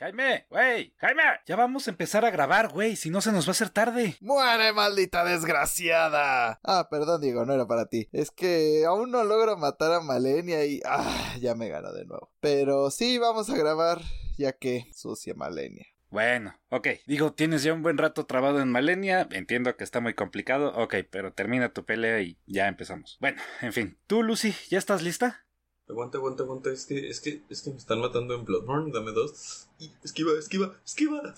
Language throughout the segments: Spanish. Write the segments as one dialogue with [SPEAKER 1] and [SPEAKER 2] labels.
[SPEAKER 1] Jaime, güey, Jaime. Ya vamos a empezar a grabar, güey, si no se nos va a hacer tarde.
[SPEAKER 2] ¡Muere, maldita desgraciada! Ah, perdón, Diego, no era para ti. Es que aún no logro matar a Malenia y... Ah, ya me ganó de nuevo. Pero sí, vamos a grabar, ya que sucia Malenia.
[SPEAKER 1] Bueno, ok. Digo, tienes ya un buen rato trabado en Malenia. Entiendo que está muy complicado. Ok, pero termina tu pelea y ya empezamos. Bueno, en fin. ¿Tú, Lucy, ya estás lista?
[SPEAKER 3] Aguanta, aguanta, aguanta. Es que, es que, es que me están matando en Bloodborne. Dame dos. Esquiva, esquiva, esquiva.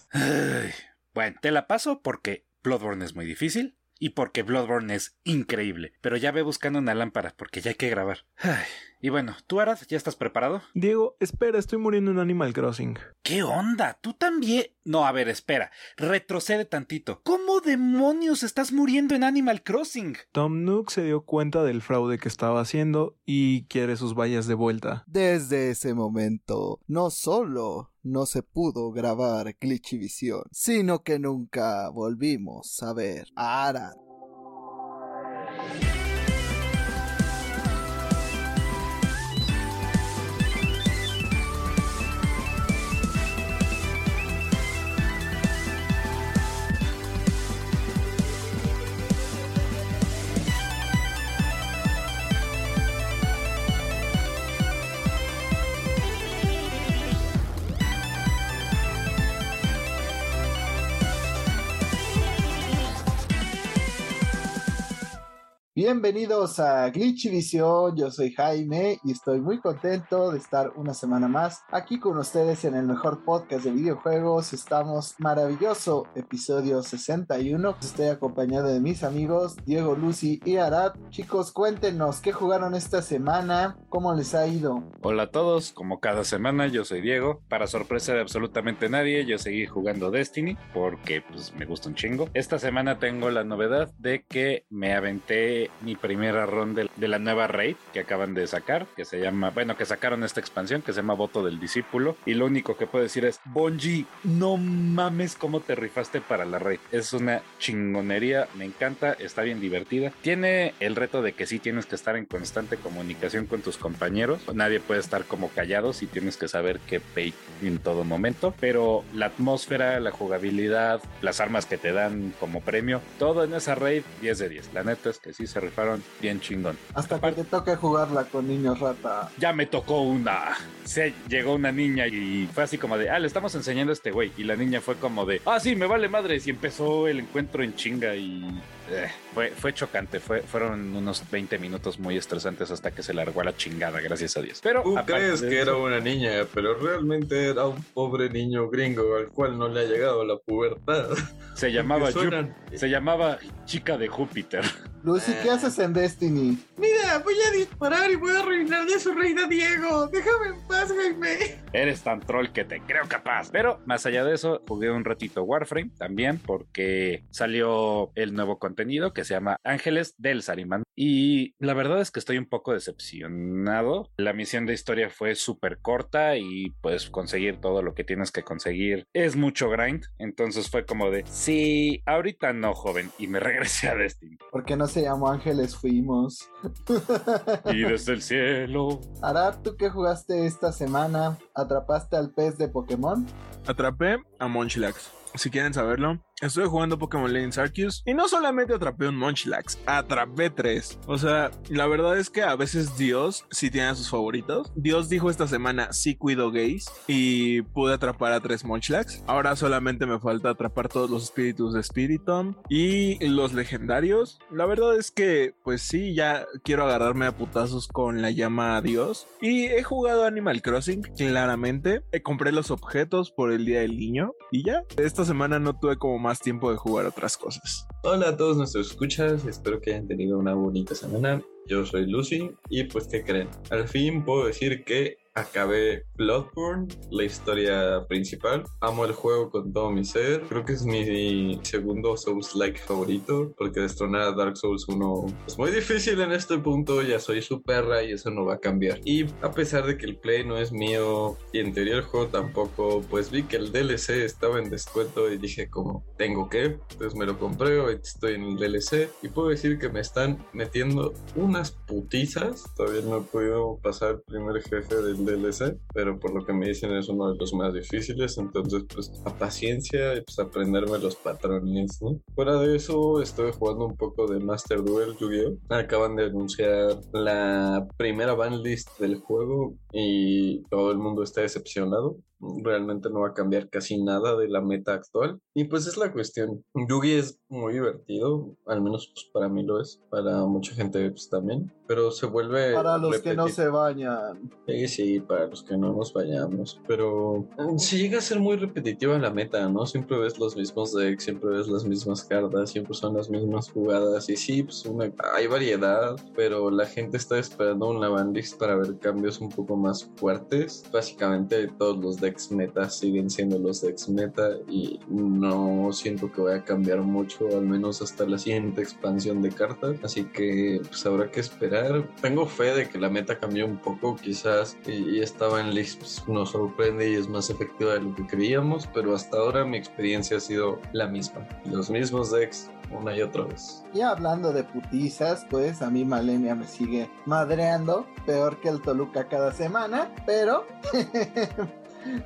[SPEAKER 1] Bueno, te la paso porque Bloodborne es muy difícil y porque Bloodborne es increíble. Pero ya ve buscando una lámpara porque ya hay que grabar. Ay, y bueno, ¿tú, Arad, ya estás preparado?
[SPEAKER 4] Diego, espera, estoy muriendo en Animal Crossing.
[SPEAKER 1] ¿Qué onda? ¿Tú también? No, a ver, espera. Retrocede tantito. ¿Cómo demonios estás muriendo en Animal Crossing?
[SPEAKER 4] Tom Nook se dio cuenta del fraude que estaba haciendo y quiere sus vallas de vuelta.
[SPEAKER 2] Desde ese momento, no solo no se pudo grabar Glitchivisión, sino que nunca volvimos a ver a Arad. Bienvenidos a Glitchivisión, yo soy Jaime y estoy muy contento de estar una semana más aquí con ustedes en el mejor podcast de videojuegos. Estamos maravilloso, episodio 61. Estoy acompañado de mis amigos Diego, Lucy y Arad. Chicos, cuéntenos qué jugaron esta semana, cómo les ha ido.
[SPEAKER 1] Hola a todos, como cada semana yo soy Diego. Para sorpresa de absolutamente nadie, yo seguí jugando Destiny porque pues me gusta un chingo. Esta semana tengo la novedad de que me aventé mi primera ronda de, de, la nueva raid que acaban de sacar, que se llama, bueno, que sacaron esta expansión que se llama Voto del Discípulo. Y lo único que puedo decir es, Bonji, no mames cómo te rifaste para la raid. Es una chingonería, me encanta, está bien divertida. Tiene el reto de que sí tienes que estar en constante comunicación con tus compañeros. Nadie puede estar como callado si tienes que saber qué pay en todo momento. Pero la atmósfera, la jugabilidad, las armas que te dan como premio, todo en esa raid 10 de 10. La neta es que sí se rifaron bien chingón.
[SPEAKER 2] Hasta que te toque jugarla con niños rata.
[SPEAKER 1] Ya me tocó una. Se llegó una niña y fue así como de, ah, le estamos enseñando a este güey. Y la niña fue como de, ah, sí, me vale madres. Y empezó el encuentro en chinga y eh, fue, fue chocante. Fue, fueron unos 20 minutos muy estresantes hasta que se largó a la chingada, gracias a Dios. Pero
[SPEAKER 3] Tú crees que era una niña, pero realmente era un pobre niño gringo al cual no le ha llegado la pubertad.
[SPEAKER 1] se llamaba
[SPEAKER 3] suenan-
[SPEAKER 1] se llamaba chica de Júpiter.
[SPEAKER 2] Lucy, ¿qué haces en Destiny?
[SPEAKER 3] Mira, voy a disparar y voy a arruinar de su reina Diego. Déjame en paz, Jaime.
[SPEAKER 1] Eres tan troll que te creo capaz. Pero más allá de eso, jugué un ratito Warframe también porque salió el nuevo contenido que se llama Ángeles del Sarimán. Y la verdad es que estoy un poco decepcionado. La misión de historia fue súper corta y pues conseguir todo lo que tienes que conseguir es mucho grind. Entonces fue como de, sí, ahorita no, joven. Y me regresé a Destiny.
[SPEAKER 2] ¿Por qué no se llamó Ángeles Fuimos?
[SPEAKER 1] Y desde el cielo.
[SPEAKER 2] Arad, ¿tú qué jugaste esta semana? ¿Atrapaste al pez de Pokémon?
[SPEAKER 4] Atrapé a Munchlax. Si quieren saberlo, estuve jugando Pokémon Legends Arceus y no solamente atrapé un Munchlax, atrapé tres. O sea, la verdad es que a veces Dios sí tiene a sus favoritos. Dios dijo esta semana sí cuido gays y pude atrapar a tres Munchlax. Ahora solamente me falta atrapar todos los espíritus de Spiritomb y los legendarios. La verdad es que, pues sí, ya quiero agarrarme a putazos con la llama a Dios. Y he jugado Animal Crossing, claramente. Eh, compré los objetos por el Día del Niño y ya. Semana no tuve como más tiempo de jugar otras cosas.
[SPEAKER 3] Hola a todos nuestros escuchas, espero que hayan tenido una bonita semana. Yo soy Lucy y pues ¿qué creen? Al fin puedo decir que acabé Bloodborne, la historia principal. Amo el juego con todo mi ser. Creo que es mi segundo Souls-like favorito porque destronar a Dark Souls 1 es muy difícil en este punto. Ya soy su perra y eso no va a cambiar. Y a pesar de que el play no es mío y en teoría el juego tampoco, pues vi que el DLC estaba en descuento y dije como tengo que, entonces me lo compré. Estoy en el DLC y puedo decir que me están metiendo unas putizas. Todavía no he podido pasar el primer jefe del DLC, pero por lo que me dicen es uno de los más difíciles, entonces pues a paciencia y pues aprenderme los patrones, ¿no? Fuera de eso, estoy jugando un poco de Master Duel Yu-Gi-Oh! Acaban de anunciar la primera banlist del juego y todo el mundo está decepcionado realmente no va a cambiar casi nada de la meta actual. Y pues es la cuestión. Yugi es muy divertido, al menos pues para mí lo es, para mucha gente pues también, pero se vuelve...
[SPEAKER 2] Para los que no se bañan.
[SPEAKER 3] Sí, sí, para los que no nos bañamos, pero si llega a ser muy repetitiva la meta, ¿no? Siempre ves los mismos decks, siempre ves las mismas cartas, siempre son las mismas jugadas y sí, pues hay variedad, pero la gente está esperando una bandlist para ver cambios un poco más fuertes. Básicamente todos los decks meta siguen siendo los decks meta y no siento que vaya a cambiar mucho, al menos hasta la siguiente expansión de cartas. Así que pues habrá que esperar. Tengo fe de que la meta cambió un poco, quizás y, estaba en list pues, nos sorprende y es más efectiva de lo que creíamos, pero hasta ahora mi experiencia ha sido la misma. Los mismos decks una y otra vez.
[SPEAKER 2] Y hablando de putizas, pues a mí Malenia me sigue madreando, peor que el Toluca cada semana, pero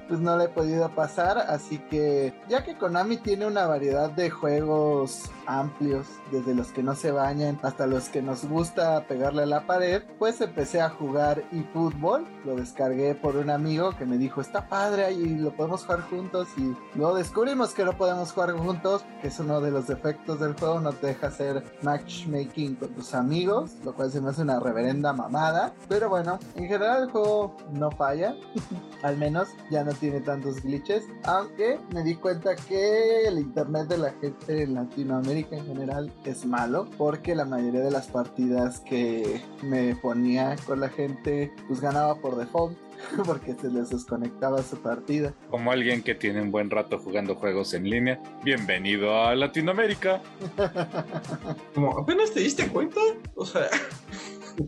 [SPEAKER 2] pues no le he podido pasar, así que ya que Konami tiene una variedad de juegos amplios, desde los que no se bañan hasta los que nos gusta pegarle a la pared, pues empecé a jugar eFootball, lo descargué por un amigo que me dijo, está padre y lo podemos jugar juntos y luego descubrimos que no podemos jugar juntos, que es uno de los defectos del juego, no te deja hacer matchmaking con tus amigos, lo cual se me hace una reverenda mamada, pero bueno, en general el juego no falla, al menos ya no tiene tantos glitches, aunque me di cuenta que el internet de la gente en Latinoamérica en general es malo, porque la mayoría de las partidas que me ponía con la gente pues ganaba por default porque se les desconectaba su partida.
[SPEAKER 1] Como alguien que tiene un buen rato jugando juegos en línea, bienvenido a Latinoamérica.
[SPEAKER 3] Como apenas te diste cuenta, o sea,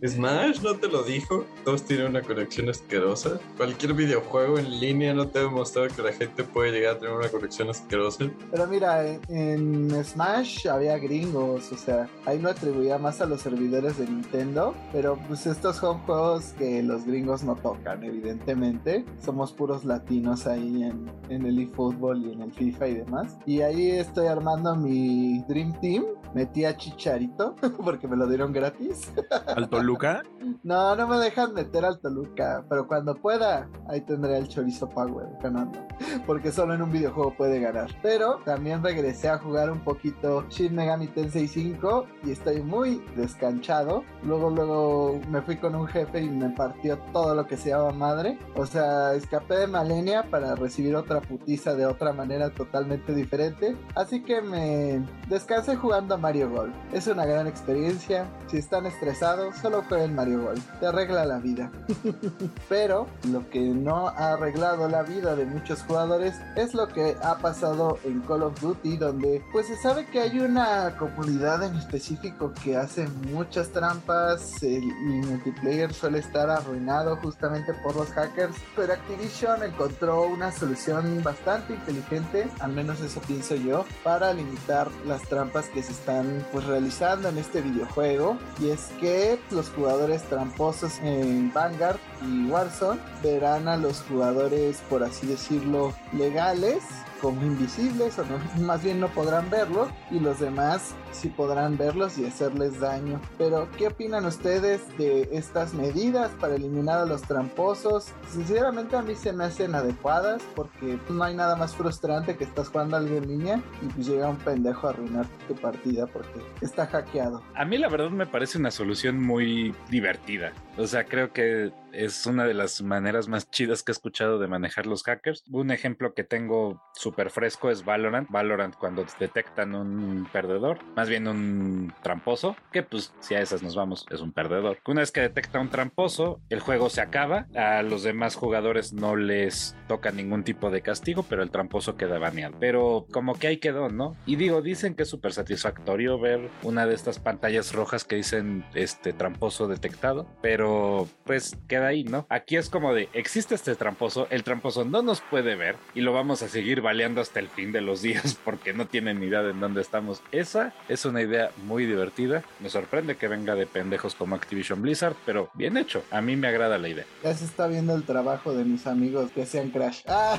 [SPEAKER 3] Smash no te lo dijo. Todos tienen una conexión asquerosa. Cualquier videojuego en línea no te ha demostrado que la gente puede llegar a tener una conexión asquerosa.
[SPEAKER 2] Pero mira, en, Smash había gringos, o sea, ahí no atribuía más a los servidores de Nintendo. Pero pues estos son juegos que los gringos no tocan, evidentemente. Somos puros latinos ahí en, en el eFootball y en el FIFA y demás. Y ahí estoy armando mi Dream Team. Metí a Chicharito porque me lo dieron gratis.
[SPEAKER 4] Al Toluca?
[SPEAKER 2] No, no me dejan meter al Toluca, pero cuando pueda, ahí tendré el Chorizo Power ganando. Porque solo en un videojuego puede ganar. Pero también regresé a jugar un poquito Shin Megami Tensei 5 y estoy muy descanchado. Luego, luego me fui con un jefe y me partió todo lo que se llama madre. O sea, escapé de Malenia para recibir otra putiza de otra manera totalmente diferente. Así que me descansé jugando a Mario Golf. Es una gran experiencia. Si están estresados, solo jueguen Mario Golf. Te arregla la vida. Pero lo que no ha arreglado la vida de muchos jugadores es lo que ha pasado en Call of Duty, donde pues se sabe que hay una comunidad en específico que hace muchas trampas. El, multiplayer suele estar arruinado justamente por los hackers. Pero Activision encontró una solución bastante inteligente, al menos eso pienso yo, para limitar las trampas que se están pues realizando en este videojuego. Y es que los jugadores tramposos en Vanguard y Warzone verán a los jugadores, por así decirlo, legales como invisibles o no, más bien no podrán verlos y los demás sí podrán verlos y hacerles daño. Pero ¿qué opinan ustedes de estas medidas para eliminar a los tramposos? Sinceramente a mí se me hacen adecuadas porque no hay nada más frustrante que estás jugando a alguien en línea y pues llega un pendejo a arruinar tu partida porque está hackeado.
[SPEAKER 1] A mí la verdad me parece una solución muy divertida. O sea, creo que es una de las maneras más chidas que he escuchado de manejar los hackers. Un ejemplo que tengo súper fresco es Valorant. Valorant cuando detectan un perdedor, más bien un tramposo, que pues si a esas nos vamos, es un perdedor. Una vez que detecta un tramposo, el juego se acaba, a los demás jugadores no les toca ningún tipo de castigo, pero el tramposo queda baneado. Pero como que ahí quedó, ¿no? Y digo, dicen que es súper satisfactorio ver una de estas pantallas rojas que dicen este tramposo detectado, pero pues que queda ahí, ¿no? Aquí es como de, existe este tramposo, el tramposo no nos puede ver y lo vamos a seguir baleando hasta el fin de los días porque no tienen ni idea de en dónde estamos. Esa es una idea muy divertida. Me sorprende que venga de pendejos como Activision Blizzard, pero bien hecho. A mí me agrada la idea.
[SPEAKER 2] Ya se está viendo el trabajo de mis amigos que sean Crash. Ah.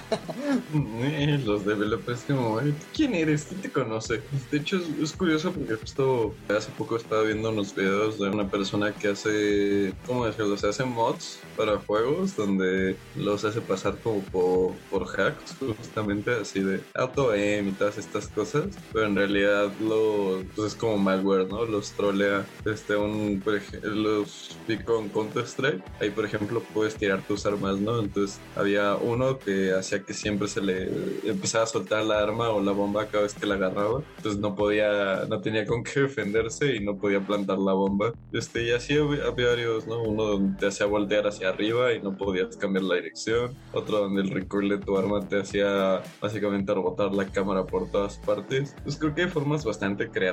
[SPEAKER 3] Eh, los developers como, "Ay, ¿quién eres? ¿Quién te conoce? De hecho es, es curioso porque justo hace poco estaba viendo unos videos de una persona que hace, ¿cómo decirlo? Se hace mods para juegos donde los hace pasar como por, por hacks, justamente así de auto aim y todas estas cosas, pero en realidad lo, pues es como malware, ¿no? Los trolea, este, un, por ej- los vi con Counter Strike, ahí por ejemplo puedes tirar tus armas, ¿no? Entonces había uno que hacía que siempre se le empezaba a soltar la arma o la bomba cada vez que la agarraba, entonces no podía, no tenía con qué defenderse y no podía plantar la bomba. Este, y así había varios, ¿no? Uno donde te hacía voltear hacia arriba y no podías cambiar la dirección, otro donde el recoil de tu arma te hacía básicamente rebotar la cámara por todas partes. Pues creo que hay formas bastante creativas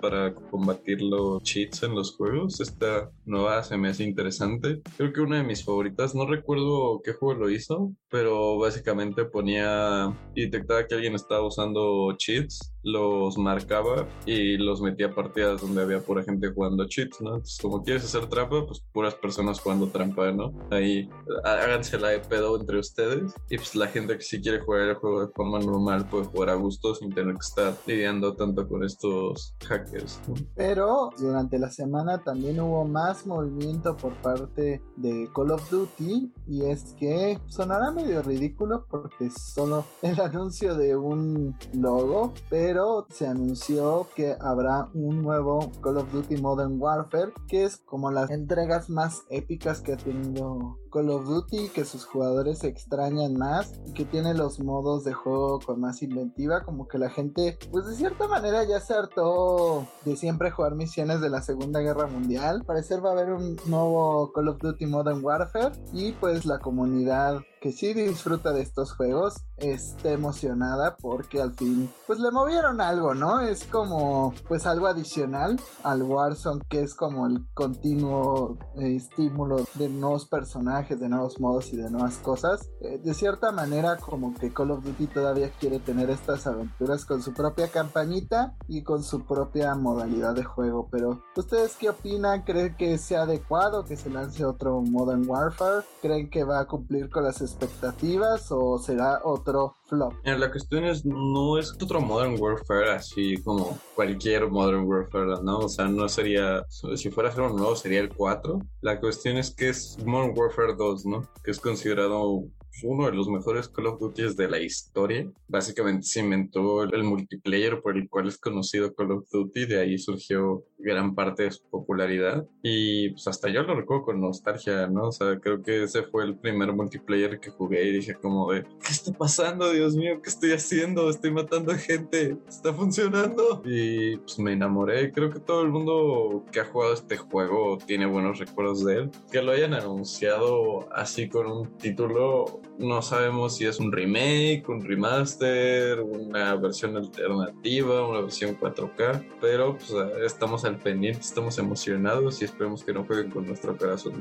[SPEAKER 3] para combatir los cheats en los juegos. Esta nueva se me hace interesante. Creo que una de mis favoritas, no recuerdo qué juego lo hizo, pero básicamente ponía detectaba que alguien estaba usando cheats, los marcaba y los metía a partidas donde había pura gente jugando cheats, ¿no? Entonces, como quieres hacer trampa, pues puras personas jugando trampa, ¿no? Ahí hágansela de pedo entre ustedes y pues la gente que sí quiere jugar el juego de forma normal puede jugar a gusto sin tener que estar lidiando tanto con estos hackers. ¿no?
[SPEAKER 2] Pero durante la semana también hubo más movimiento por parte de Call of Duty y es que sonará medio ridículo porque solo el anuncio de un logo, pero se anunció que habrá un nuevo Call of Duty Modern Warfare que es como las entregas más épicas que ha tenido Call of Duty, que sus jugadores se extrañan más y que tiene los modos de juego con más inventiva, como que la gente, pues de cierta manera ya se hartó de siempre jugar misiones de la Segunda Guerra Mundial. Parecer va a haber un nuevo Call of Duty Modern Warfare y pues la comunidad que sí disfruta de estos juegos está emocionada porque al fin pues le movieron algo, ¿no? Es como pues algo adicional al Warzone que es como el continuo eh, estímulo de nuevos personajes, de nuevos modos y de nuevas cosas. Eh, de cierta manera como que Call of Duty todavía quiere tener estas aventuras con su propia campañita y con su propia modalidad de juego, pero ¿ustedes qué opinan? ¿Creen que sea adecuado que se lance otro Modern Warfare? ¿Creen que va a cumplir con las expectativas o será otro flop?
[SPEAKER 3] Mira, la cuestión es, no es otro Modern Warfare así como cualquier Modern Warfare, ¿no? O sea, no sería, si fuera a ser uno nuevo sería el 4. La cuestión es que es Modern Warfare 2, ¿no? Que es considerado uno de los mejores Call of Duty de la historia. Básicamente se inventó el multiplayer por el cual es conocido Call of Duty, de ahí surgió gran parte de su popularidad y pues hasta yo lo recuerdo con nostalgia, ¿no? O sea, creo que ese fue el primer multiplayer que jugué y dije como de, ¿qué está pasando? Dios mío, ¿qué estoy haciendo? Estoy matando gente, está funcionando. Y pues me enamoré, creo que todo el mundo que ha jugado este juego tiene buenos recuerdos de él. Que lo hayan anunciado así con un título, no sabemos si es un remake, un remaster, una versión alternativa, una versión 4K, pero pues estamos al pendiente, estamos emocionados y esperemos que no jueguen con nuestro corazón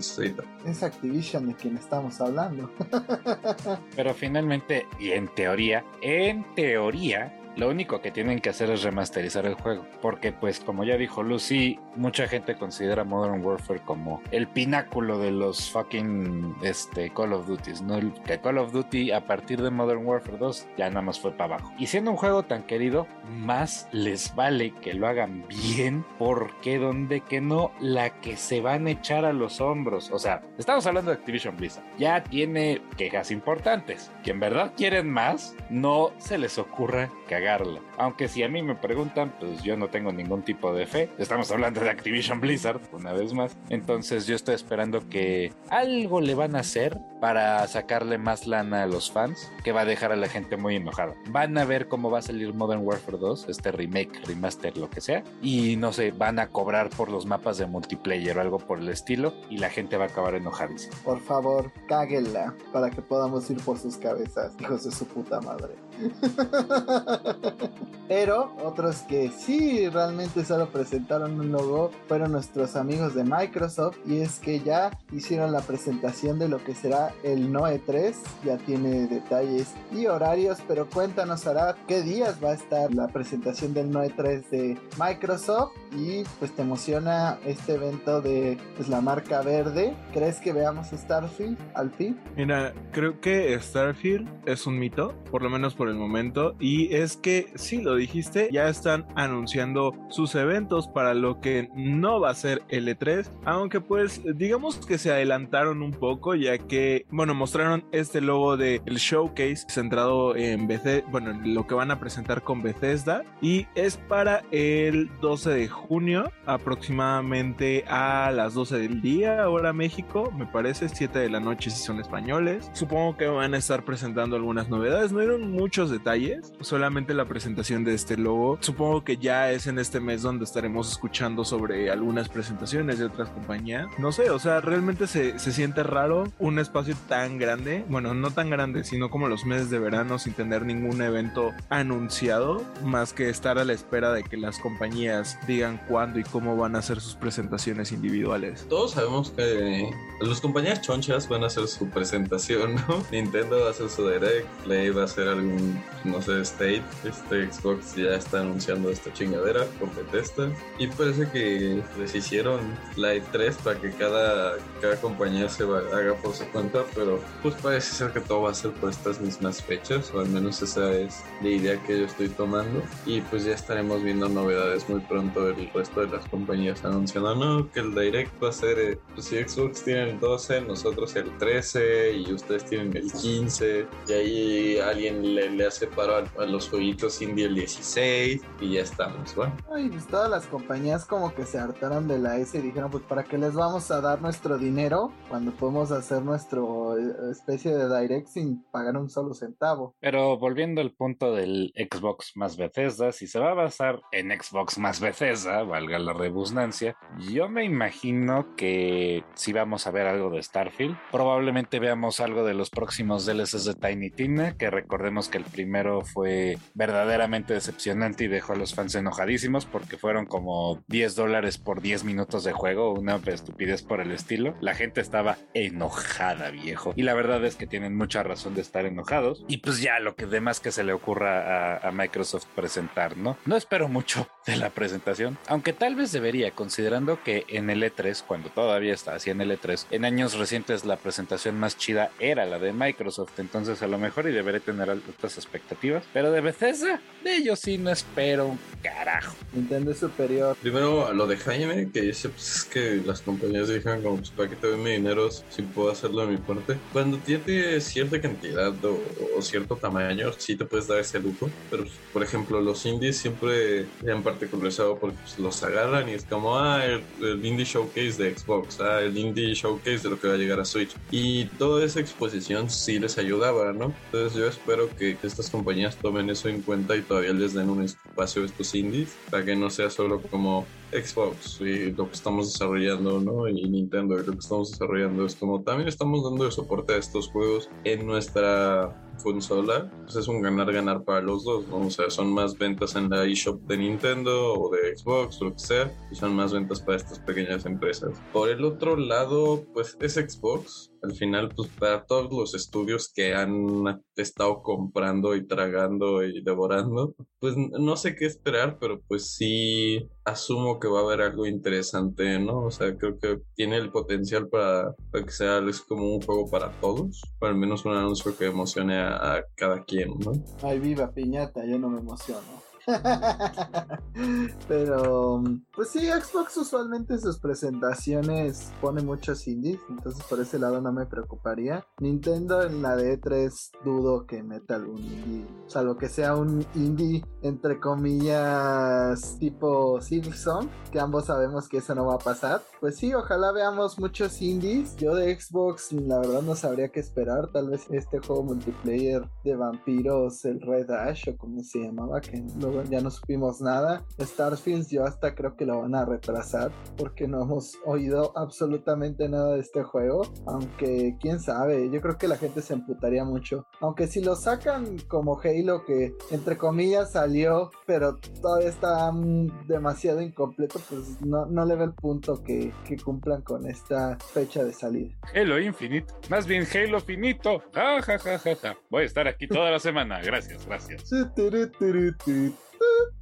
[SPEAKER 2] Es Activision de quien estamos hablando.
[SPEAKER 1] Pero finalmente, y en teoría, en teoría, lo único que tienen que hacer es remasterizar el juego. Porque, pues, como ya dijo Lucy, mucha gente considera Modern Warfare como el pináculo de los fucking este, Call of Duty. ¿no? Que Call of Duty a partir de Modern Warfare 2 ya nada más fue para abajo. Y siendo un juego tan querido, más les vale que lo hagan bien. Porque donde que no, la que se van a echar a los hombros. O sea, estamos hablando de Activision Blizzard. Ya tiene quejas importantes. Que en verdad quieren más, no se les ocurra que cagarla aunque si a mí me preguntan, pues yo no tengo ningún tipo de fe. Estamos hablando de Activision Blizzard, una vez más. Entonces yo estoy esperando que algo le van a hacer para sacarle más lana a los fans, que va a dejar a la gente muy enojada. Van a ver cómo va a salir Modern Warfare 2, este remake, remaster, lo que sea. Y no sé, van a cobrar por los mapas de multiplayer o algo por el estilo. Y la gente va a acabar enojadísima.
[SPEAKER 2] Por favor, cáguenla para que podamos ir por sus cabezas, hijos de su puta madre. Pero otros que sí realmente solo presentaron un logo fueron nuestros amigos de Microsoft y es que ya hicieron la presentación de lo que será el Noe 3, ya tiene detalles y horarios, pero cuéntanos Arad qué días va a estar la presentación del Noe 3 de Microsoft y pues te emociona este evento de pues, la marca verde. ¿Crees que veamos Starfield al fin?
[SPEAKER 4] Mira, creo que Starfield es un mito, por lo menos por el momento, y es que sí lo dijiste, ya están anunciando sus eventos para lo que no va a ser L3, aunque pues digamos que se adelantaron un poco ya que, bueno, mostraron este logo del el showcase centrado en Bethesda, bueno, lo que van a presentar con Bethesda y es para el 12 de junio aproximadamente a las 12 del día, hora México, me parece, 7 de la noche si son españoles. Supongo que van a estar presentando algunas novedades, no dieron muchos detalles, solamente la presentación de este logo. Supongo que ya es en este mes donde estaremos escuchando sobre algunas presentaciones de otras compañías. No sé, o sea, realmente se, se siente raro un espacio tan grande, bueno, no tan grande, sino como los meses de verano sin tener ningún evento anunciado, más que estar a la espera de que las compañías digan cuándo y cómo van a hacer sus presentaciones individuales.
[SPEAKER 3] Todos sabemos que las compañías chonchas van a hacer su presentación, ¿no? Nintendo va a hacer su direct, Play va a hacer algún, no sé, state, este Xbox ya está anunciando esta chingadera con Bethesda. Y parece que les hicieron la E3 para que cada, cada compañía se haga por su cuenta, pero pues parece ser que todo va a ser por estas mismas fechas, o al menos esa es la idea que yo estoy tomando. Y pues ya estaremos viendo novedades muy pronto del resto de las compañías anunciando, no, que el direct va a ser, eh, pues si Xbox tiene el 12, nosotros el 13 y ustedes tienen el 15 y ahí alguien le, le hace paro a, a los jueguitos indie el 16 y ya estamos, bueno.
[SPEAKER 2] Ay, pues todas las compañías como que se hartaron de la S y dijeron, pues para qué les vamos a dar nuestro dinero cuando podemos hacer nuestro eh, especie de direct sin pagar un solo centavo.
[SPEAKER 1] Pero volviendo al punto del Xbox más Bethesda, si se va a basar en Xbox más Bethesda, valga la redundancia, yo me imagino que si vamos a ver algo de Starfield, probablemente veamos algo de los próximos DLCs de Tiny Tina, que recordemos que el primero fue verdaderamente decepcionante y dejó a los fans enojadísimos porque fueron como 10 dólares por 10 minutos de juego, una estupidez por el estilo. La gente estaba enojada, viejo. Y la verdad es que tienen mucha razón de estar enojados. Y pues ya lo que demás que se le ocurra a, a Microsoft presentar, ¿no? No espero mucho de la presentación, aunque tal vez debería, considerando que en el E3, cuando todavía está así en el E3, en años recientes la presentación más chida era la de Microsoft, entonces a lo mejor y deberé tener altas expectativas, pero de Bethesda, de ellos sí no espero un carajo.
[SPEAKER 2] Nintendo es superior.
[SPEAKER 3] Primero a lo de Jaime, que dice pues, es que las compañías dijeron como pues para que te den mi dinero si puedo hacerlo de mi parte. Cuando tiene cierta cantidad o, o, cierto tamaño, sí te puedes dar ese lujo, pero por ejemplo los indies siempre han particularizado porque pues, los agarran y es como, ah, el, indie showcase de Xbox, ah, el indie showcase de lo que va a llegar a Switch. Y toda esa exposición sí les ayudaba, ¿no? Entonces yo espero que estas compañías tomen eso en cuenta y todavía les den un espacio a estos indies para que no sea solo como Xbox y lo que estamos desarrollando, ¿no? Y Nintendo y lo que estamos desarrollando es como también estamos dando de soporte a estos juegos en nuestra consola, pues es un ganar-ganar para los dos, ¿no? O sea, son más ventas en la eShop de Nintendo o de Xbox o lo que sea, y son más ventas para estas pequeñas empresas. Por el otro lado, pues es Xbox. Al final, pues para todos los estudios que han estado comprando y tragando y devorando, pues no sé qué esperar, pero pues sí asumo que va a haber algo interesante, ¿no? O sea, creo que tiene el potencial para, para que sea es como un juego para todos, o al menos un anuncio que emocione a, a cada quien, ¿no?
[SPEAKER 2] Ay, viva piñata, yo no me emociono. Pero, pues sí, Xbox usualmente sus presentaciones pone muchos indies, entonces por ese lado no me preocuparía. Nintendo en la de E3 dudo que meta algún indie, salvo que sea un indie entre comillas, tipo Silksong, que ambos sabemos que eso no va a pasar. Pues sí, ojalá veamos muchos indies. Yo de Xbox, la verdad, no sabría qué esperar. Tal vez este juego multiplayer de vampiros, el Red Ash o como se llamaba, que luego ya no supimos nada. Starfields, yo hasta creo que lo van a retrasar porque no hemos oído absolutamente nada de este juego. Aunque quién sabe, yo creo que la gente se emputaría mucho. Aunque si lo sacan como Halo, que entre comillas salió, pero todavía está mm, demasiado incompleto, pues no, no le ve el punto que, que cumplan con esta fecha de salida.
[SPEAKER 1] Halo Infinite, más bien Halo Finito. Ja, ja, ja, ja, ja. Voy a estar aquí toda la semana. Gracias, gracias.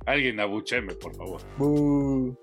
[SPEAKER 1] Alguien abucheme, por favor.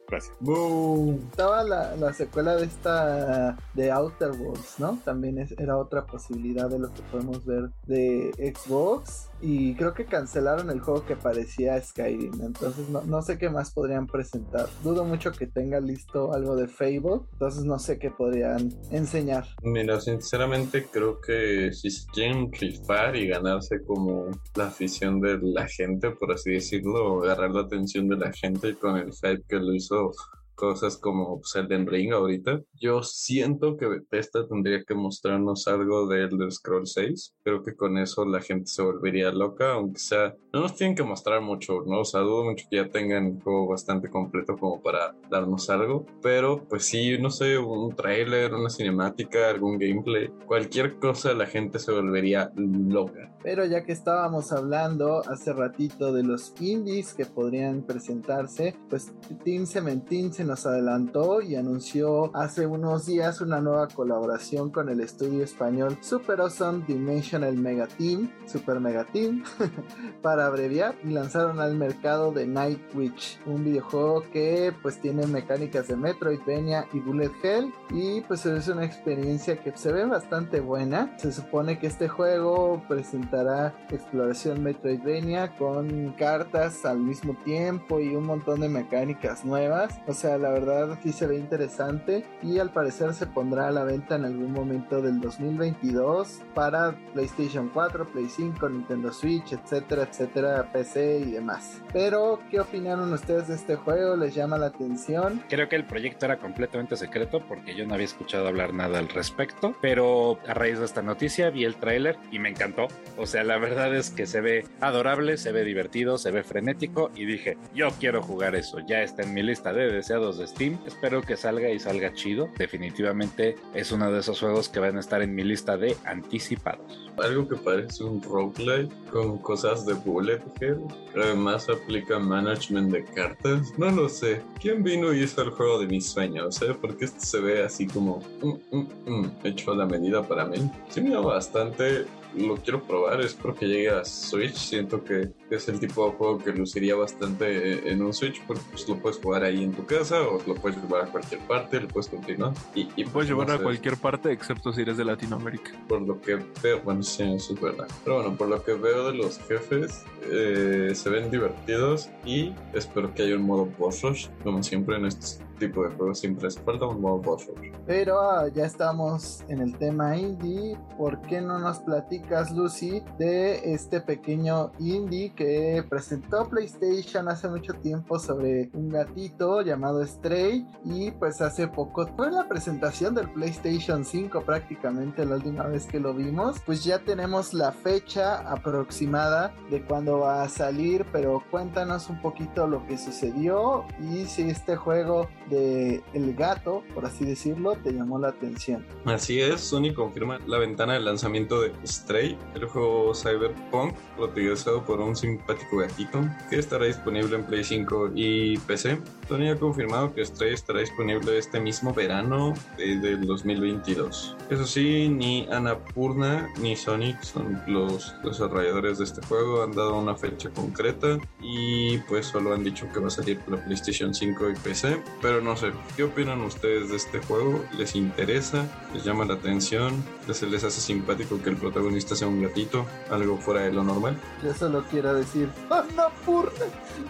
[SPEAKER 1] Gracias.
[SPEAKER 3] Boom.
[SPEAKER 2] Estaba la, la secuela de esta de Outer Worlds, ¿no? También es- era otra posibilidad de lo que podemos ver de Xbox. Y creo que cancelaron el juego que parecía Skyrim. Entonces no, no sé qué más podrían presentar. Dudo mucho que tenga listo algo de Fable. Entonces no sé qué podrían enseñar.
[SPEAKER 3] Mira, sinceramente creo que si se quieren rifar y ganarse como la afición de la gente, por así decirlo, agarrar la atención de la gente con el hype que lo hizo So cosas como Elden Ring ahorita, yo siento que Bethesda tendría que mostrarnos algo de Elder Scrolls 6. Creo que con eso la gente se volvería loca, aunque sea, no nos tienen que mostrar mucho, ¿no? O sea, dudo mucho que ya tengan un juego bastante completo como para darnos algo, pero pues sí, no sé, un tráiler, una cinemática, algún gameplay, cualquier cosa la gente se volvería loca.
[SPEAKER 2] Pero ya que estábamos hablando hace ratito de los indies que podrían presentarse, pues Team Cementín se nos adelantó y anunció hace unos días una nueva colaboración con el estudio español Super Awesome Dimensional Mega Team, Super Mega Team, para abreviar, y lanzaron al mercado de Night Witch, un videojuego que pues tiene mecánicas de Metroidvania y Bullet Hell y pues es una experiencia que se ve bastante buena. Se supone que este juego presentará exploración Metroidvania con cartas al mismo tiempo y un montón de mecánicas nuevas. O sea, la verdad sí se ve interesante y al parecer se pondrá a la venta en algún momento del 2022 para PlayStation 4, Play 5, Nintendo Switch, etcétera, etcétera, PC y demás. Pero, ¿qué opinaron ustedes de este juego? ¿Les llama la atención?
[SPEAKER 1] Creo que el proyecto era completamente secreto porque yo no había escuchado hablar nada al respecto, pero a raíz de esta noticia vi el tráiler y me encantó. O sea, la verdad es que se ve adorable, se ve divertido, se ve frenético y dije, yo quiero jugar eso. Ya está en mi lista de deseados de Steam. Espero que salga y salga chido. Definitivamente es uno de esos juegos que van a estar en mi lista de anticipados.
[SPEAKER 3] Algo que parece un roguelike con cosas de bullet hell. Además aplica management de cartas. No lo sé. ¿Quién vino y hizo el juego de mis sueños? ¿eh? Porque este se ve así como mm, mm, mm, hecho a la medida para mí. Sí me da bastante. Lo quiero probar, espero que llegue a Switch. Siento que es el tipo de juego que luciría bastante en un Switch porque pues, lo puedes jugar ahí en tu casa o lo puedes llevar a cualquier parte, lo puedes continuar. Y, y
[SPEAKER 4] Puedes
[SPEAKER 3] no
[SPEAKER 4] llevarlo a cualquier parte excepto si eres de Latinoamérica.
[SPEAKER 3] por lo que veo, bueno, sí, eso es verdad. Pero bueno, por lo que veo de los jefes, eh, se ven divertidos y espero que haya un modo boss rush. Como siempre en este tipo de juegos, siempre hace falta un modo boss.
[SPEAKER 2] Pero ah, ya estamos en el tema indie. ¿Por qué no nos platicas, Lucy, de este pequeño indie que presentó PlayStation hace mucho tiempo sobre un gatito llamado Stray? Y pues hace poco fue la presentación del PlayStation 5 prácticamente la última vez que lo vimos. Pues ya tenemos la fecha aproximada de cuándo va a salir. Pero cuéntanos un poquito lo que sucedió y si este juego de El Gato, por así decirlo, te llamó la atención.
[SPEAKER 3] Así es, Sony confirma la ventana de lanzamiento de Stray, el juego Cyberpunk, protagonizado por un simpático gatito, que estará disponible en Play 5 y PC. Sony ha confirmado que Stray estará disponible este mismo verano de- del 2022. Eso sí, ni Annapurna ni Sonic son los desarrolladores de este juego, han dado una fecha concreta y pues solo han dicho que va a salir para PlayStation 5 y PC. Pero no sé, ¿qué opinan ustedes de este juego? ¿Les interesa? ¿Les llama la atención? ¿Se les hace simpático que el protagonista sea un gatito? ¿Algo fuera de lo normal?
[SPEAKER 2] Yo solo quiero decir, ¡Annapurna!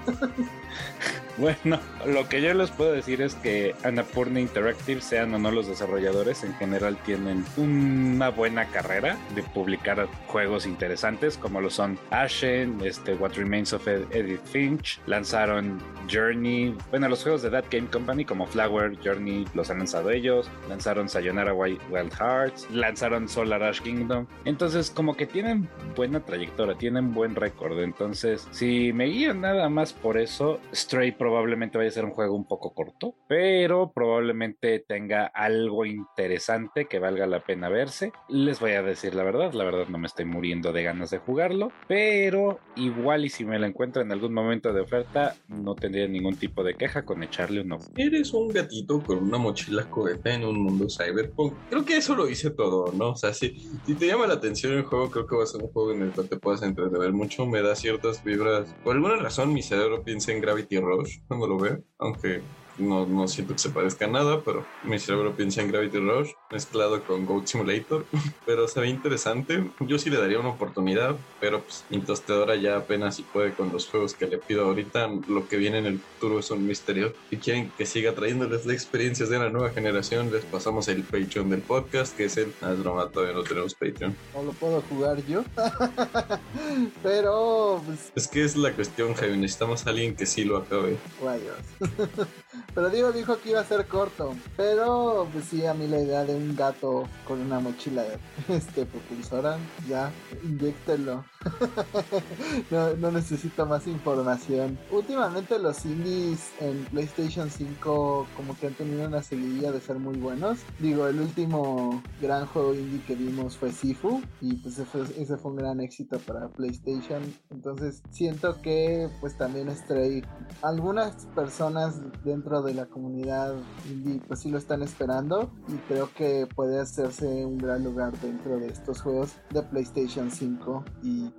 [SPEAKER 1] Bueno, lo que yo les puedo decir es que Annapurna Interactive, sean o no los desarrolladores, en general tienen una buena carrera de publicar juegos interesantes como lo son Ashen, este, What Remains of Edith Finch, lanzaron Journey, bueno, los juegos de That Game Company como Flower, Journey los han lanzado ellos, lanzaron Sayonara Wild Hearts, lanzaron Solar Ash Kingdom, entonces como que tienen buena trayectoria, tienen buen récord, entonces si me guían nada más por eso, Stray probablemente vaya a ser un juego un poco corto, pero probablemente tenga algo interesante que valga la pena verse. Les voy a decir la verdad, la verdad no me estoy muriendo de ganas de jugarlo, pero igual y si me lo encuentro en algún momento de oferta, no tendría ningún tipo de queja con echarle un ojo.
[SPEAKER 3] Eres un gatito con una mochila cohete en un mundo cyberpunk. Creo que eso lo dice todo, ¿no? O sea, si, te llama la atención el juego, creo que va a ser un juego en el cual te puedas entretener mucho. Me da ciertas vibras. Por alguna razón, mi cerebro piensa en Gravity Rush cuando lo veo, aunque no, no siento que se parezca a nada, pero mi cerebro piensa en Gravity Rush mezclado con Goat Simulator. pero se ve interesante. Yo sí le daría una oportunidad, pero pues mi tostadora ya apenas si puede con los juegos que le pido ahorita. Lo que viene en el futuro es un misterio. Si quieren que siga trayéndoles las experiencias de la nueva generación, les pasamos el Patreon del podcast, que es el. Ah, es broma, todavía no tenemos Patreon.
[SPEAKER 2] No lo puedo jugar yo. pero. Pues...
[SPEAKER 3] Es que es la cuestión, Javi. Necesitamos a alguien que sí lo acabe.
[SPEAKER 2] Rayos. Pero Diego dijo que iba a ser corto. Pero pues sí, a mí la idea de un gato con una mochila este, propulsora, ya, inyectenlo. no, necesito más información. Últimamente los indies en PlayStation 5 como que han tenido una seguidilla de ser muy buenos. Digo, el último gran juego indie que vimos fue Sifu y pues ese fue, ese fue un gran éxito para PlayStation. Entonces siento que pues también Stray, algunas personas dentro de la comunidad indie pues sí lo están esperando y creo que puede hacerse un gran lugar dentro de estos juegos de PlayStation 5 y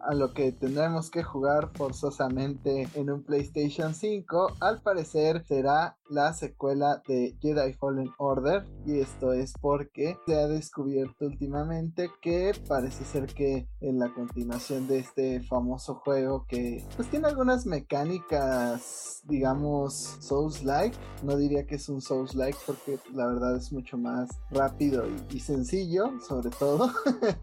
[SPEAKER 2] A lo que tendremos que jugar forzosamente en un PlayStation 5 al parecer será la secuela de Jedi Fallen Order y esto es porque se ha descubierto últimamente que parece ser que en la continuación de este famoso juego que pues tiene algunas mecánicas digamos Souls like no diría que es un Souls like porque la verdad es mucho más rápido y sencillo sobre todo.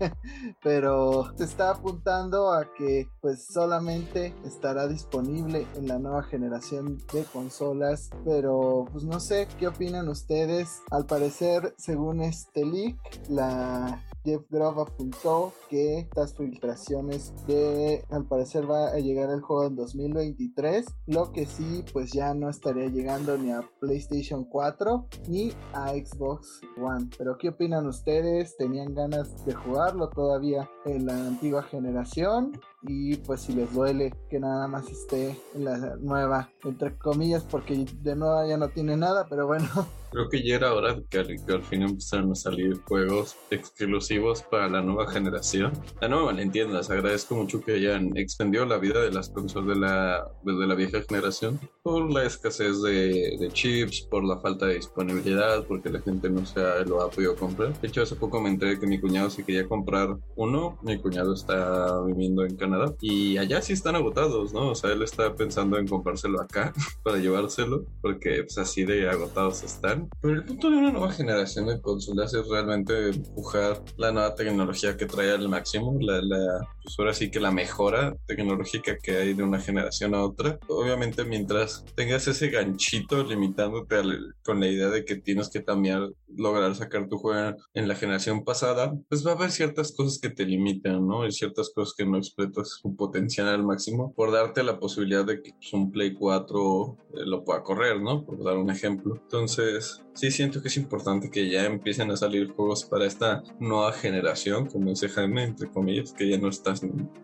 [SPEAKER 2] Pero se está apuntando a que pues solamente estará disponible en la nueva generación de consolas. Pero pues no sé qué opinan ustedes al parecer según este leak la Jeff Grove apuntó que estas filtraciones de al parecer va a llegar el juego en 2023 lo que sí pues ya no estaría llegando ni a PlayStation 4 ni a Xbox One. Pero qué opinan ustedes tenían ganas de jugarlo todavía en la antigua generación y pues si les duele que nada más esté en la nueva entre comillas porque de nueva ya no tiene nada pero bueno
[SPEAKER 3] Creo que ya era hora de que, al fin empezaron a salir juegos exclusivos para la nueva generación. La nueva les agradezco mucho que hayan extendido la vida de las consolas de la, de la vieja generación por la escasez de, de, chips, por la falta de disponibilidad, porque la gente no se ha, lo ha podido comprar. De hecho, hace poco me enteré que mi cuñado se quería comprar uno. Mi cuñado está viviendo en Canadá y allá sí están agotados, ¿no? O sea, él está pensando en comprárselo acá para llevárselo, porque pues así de agotados están. Pero el punto de una nueva generación de consolas es realmente empujar la nueva tecnología que trae al máximo, la, la, pues ahora sí que la mejora tecnológica que hay de una generación a otra. Obviamente mientras tengas ese ganchito limitándote al, con la idea de que tienes que también lograr sacar tu juego en la generación pasada, pues va a haber ciertas cosas que te limitan, ¿no? Y ciertas cosas que no explotas su potencial al máximo por darte la posibilidad de que pues, un Play 4 eh, lo pueda correr, ¿no? Por dar un ejemplo. Entonces, sí siento que es importante que ya empiecen a salir juegos para esta nueva generación, como dice Jaime, entre comillas, que ya no está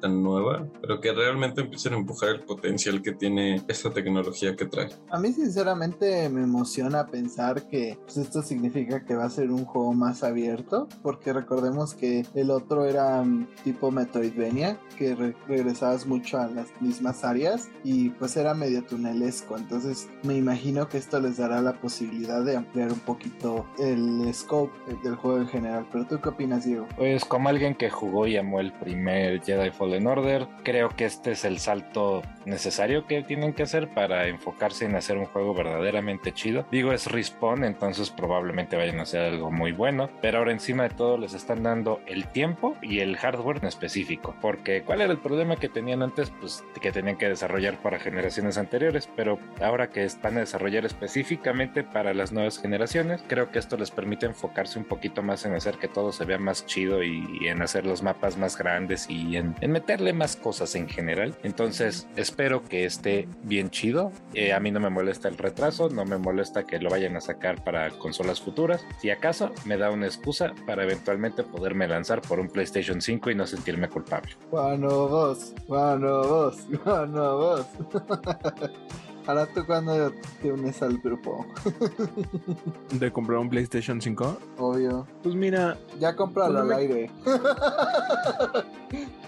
[SPEAKER 3] tan nueva, pero que realmente empiecen a empujar el potencial que tiene esta tecnología que trae.
[SPEAKER 2] A mí sinceramente me emociona pensar que pues, esto significa que va a ser un juego más abierto, porque recordemos que el otro era um, tipo Metroidvania, que re- regresabas mucho a las mismas áreas y pues era medio tunelesco. Entonces me imagino que esto les dará la posibilidad de ampliar un poquito el scope del juego en general. Pero tú qué opinas, Diego?
[SPEAKER 1] Pues como alguien que jugó y amó el primer Jedi Fallen Order, creo que este es el salto necesario que tienen que hacer para enfocarse en hacer un juego verdaderamente chido. Digo, es Respawn, entonces probablemente vayan a hacer algo muy bueno, pero ahora encima de todo les están dando el tiempo y el hardware en específico. Porque ¿cuál era el problema que tenían antes? Pues que tenían que desarrollar para generaciones anteriores, pero ahora que van a desarrollar específicamente para las nuevas generaciones, creo que esto les permite enfocarse un poquito más en hacer que todo se vea más chido y, y en hacer los mapas más grandes y en, en meterle más cosas en general. Entonces espero que esté bien chido. Eh, a mí no me molesta el retraso, no me molesta que lo vayan a sacar para consolas futuras. Si acaso me da una excusa para eventualmente poderme lanzar por un PlayStation 5 y no sentirme culpable.
[SPEAKER 2] Bueno, vos, bueno, vos, bueno, vos. Ahora tú cuando te unes al grupo,
[SPEAKER 4] De comprar un PlayStation 5.
[SPEAKER 2] obvio.
[SPEAKER 4] Pues mira,
[SPEAKER 2] Ya cómpralo al
[SPEAKER 4] Pues me-
[SPEAKER 2] aire.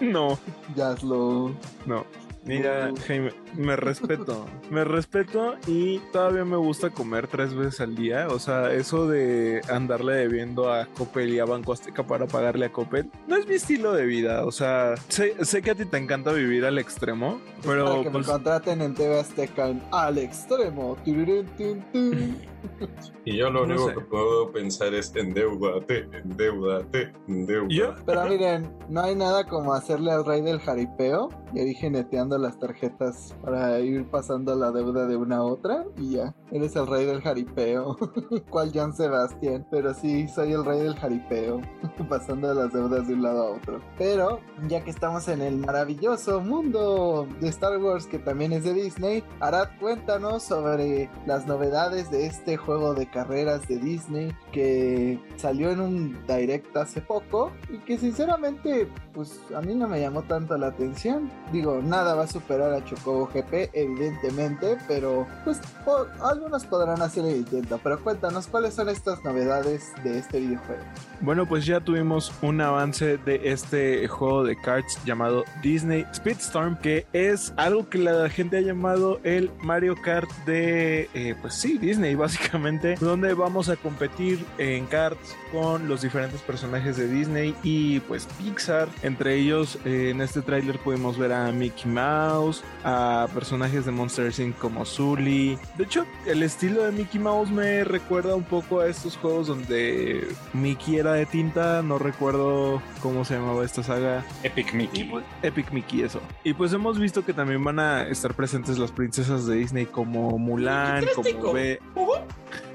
[SPEAKER 4] no,
[SPEAKER 2] Ya hazlo.
[SPEAKER 4] no. Mira. Jaime, me respeto. Me respeto y todavía me gusta comer tres veces al día. O sea, eso de andarle debiendo a Coppel y a Banco Azteca para pagarle a Coppel, no es mi estilo de vida. O sea, sé, sé que a ti te encanta vivir al extremo, pero
[SPEAKER 2] que
[SPEAKER 4] pues,
[SPEAKER 2] me contraten en TV Azteca en al extremo.
[SPEAKER 3] Y yo lo
[SPEAKER 4] No
[SPEAKER 3] único
[SPEAKER 4] sé.
[SPEAKER 3] que puedo pensar es endeudate, endeudate, endeudate.
[SPEAKER 2] Pero miren, no hay nada como hacerle al rey del jaripeo. Ya dije las tarjetas para ir pasando la deuda de una a otra y ya. Eres el rey del jaripeo. ¿Cuál John Sebastián? Pero sí, soy el rey del jaripeo. pasando las deudas de un lado a otro. Pero ya que estamos en el maravilloso mundo de Star Wars que también es de Disney, Arad, cuéntanos sobre las novedades de este juego de carreras de Disney que salió en un direct hace poco y que sinceramente pues a mí no me llamó tanto la atención. Digo, nada va a superar a Chocobo GP evidentemente, pero pues algunos podrán hacer el intento. Pero cuéntanos cuáles son estas novedades de este videojuego.
[SPEAKER 4] Bueno, pues ya tuvimos un avance de este juego de cards llamado Disney Speedstorm, que es algo que la gente ha llamado el Mario Kart de, eh, pues sí, Disney básicamente, donde vamos a competir en karts con los diferentes personajes de Disney y pues Pixar. Entre ellos, eh, en este tráiler pudimos ver a Mickey Mouse, a personajes de Monster Inc. como Sully. De hecho, el estilo de Mickey Mouse me recuerda un poco a estos juegos donde Mickey era de tinta, no recuerdo cómo se llamaba esta saga.
[SPEAKER 1] Epic Mickey.
[SPEAKER 4] pues, Epic Mickey, eso. Y pues hemos visto que también van a estar presentes las princesas de Disney como Mulan, como Be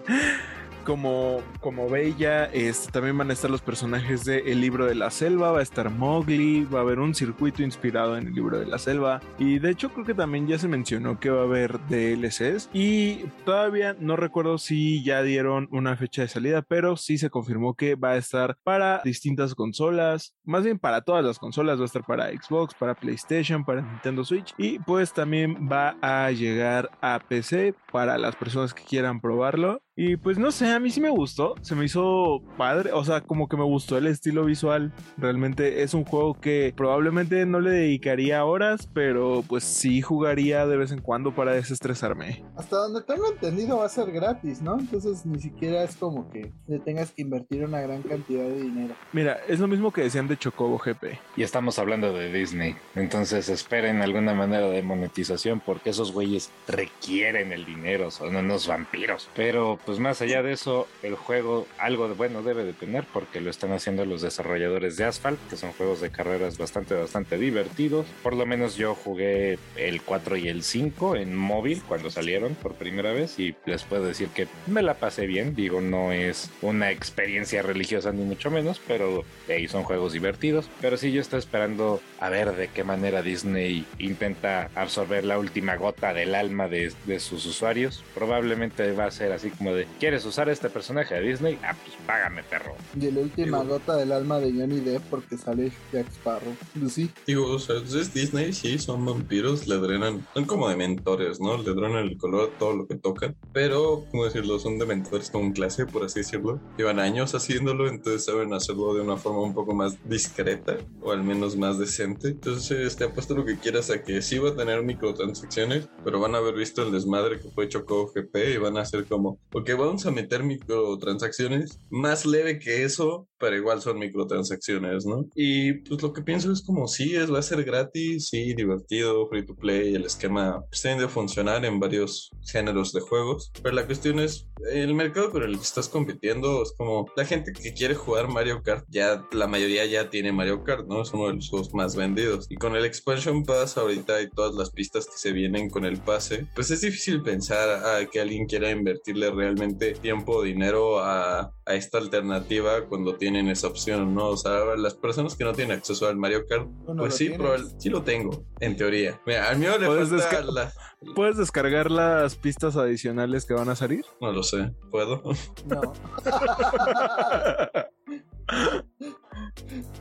[SPEAKER 4] como, como Bella, este, también van a estar los personajes de El libro de la selva, va a estar Mowgli, va a haber un circuito inspirado en el libro de la selva y de hecho creo que también ya se mencionó que va a haber DLCs y todavía no recuerdo si ya dieron una fecha de salida, pero sí se confirmó que va a estar para distintas consolas, más bien para todas las consolas, va a estar para Xbox, para PlayStation, para Nintendo Switch y pues también va a llegar a PC para las personas que quieran probarlo. Y pues no sé, a mí sí me gustó, se me hizo padre, o sea, como que me gustó el estilo visual. Realmente es un juego que probablemente no le dedicaría horas, pero pues sí jugaría de vez en cuando para desestresarme.
[SPEAKER 2] Hasta donde tengo entendido va a ser gratis, ¿no? Entonces ni siquiera es como que le tengas que invertir una gran cantidad de dinero.
[SPEAKER 4] Mira, es lo mismo que decían de Chocobo GP.
[SPEAKER 1] Y estamos hablando de Disney. Entonces esperen alguna manera de monetización porque esos güeyes requieren el dinero, son unos vampiros. Pero pues más allá de eso, el juego algo bueno debe de tener porque lo están haciendo los desarrolladores de Asphalt, que son juegos de carreras bastante, bastante divertidos. Por lo menos yo jugué el 4 y el 5 en móvil cuando salieron por primera vez y les puedo decir que me la pasé bien. Digo, no es una experiencia religiosa ni mucho menos, pero ahí son juegos divertidos. Pero sí, yo estoy esperando a ver de qué manera Disney intenta absorber la última gota del alma de, de sus usuarios. Probablemente va a ser así como como de, ¿quieres usar este personaje de Disney? Ah, pues págame, perro.
[SPEAKER 2] Y la última
[SPEAKER 3] Digo-
[SPEAKER 2] gota del alma de Johnny Depp porque sale Jack Sparrow. Lucy.
[SPEAKER 3] Digo, o sea, es Disney, sí, son vampiros, le drenan, son como dementores, ¿no? Le drenan el color a todo lo que tocan, pero, ¿cómo decirlo? Son dementores con clase, por así decirlo. Llevan años haciéndolo, entonces saben hacerlo de una forma un poco más discreta, o al menos más decente. Entonces, te apuesto lo que quieras a que sí va a tener microtransacciones, pero van a haber visto el desmadre que fue Choco GP y van a hacer como, ok, vamos a meter microtransacciones más leve que eso, pero igual son microtransacciones, ¿no? Y pues lo que pienso es como, sí, es, va a ser gratis, sí, divertido, free to play, el esquema pues, tiende a funcionar en varios géneros de juegos, pero la cuestión es, el mercado con el que estás compitiendo es como, la gente que quiere jugar Mario Kart, ya la mayoría ya tiene Mario Kart, ¿no? Es uno de los juegos más vendidos. Y con el Expansion Pass ahorita y todas las pistas que se vienen con el pase, pues es difícil pensar a que alguien quiera invertirle realmente tiempo o dinero a, a esta alternativa cuando tienen esa opción, ¿no? O sea, las personas que no tienen acceso al Mario Kart,
[SPEAKER 2] ¿Tú no
[SPEAKER 3] pues sí, probable- sí lo tengo, en teoría. Mira, al mío le
[SPEAKER 4] Puedes
[SPEAKER 3] falta
[SPEAKER 4] desca-
[SPEAKER 3] la...
[SPEAKER 4] ¿Puedes descargar las pistas adicionales que van a salir?
[SPEAKER 3] No lo sé, ¿puedo?
[SPEAKER 2] No.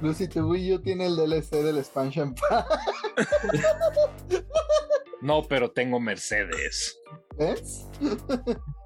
[SPEAKER 2] Lucy, tu Wii U tiene el DLC del Expansion Pass.
[SPEAKER 1] No, pero tengo Mercedes.
[SPEAKER 2] ¿Ves?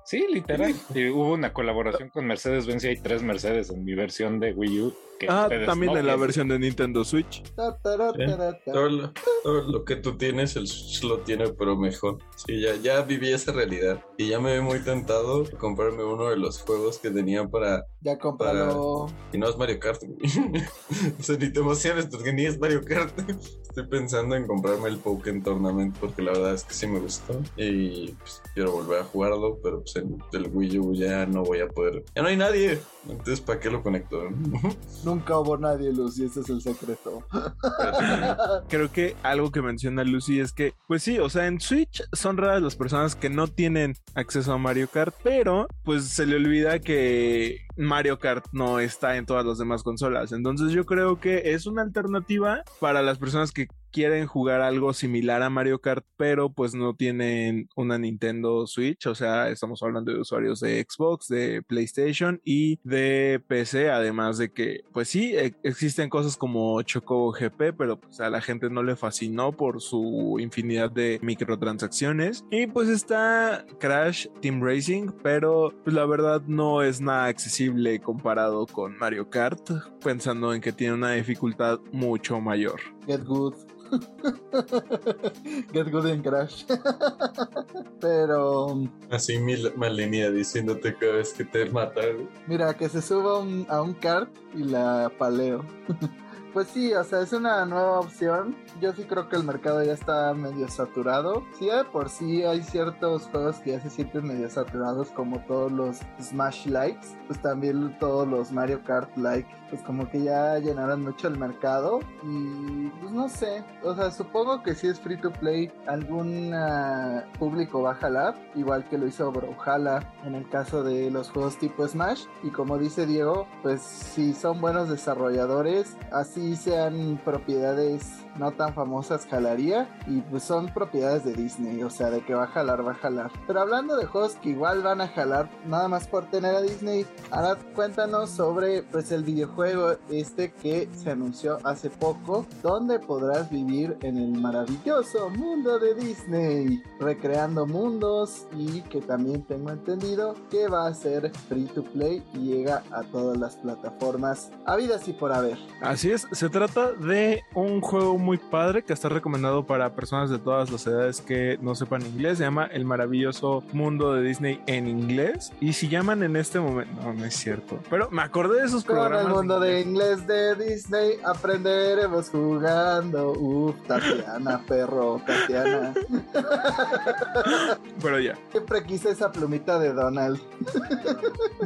[SPEAKER 1] Sí, literal. Y hubo una colaboración con Mercedes-Benz y hay tres Mercedes en mi versión de Wii U. Que
[SPEAKER 4] Ah, también
[SPEAKER 1] no
[SPEAKER 4] en la versión de Nintendo Switch.
[SPEAKER 2] Ta.
[SPEAKER 3] Todo lo, todo lo que tú tienes, el Switch lo tiene, pero mejor. Sí, ya, ya viví esa realidad. Y ya me ve muy tentado a comprarme uno de los juegos que tenía para...
[SPEAKER 2] Ya cómpralo.
[SPEAKER 3] Y no es Mario Kart. o sea, ni te emociones porque ni es Mario Kart. Estoy pensando en comprarme el Pokémon Tournament porque la verdad es que sí me gustó. Y pues, quiero volver a jugarlo, pero pues en el Wii U ya no voy a poder. Ya no hay nadie. Entonces, ¿para qué lo conecto?
[SPEAKER 2] Nunca hubo nadie, Lucy, ese es el secreto.
[SPEAKER 4] Creo que algo que menciona Lucy es que, pues sí, o sea, en Switch son raras las personas que no tienen acceso a Mario Kart, pero pues se le olvida que Mario Kart no está en todas las demás consolas. Entonces yo creo que es una alternativa para las personas que quieren jugar algo similar a Mario Kart, pero pues no tienen una Nintendo Switch, o sea, estamos hablando de usuarios de Xbox, de PlayStation y de PC, además de que, pues sí, e- existen cosas como Chocobo GP, pero pues a la gente no le fascinó por su infinidad de microtransacciones. Y pues está Crash Team Racing, pero pues la verdad no es nada accesible comparado con Mario Kart, pensando en que tiene una dificultad mucho mayor.
[SPEAKER 2] Get good. Get good en Crash. Pero
[SPEAKER 3] Así mi línea diciéndote cada vez que te mata. güey.
[SPEAKER 2] mira, que se suba un- a un kart y la paleo. Pues sí, o sea, es una nueva opción. Yo sí creo que el mercado ya está medio saturado. Sí, de por sí hay ciertos juegos que ya se sienten medio saturados, como todos los Smash Likes. Pues también todos los Mario Kart Like. Pues como que ya llenaron mucho el mercado. Y pues no sé. O sea, supongo que si es free to play, algún ah, público va a jalar. Igual que lo hizo Brawlhalla en el caso de los juegos tipo Smash. Y como dice Diego, pues si son buenos desarrolladores, así sean propiedades no tan famosas, jalaría. Y pues son propiedades de Disney, o sea, de que va a jalar, va a jalar. Pero hablando de juegos que igual van a jalar, nada más por tener a Disney, ahora cuéntanos sobre pues el videojuego este que se anunció hace poco, donde podrás vivir en el maravilloso mundo de Disney, recreando mundos y que también tengo entendido que va a ser free to play y llega a todas las plataformas habidas y por haber.
[SPEAKER 4] Así es, se trata de un juego muy padre que está recomendado para personas de todas las edades que no sepan inglés. Se llama El maravilloso mundo de Disney en inglés. Y si llaman en este momento, no, no es cierto. Pero me acordé de esos
[SPEAKER 2] Con
[SPEAKER 4] programas.
[SPEAKER 2] el mundo de
[SPEAKER 4] inglés.
[SPEAKER 2] inglés de Disney aprenderemos jugando. Uf, Tatiana, perro, Tatiana.
[SPEAKER 4] Pero ya,
[SPEAKER 2] Siempre quise esa plumita de Donald.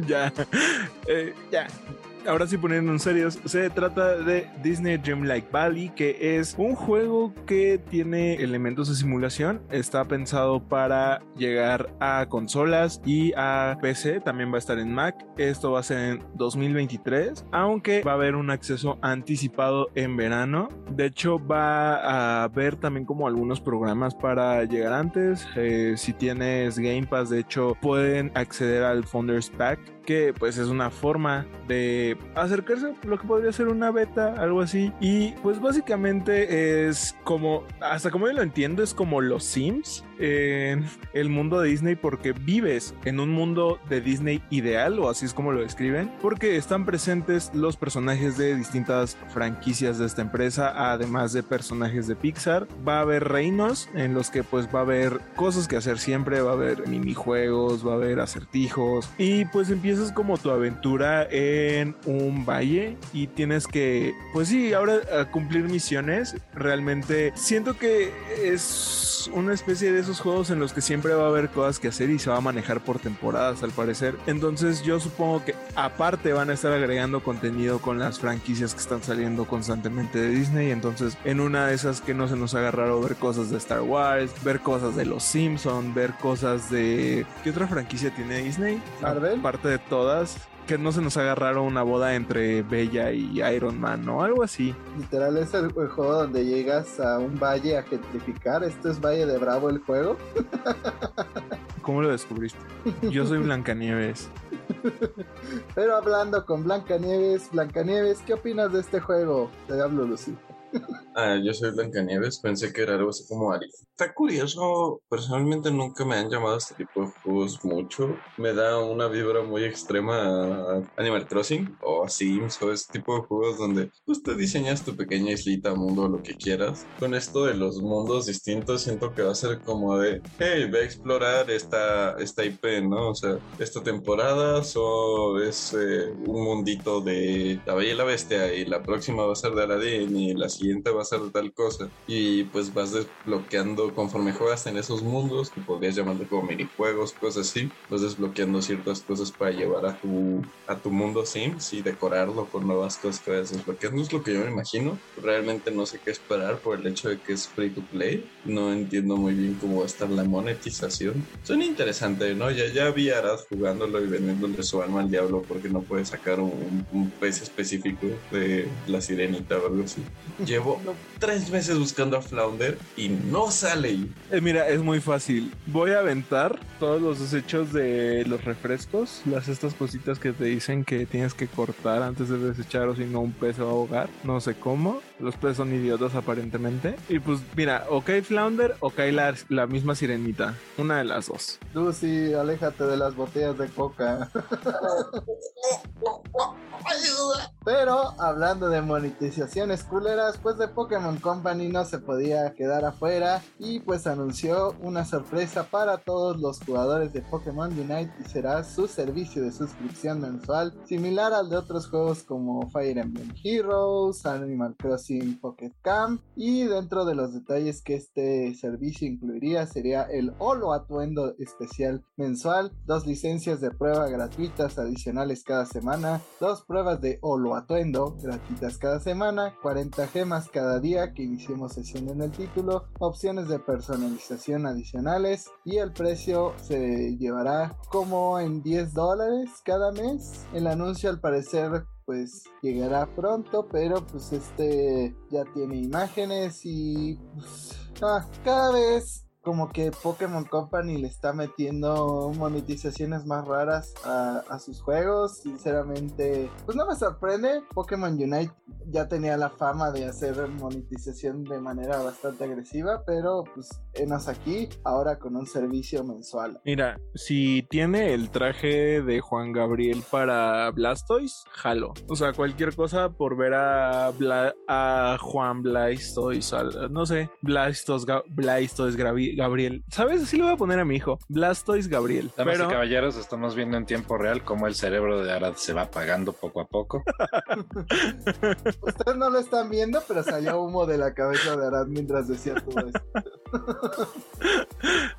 [SPEAKER 4] ya, eh, ya. Ahora sí poniendo en serios, se trata de Disney Dreamlike Valley, que es un juego que tiene elementos de simulación. Está pensado para llegar a consolas y a PC. También va a estar en Mac. Esto va a ser en 2023, aunque va a haber un acceso anticipado en verano. De hecho, va a haber también como algunos programas para llegar antes. Eh, si tienes Game Pass, de hecho, pueden acceder al Founders Pack que pues es una forma de acercarse a lo que podría ser una beta, algo así. Y pues básicamente es como, hasta como yo lo entiendo, es como los Sims en el mundo de Disney porque vives en un mundo de Disney ideal o así es como lo describen porque están presentes los personajes de distintas franquicias de esta empresa además de personajes de Pixar va a haber reinos en los que pues va a haber cosas que hacer siempre va a haber minijuegos va a haber acertijos y pues empieza es como tu aventura en un valle y tienes que, pues sí, ahora cumplir misiones. Realmente siento que es una especie de esos juegos en los que siempre va a haber cosas que hacer y se va a manejar por temporadas al parecer. Entonces yo supongo que aparte van a estar agregando contenido con las franquicias que están saliendo constantemente de Disney. Entonces en una de esas que no se nos haga raro ver cosas de Star Wars, ver cosas de los Simpsons, ver cosas de... ¿Qué otra franquicia tiene Disney?
[SPEAKER 2] Marvel.
[SPEAKER 4] Parte de todas. Que no se nos agarraron una boda entre Bella y Iron Man, ¿no? Algo así.
[SPEAKER 2] Literal es el, el juego donde llegas a un valle a gentrificar. Esto es Valle de Bravo el juego.
[SPEAKER 4] ¿Cómo lo descubriste? Yo soy Blancanieves.
[SPEAKER 2] Pero hablando con Blancanieves, Blancanieves, ¿qué opinas de este juego? Te hablo, Lucy.
[SPEAKER 3] Ah, yo soy Blancanieves, pensé que era algo así como Ari. Está curioso, personalmente nunca me han llamado este tipo de juegos mucho. Me da una vibra muy extrema a Animal Crossing o a Sims o ese tipo de juegos donde pues te diseñas tu pequeña islita, mundo, lo que quieras. Con esto de los mundos distintos siento que va a ser como de, hey, ve a explorar esta, esta IP, ¿no? O sea, esta temporada so, es eh, un mundito de La Bella y la Bestia y la próxima va a ser de Aladdin y la siguiente va a ser tal cosa. Y pues vas desbloqueando conforme juegas en esos mundos, que podrías llamarlo como minijuegos, cosas así, vas desbloqueando ciertas cosas para llevar a tu, a tu mundo Sims y decorarlo con nuevas cosas que vayas desbloqueando. Es lo que yo me imagino. Realmente no sé qué esperar por el hecho de que es free to play. No entiendo muy bien cómo va a estar la monetización. Suena interesante, ¿no? Ya, ya vi a Arad jugándolo y vendiéndole su alma al diablo porque no puede sacar un, un pez específico de la sirenita o algo así. Llevo tres meses buscando a Flounder y no sale.
[SPEAKER 4] Eh, mira, es muy fácil. Voy a aventar todos los desechos de los refrescos, las estas cositas que te dicen que tienes que cortar antes de desechar o si no un pez va a ahogar. No sé cómo. Los peces son idiotas aparentemente. Y pues mira, o cae Flounder o cae la, la misma sirenita. Una de las dos.
[SPEAKER 2] Lucy, aléjate de las botellas de coca. Pero hablando de monetizaciones culeras, pues de Pokémon Company no se podía quedar afuera y pues anunció una sorpresa para todos los jugadores de Pokémon Unite y será su servicio de suscripción mensual similar al de otros juegos como Fire Emblem Heroes, Animal Crossing Pocket Camp y dentro de los detalles que este servicio incluiría sería el Holo Atuendo especial mensual, dos licencias de prueba gratuitas adicionales cada semana, dos pruebas de Holo Atuendo gratuitas cada semana, 40 gemas cada día que iniciemos sesión en el título, opciones de personalización adicionales y el precio se llevará como en 10 dólares cada mes. El anuncio al parecer pues llegará pronto, pero pues este ya tiene imágenes y pues, ah, cada vez como que Pokémon Company le está metiendo monetizaciones más raras a, a, sus juegos. Sinceramente, pues no me sorprende. Pokémon Unite ya tenía la fama de hacer monetización de manera bastante agresiva, pero pues enos aquí ahora con un servicio mensual.
[SPEAKER 4] Mira, si tiene el traje de Juan Gabriel para Blastoise, jalo. O sea, cualquier cosa por ver a, Bla a Juan Blastoise, no sé, Blastoise, Blastoise Gabriel Gabriel. ¿Sabes? Así le voy a poner a mi hijo. Blastoise Gabriel.
[SPEAKER 1] Damas
[SPEAKER 4] Pero...
[SPEAKER 1] y caballeros, estamos viendo en tiempo real cómo el cerebro de Arad se va apagando poco a poco.
[SPEAKER 2] Ustedes no lo están viendo, pero salió humo de la cabeza de Arad mientras decía todo esto.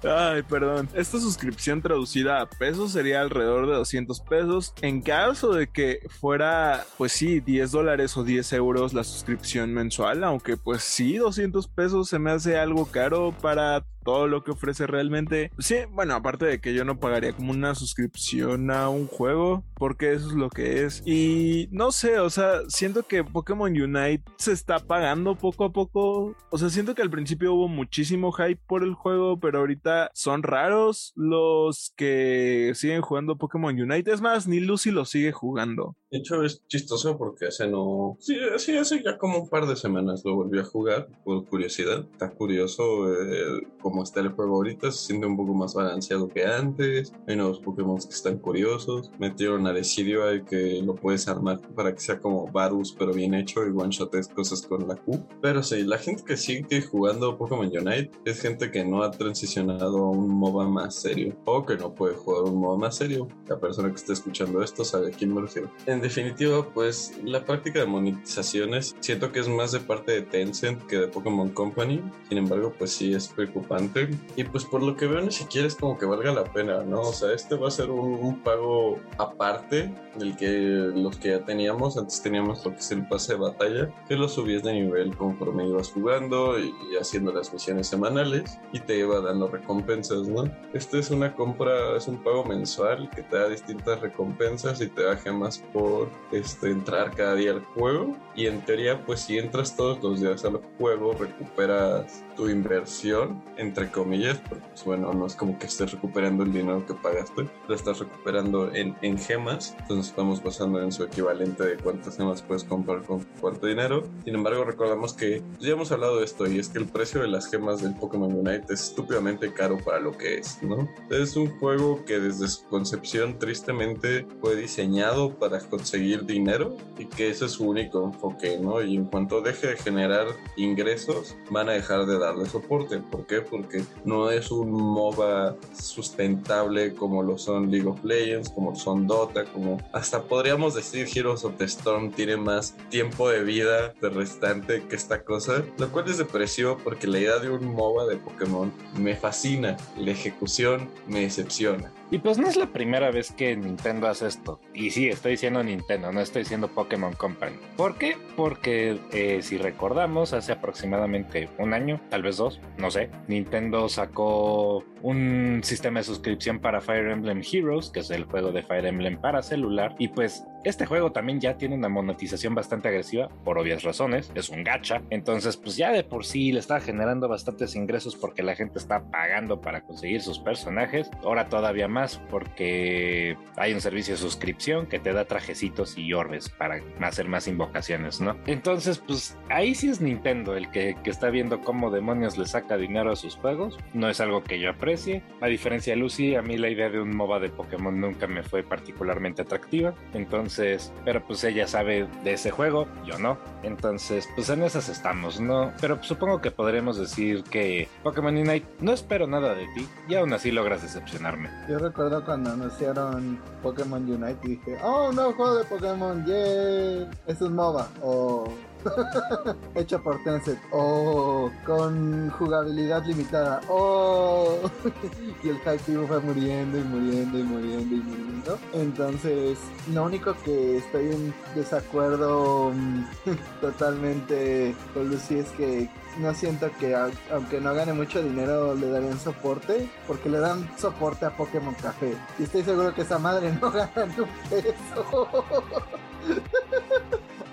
[SPEAKER 4] Ay, perdón. Esta suscripción traducida a pesos sería alrededor de 200 pesos. En caso de que fuera, pues sí, 10 dólares o 10 euros la suscripción mensual, aunque pues sí, 200 pesos se me hace algo caro para todo lo que ofrece realmente. Sí, bueno, aparte de que yo no pagaría como una suscripción a un juego, porque eso es lo que es. Y no sé, o sea, siento que Pokémon Unite se está pagando poco a poco. O sea, siento que al principio hubo muchísimo hype por el juego, pero ahorita son raros los que siguen jugando Pokémon Unite. Es más, ni Lucy lo sigue jugando.
[SPEAKER 3] De hecho, es chistoso porque hace no. Sí, sí, hace ya como un par de semanas lo volví a jugar por curiosidad. Está curioso eh, cómo está el juego ahorita. Se siente un poco más balanceado que antes. Hay nuevos Pokémon que están curiosos. Metieron a Decidio que lo puedes armar para que sea como Varus, pero bien hecho y one shotes cosas con la Q. Pero sí, la gente que sigue jugando Pokémon Unite es gente que no ha transicionado a un MOBA más serio o que no puede jugar un MOBA más serio. La persona que está escuchando esto sabe a quién me refiero. En definitiva, pues la práctica de monetizaciones siento que es más de parte de Tencent que de Pokémon Company. Sin embargo, pues sí es preocupante. Y pues por lo que veo ni siquiera es como que valga la pena, ¿no? O sea, este va a ser un, pago aparte del que los que ya teníamos. Antes teníamos lo que es el pase de batalla, que lo subías de nivel conforme ibas jugando y, haciendo las misiones semanales y te iba dando recompensas, ¿no? Este es una compra, es un pago mensual que te da distintas recompensas y te da gemas por este, entrar cada día al juego. Y en teoría pues si entras todos los días al juego recuperas tu inversión entre comillas porque pues, bueno no es como que estés recuperando el dinero que pagaste lo estás recuperando en, en gemas entonces estamos basando en su equivalente de cuántas gemas puedes comprar con cuánto dinero sin embargo recordamos que pues, ya hemos hablado de esto y es que el precio de las gemas del Pokémon Unite es estúpidamente caro para lo que es ¿no? es un juego que desde su concepción tristemente fue diseñado para conseguir dinero y que ese es su único enfoque, ¿no? Y en cuanto deje de generar ingresos, van a dejar de darle soporte. ¿Por qué? Porque no es un MOBA sustentable como lo son League of Legends, como son Dota, como hasta podríamos decir Heroes of the Storm tiene más tiempo de vida de restante que esta cosa, lo cual es depresivo porque la idea de un MOBA de Pokémon me fascina, la ejecución me decepciona.
[SPEAKER 1] Y pues no es la primera vez que Nintendo hace esto. Y sí, estoy diciendo Nintendo, no estoy diciendo Pokémon Company. ¿Por qué? Porque eh, si recordamos, hace aproximadamente un año, tal vez dos, no sé, Nintendo sacó un sistema de suscripción para Fire Emblem Heroes, que es el juego de Fire Emblem para celular. Y pues este juego también ya tiene una monetización bastante agresiva, por obvias razones, es un gacha, entonces pues ya de por sí le está generando bastantes ingresos porque la gente está pagando para conseguir sus personajes, ahora todavía más porque hay un servicio de suscripción que te da trajecitos y orbes para hacer más invocaciones, ¿no? Entonces pues ahí sí es Nintendo el que, que está viendo cómo demonios le saca dinero a sus juegos, no es algo que yo aprecie, a diferencia de Lucy, a mí la idea de un MOBA de Pokémon nunca me fue particularmente atractiva, entonces pero pues ella sabe de ese juego, yo no. Entonces, pues en esas estamos, ¿no? Pero supongo que podremos decir que Pokémon Unite no espero nada de ti y aún así logras decepcionarme.
[SPEAKER 2] Yo recuerdo cuando anunciaron Pokémon Unite y dije, oh, nuevo juego de Pokémon, yeah, es un MOBA. O hecho por Tencent. Oh, con jugabilidad limitada. Oh, y el hype fue muriendo y muriendo y muriendo y muriendo. Entonces, lo único que estoy en desacuerdo mm, totalmente con Lucy es que no siento que aunque no gane mucho dinero le darían soporte porque le dan soporte a Pokémon Café y estoy seguro que esa madre no gana un peso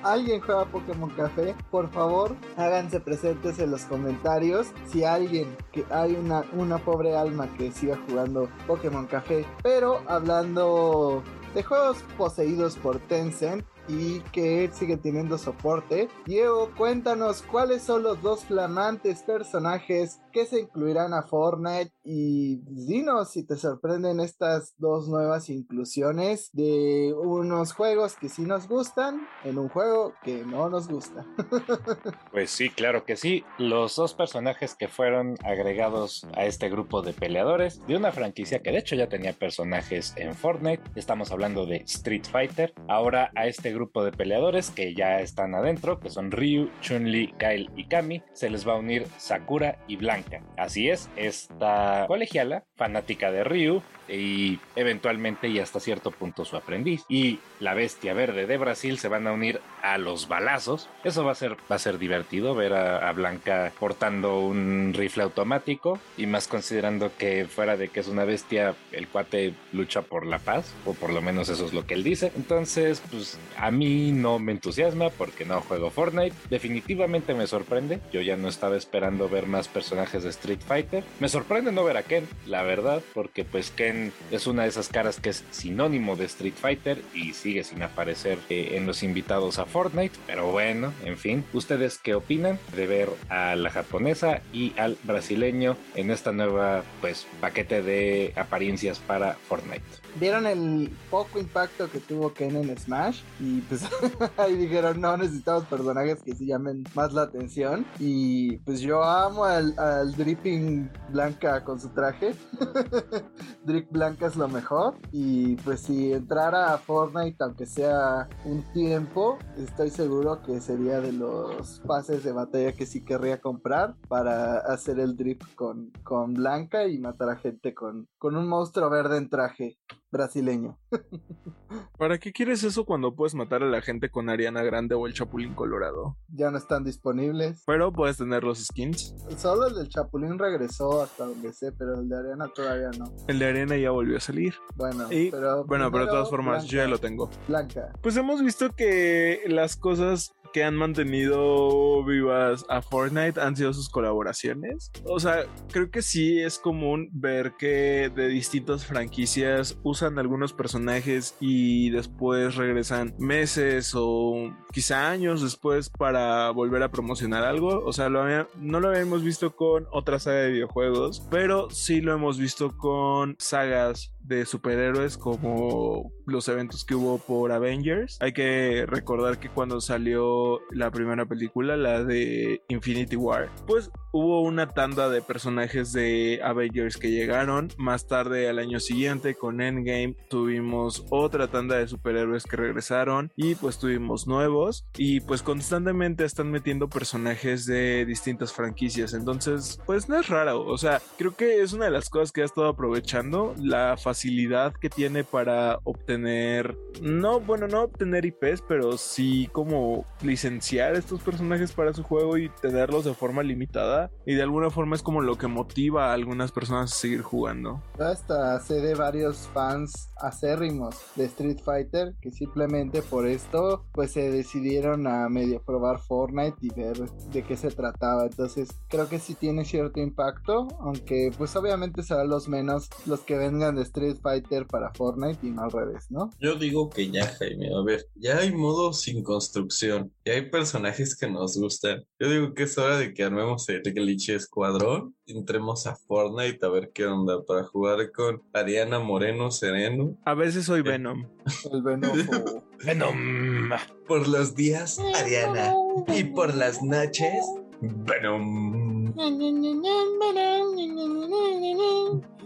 [SPEAKER 2] alguien juega Pokémon Café, por favor háganse presentes en los comentarios si alguien que hay una, una pobre alma que siga jugando Pokémon Café. Pero hablando de juegos poseídos por Tencent, y que sigue teniendo soporte. Diego, cuéntanos cuáles son los dos flamantes personajes que se incluirán a Fortnite y dinos si te sorprenden estas dos nuevas inclusiones de unos juegos que sí nos gustan en un juego que no nos gusta.
[SPEAKER 1] pues sí, claro que sí. Los dos personajes que fueron agregados a este grupo de peleadores de una franquicia que de hecho ya tenía personajes en Fortnite. Estamos hablando de Street Fighter. Ahora a este grupo grupo de peleadores que ya están adentro, que son Ryu, Chun-Li, Kyle y Kami, se les va a unir Sakura y Blanca. Así es, esta colegiala, fanática de Ryu, y eventualmente y hasta cierto punto su aprendiz. Y la bestia verde de Brasil se van a unir a los balazos. Eso va a ser, va a ser divertido ver a, Blanca portando un rifle automático y más considerando que fuera de que es una bestia, el cuate lucha por la paz, o por lo menos eso es lo que él dice. Entonces, pues a mí no me entusiasma porque no juego Fortnite. Definitivamente me sorprende. Yo ya no estaba esperando ver más personajes de Street Fighter. Me sorprende no ver a Ken, la verdad, porque pues Ken es una de esas caras que es sinónimo de Street Fighter y sigue sin aparecer eh, en los invitados a Fortnite. Pero bueno, en fin, ¿ustedes qué opinan de ver a la japonesa y al brasileño en esta nueva pues paquete de apariencias para Fortnite?
[SPEAKER 2] Vieron el poco impacto que tuvo Ken en Smash y pues ahí dijeron no necesitamos personajes que sí llamen más la atención y pues yo amo al, al Dripping Blanca con su traje. Drip Blanca es lo mejor. Y pues si entrara a Fortnite aunque sea un tiempo estoy seguro que sería de los pases de batalla que sí querría comprar para hacer el drip con, con Blanca y matar a gente con, con un monstruo verde en traje brasileño.
[SPEAKER 4] ¿Para qué quieres eso cuando puedes matar a la gente con Ariana Grande o el Chapulín Colorado?
[SPEAKER 2] Ya no están disponibles.
[SPEAKER 4] Pero puedes tener los skins.
[SPEAKER 2] Solo el del Chapulín regresó hasta donde sé, pero el de Ariana todavía no.
[SPEAKER 4] El de Ariana ya volvió a salir.
[SPEAKER 2] Bueno,
[SPEAKER 4] Y,
[SPEAKER 2] pero
[SPEAKER 4] bueno, pero de todas formas,
[SPEAKER 2] Blanca,
[SPEAKER 4] yo ya lo tengo.
[SPEAKER 2] Blanca.
[SPEAKER 4] Pues hemos visto que las cosas que han mantenido vivas a Fortnite han sido sus colaboraciones. O sea, creo que sí es común ver que de distintas franquicias usan algunos personajes y después regresan meses o quizá años después para volver a promocionar algo. O sea, no lo habíamos visto con otra saga de videojuegos, pero sí lo hemos visto con sagas de superhéroes como los eventos que hubo por Avengers. Hay que recordar que cuando salió la primera película, la de Infinity War, pues hubo una tanda de personajes de Avengers que llegaron. Más tarde, al año siguiente, con Endgame, tuvimos otra tanda de superhéroes que regresaron y pues tuvimos nuevos. Y pues constantemente están metiendo personajes de distintas franquicias. Entonces, pues no es raro. O sea, creo que es una de las cosas que ha estado aprovechando la facilidad que tiene para obtener, no, bueno, no obtener IPs, pero sí como licenciar estos personajes para su juego y tenerlos de forma limitada. Y de alguna forma es como lo que motiva a algunas personas a seguir jugando.
[SPEAKER 2] Hasta sé de varios fans acérrimos de Street Fighter que simplemente por esto pues se decidieron a medio probar Fortnite y ver de qué se trataba. Entonces creo que sí tiene cierto impacto, aunque pues obviamente serán los menos los que vengan de Street Fighter para Fortnite y no al revés, ¿no?
[SPEAKER 3] Yo digo que ya, Jaime, a ver, ya hay modos sin construcción, ya hay personajes que nos gustan. Yo digo que es hora de que armemos el glitch escuadrón, entremos a Fortnite a ver qué onda para jugar con Ariana Moreno Sereno
[SPEAKER 4] A veces soy Venom.
[SPEAKER 2] El Venojo.
[SPEAKER 1] Venom.
[SPEAKER 3] por los días Ariana y por las noches Venom.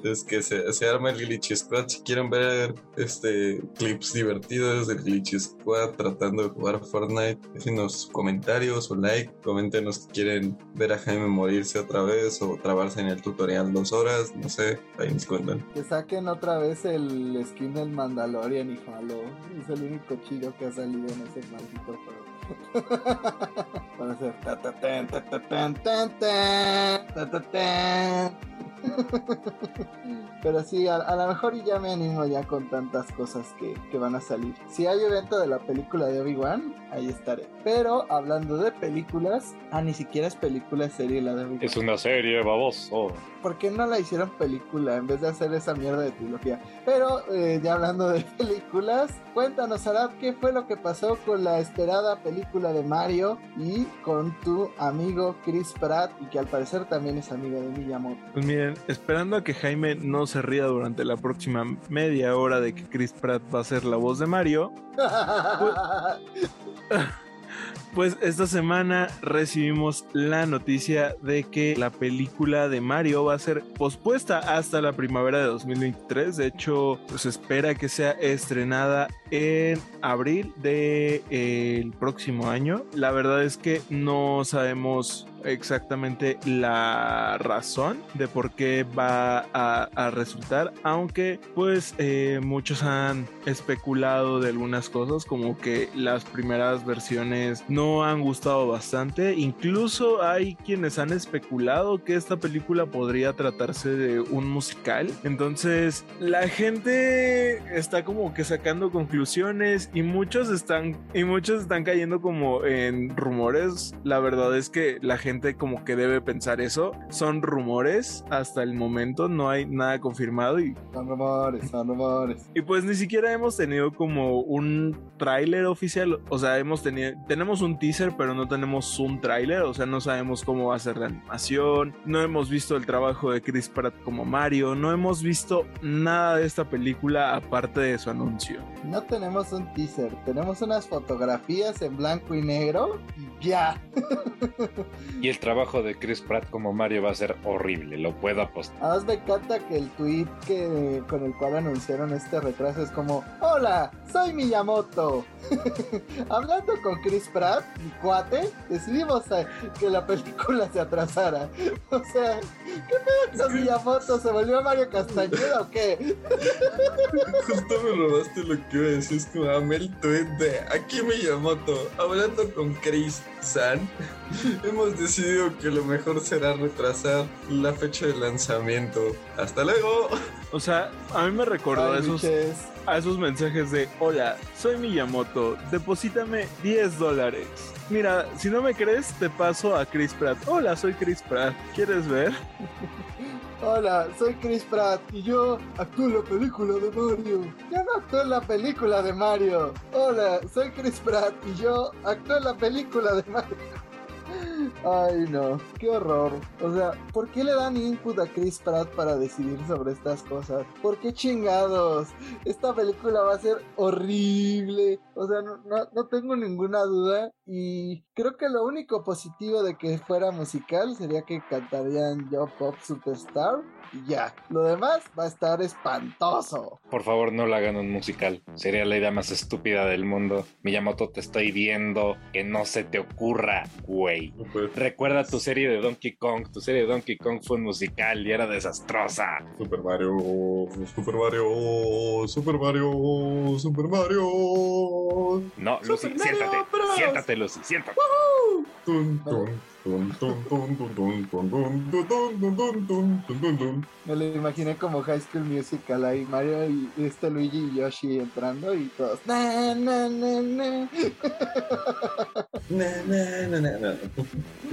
[SPEAKER 3] Es que se, se arma el Glitch Squad. Si quieren ver este clips divertidos del Glitch Squad tratando de jugar Fortnite, déjenos comentarios o like. Coméntenos si quieren ver a Jaime morirse otra vez o trabarse en el tutorial dos horas. No sé, ahí nos cuentan.
[SPEAKER 2] que saquen otra vez el skin del Mandalorian y Halo. Es el único chido que ha salido en ese maldito juego. Pero sí, a, a lo mejor ya me animo ya con tantas cosas que, que van a salir. Si hay evento de la película de Obi-Wan, ahí estaré. Pero hablando de películas, ah, ni siquiera es película, es serie la de Obi-Wan.
[SPEAKER 1] Es una serie, baboso.
[SPEAKER 2] ¿Por qué no la hicieron película en vez de hacer esa mierda de trilogía? Pero eh, ya hablando de películas, cuéntanos, Arad, ¿qué fue lo que pasó con la esperada película de Mario y con tu amigo Chris Pratt, y que al parecer también es amigo de Miyamoto?
[SPEAKER 4] Pues miren, esperando a que Jaime no se ría durante la próxima media hora de que Chris Pratt va a ser la voz de Mario, Pues esta semana recibimos la noticia de que la película de Mario va a ser pospuesta hasta la primavera de 2023. De hecho, se espera que sea estrenada en abril del de, próximo año. La verdad es que no sabemos exactamente la razón de por qué va a, resultar, aunque pues eh, muchos han especulado de algunas cosas como que las primeras versiones no han gustado bastante, incluso hay quienes han especulado que esta película podría tratarse de un musical, entonces la gente está como que sacando conclusiones y muchos están y muchos están cayendo como en rumores, la verdad es que la gente como que debe pensar eso. Son rumores. Hasta el momento, no hay nada confirmado y...
[SPEAKER 2] Son rumores, son rumores.
[SPEAKER 4] Y pues ni siquiera hemos tenido como un tráiler oficial, o sea, hemos tenido, tenemos un teaser, pero no tenemos un tráiler, o sea, no sabemos cómo va a ser la animación, no hemos visto el trabajo de Chris Pratt como Mario, no hemos visto nada de esta película aparte de su anuncio.
[SPEAKER 2] No tenemos un teaser, tenemos unas fotografías en blanco y negro y ya.
[SPEAKER 1] y el trabajo de Chris Pratt como Mario va a ser horrible, lo puedo apostar.
[SPEAKER 2] Además me encanta que el tweet que, con el cual anunciaron este retraso es como, hola, soy Miyamoto. Hablando con Chris Pratt, mi cuate, decidimos eh, que la película se atrasara. O sea, ¿qué pedo con Miyamoto? ¿Se volvió Mario Castañeda o qué?
[SPEAKER 3] Justo me robaste lo que iba a decir, es como amé el tweet de aquí Miyamoto, hablando con Chris San. Hemos decidido que lo mejor será retrasar la fecha de lanzamiento. ¡Hasta luego!
[SPEAKER 4] O sea, a mí me recordó a esos, a esos mensajes de: Hola, soy Miyamoto, deposítame 10 dólares. Mira, si no me crees, te paso a Chris Pratt. Hola, soy Chris Pratt. ¿Quieres ver?
[SPEAKER 2] Hola, soy Chris Pratt y yo actúo en la película de Mario. Yo no actúo en la película de Mario. Hola, soy Chris Pratt y yo actúo en la película de Mario. Ay, no, qué horror. O sea, ¿por qué le dan input a Chris Pratt para decidir sobre estas cosas? ¿Por qué chingados? Esta película va a ser horrible. O sea, no, no, tengo ninguna duda. Y creo que lo único positivo de que fuera musical sería que cantarían Yo Pop Superstar y ya. Lo demás va a estar espantoso.
[SPEAKER 1] Por favor, no lo hagan un musical. Sería la idea más estúpida del mundo. Miyamoto, te estoy viendo. Que no se te ocurra, güey. Recuerda tu serie de Donkey Kong. Tu serie de Donkey Kong fue un musical y era desastrosa.
[SPEAKER 3] Super Mario, Super Mario, Super Mario, Super Mario.
[SPEAKER 1] No, Lucy, siéntate. Siéntate, Lucy, siéntate.
[SPEAKER 2] Me lo imaginé como High School Musical ahí, Mario y este Luigi y Yoshi entrando y todos. Na, na, na, na.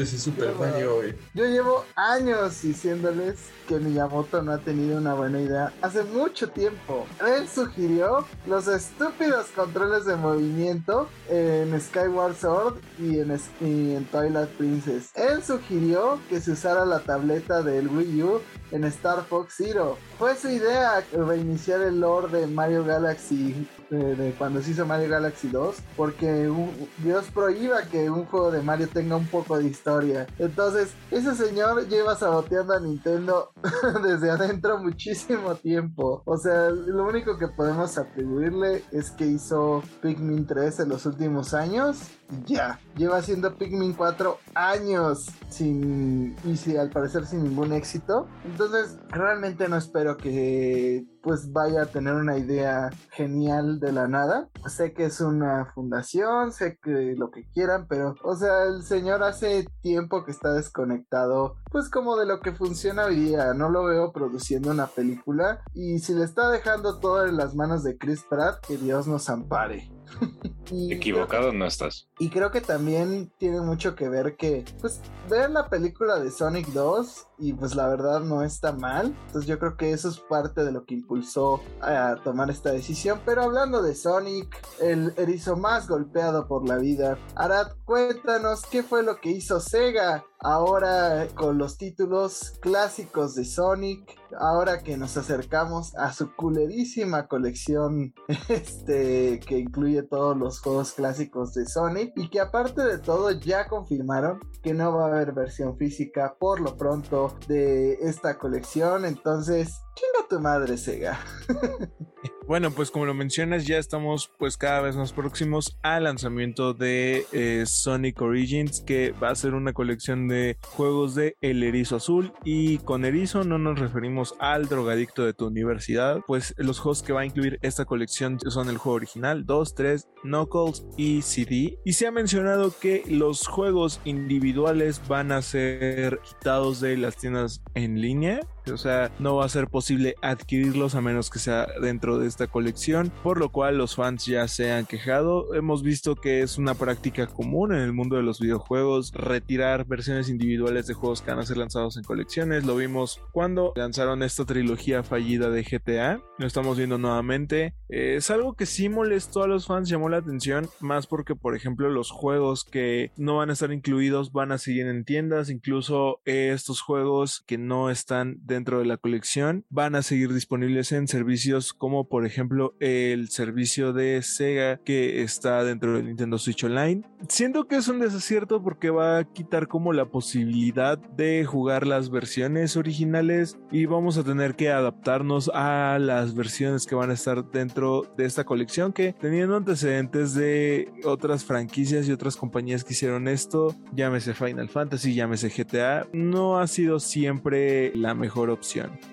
[SPEAKER 3] Super Mario.
[SPEAKER 2] Yo llevo años diciéndoles que Miyamoto no ha tenido una buena idea hace mucho tiempo. Él sugirió los estúpidos controles de movimiento en Skyward Sword y en, y en Twilight Princess. Él sugirió que se usara la tableta del Wii U en Star Fox Zero. Fue su idea reiniciar el lore de Mario Galaxy de, cuando se hizo Mario Galaxy 2 porque Dios prohíba que un juego de Mario tenga un poco de historia. Entonces, ese señor lleva saboteando a Nintendo desde adentro muchísimo tiempo. O sea, lo único que podemos atribuirle es que hizo Pikmin 3 en los últimos años. Ya, lleva haciendo Pikmin 4 años sin y si al parecer sin ningún éxito. Entonces, realmente no espero que pues vaya a tener una idea genial de la nada. Sé que es una fundación, sé que lo que quieran, pero o sea, el señor hace tiempo que está desconectado, pues como de lo que funciona hoy día. No lo veo produciendo una película y si le está dejando todo en las manos de Chris Pratt, que Dios nos ampare.
[SPEAKER 1] Equivocado no estás.
[SPEAKER 2] Y creo que también tiene mucho que ver que, pues, vean la película de Sonic 2 y pues la verdad no está mal. Entonces yo creo que eso es parte de lo que impulsó a tomar esta decisión. Pero hablando de Sonic, el erizo más golpeado por la vida, Arad, cuéntanos qué fue lo que hizo Sega ahora con los títulos clásicos de Sonic, ahora que nos acercamos a su culerísima colección este que incluye todos los juegos clásicos de Sonic y que aparte de todo ya confirmaron que no va a haber versión física por lo pronto de esta colección, entonces chinga tu madre Sega.
[SPEAKER 4] Bueno, pues como lo mencionas, ya estamos pues cada vez más próximos al lanzamiento de eh, Sonic Origins, que va a ser una colección de juegos de El Erizo Azul. Y con Erizo no nos referimos al drogadicto de tu universidad, pues los juegos que va a incluir esta colección son el juego original, 2, 3, Knuckles y CD. Y se ha mencionado que los juegos individuales van a ser quitados de las tiendas en línea o sea, no va a ser posible adquirirlos a menos que sea dentro de esta colección, por lo cual los fans ya se han quejado. Hemos visto que es una práctica común en el mundo de los videojuegos retirar versiones individuales de juegos que van a ser lanzados en colecciones. Lo vimos cuando lanzaron esta trilogía fallida de GTA. Lo estamos viendo nuevamente. es algo que sí molestó a los fans, llamó la atención, más porque, por ejemplo, los juegos que no van a estar incluidos van a seguir en tiendas, incluso estos juegos que no están dentro de la colección van a seguir disponibles en servicios como por ejemplo el servicio de Sega que está dentro del Nintendo Switch Online. Siento que es un desacierto porque va a quitar como la posibilidad de jugar las versiones originales y vamos a tener que adaptarnos a las versiones que van a estar dentro de esta colección que teniendo antecedentes de otras franquicias y otras compañías que hicieron esto, llámese Final Fantasy, llámese GTA, no ha sido siempre la mejor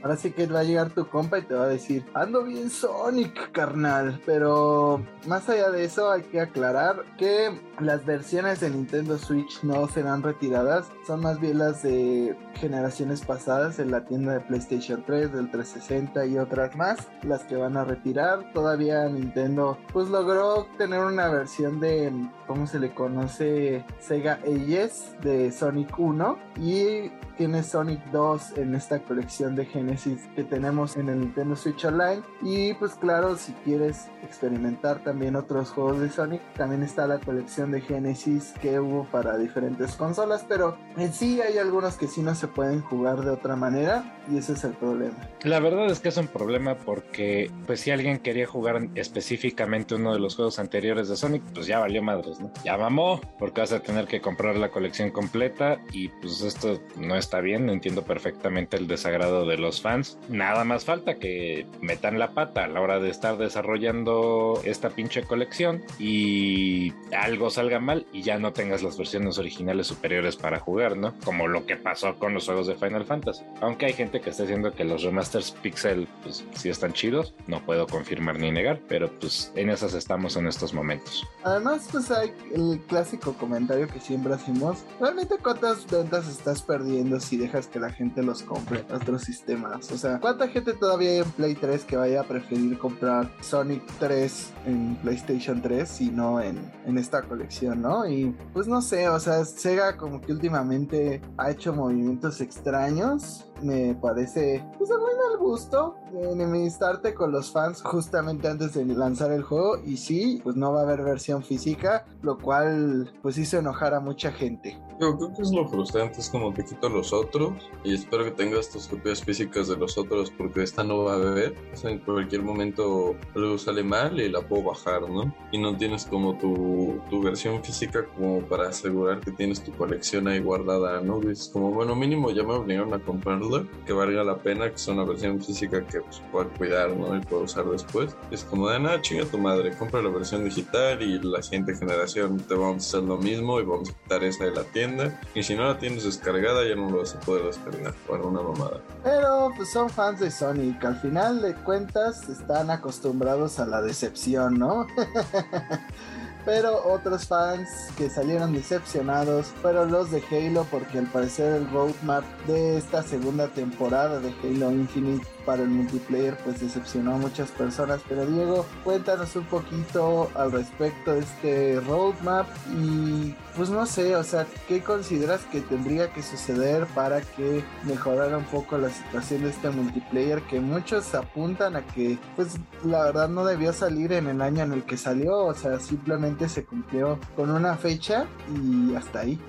[SPEAKER 2] Ahora sí que va a llegar tu compa y te va a decir, ando bien Sonic, carnal. Pero más allá de eso hay que aclarar que las versiones de Nintendo Switch no serán retiradas, son más bien las de generaciones pasadas en la tienda de PlayStation 3, del 360 y otras más, las que van a retirar. Todavía Nintendo pues logró tener una versión de, ¿cómo se le conoce? Sega Ages de Sonic 1 y tiene Sonic 2 en esta colección de Genesis que tenemos en el Nintendo Switch Online. Y pues claro, si quieres experimentar también otros juegos de Sonic, también está la colección de Genesis que hubo para diferentes consolas, pero en sí hay algunos que sí no se pueden jugar de otra manera y ese es el problema.
[SPEAKER 1] La verdad es que es un problema porque pues si alguien quería jugar específicamente uno de los juegos anteriores de Sonic, pues ya valió madres, ¿no? Ya mamó, porque vas a tener que comprar la colección completa y pues esto no es está bien, entiendo perfectamente el desagrado de los fans. Nada más falta que metan la pata a la hora de estar desarrollando esta pinche colección y algo salga mal y ya no tengas las versiones originales superiores para jugar, ¿no? Como lo que pasó con los juegos de Final Fantasy. Aunque hay gente que está diciendo que los remasters Pixel, pues sí están chidos, no puedo confirmar ni negar, pero pues en esas estamos en estos momentos.
[SPEAKER 2] Además, pues hay el clásico comentario que siempre hacemos. ¿Realmente cuántas ventas estás perdiendo si dejas que la gente los compre otros sistemas. O sea, ¿cuánta gente todavía hay en Play 3 que vaya a preferir comprar Sonic 3 en PlayStation 3 y no en, en esta colección, ¿no? Y pues no sé, o sea, Sega como que últimamente ha hecho movimientos extraños me parece pues muy mal gusto enemistarte con los fans justamente antes de lanzar el juego y sí, pues no va a haber versión física, lo cual pues hizo enojar a mucha gente.
[SPEAKER 3] Yo creo que es lo frustrante, es como te quito los otros y espero que tengas tus copias físicas de los otros porque esta no va a sea, en cualquier momento algo sale mal y la puedo bajar, ¿no? Y no tienes como tu, tu versión física como para asegurar que tienes tu colección ahí guardada, ¿no? Es como, bueno, mínimo ya me obligaron a comprarlo que valga la pena, que sea una versión física que pues, pueda cuidar ¿no? y pueda usar después. Es como de nada, chinga tu madre, compra la versión digital y la siguiente generación te vamos a hacer lo mismo y vamos a quitar esa de la tienda. Y si no la tienes descargada, ya no lo vas a poder descargar. Para una mamada.
[SPEAKER 2] Pero pues son fans de Sonic, al final de cuentas están acostumbrados a la decepción, ¿no? pero otros fans que salieron decepcionados fueron los de Halo porque al parecer el roadmap de esta segunda temporada de Halo Infinite para el multiplayer pues decepcionó a muchas personas. Pero Diego, cuéntanos un poquito al respecto de este roadmap y pues no sé, o sea, ¿qué consideras que tendría que suceder para que mejorara un poco la situación de este multiplayer que muchos apuntan a que pues la verdad no debió salir en el año en el que salió, o sea, simplemente se cumplió con una fecha y hasta ahí.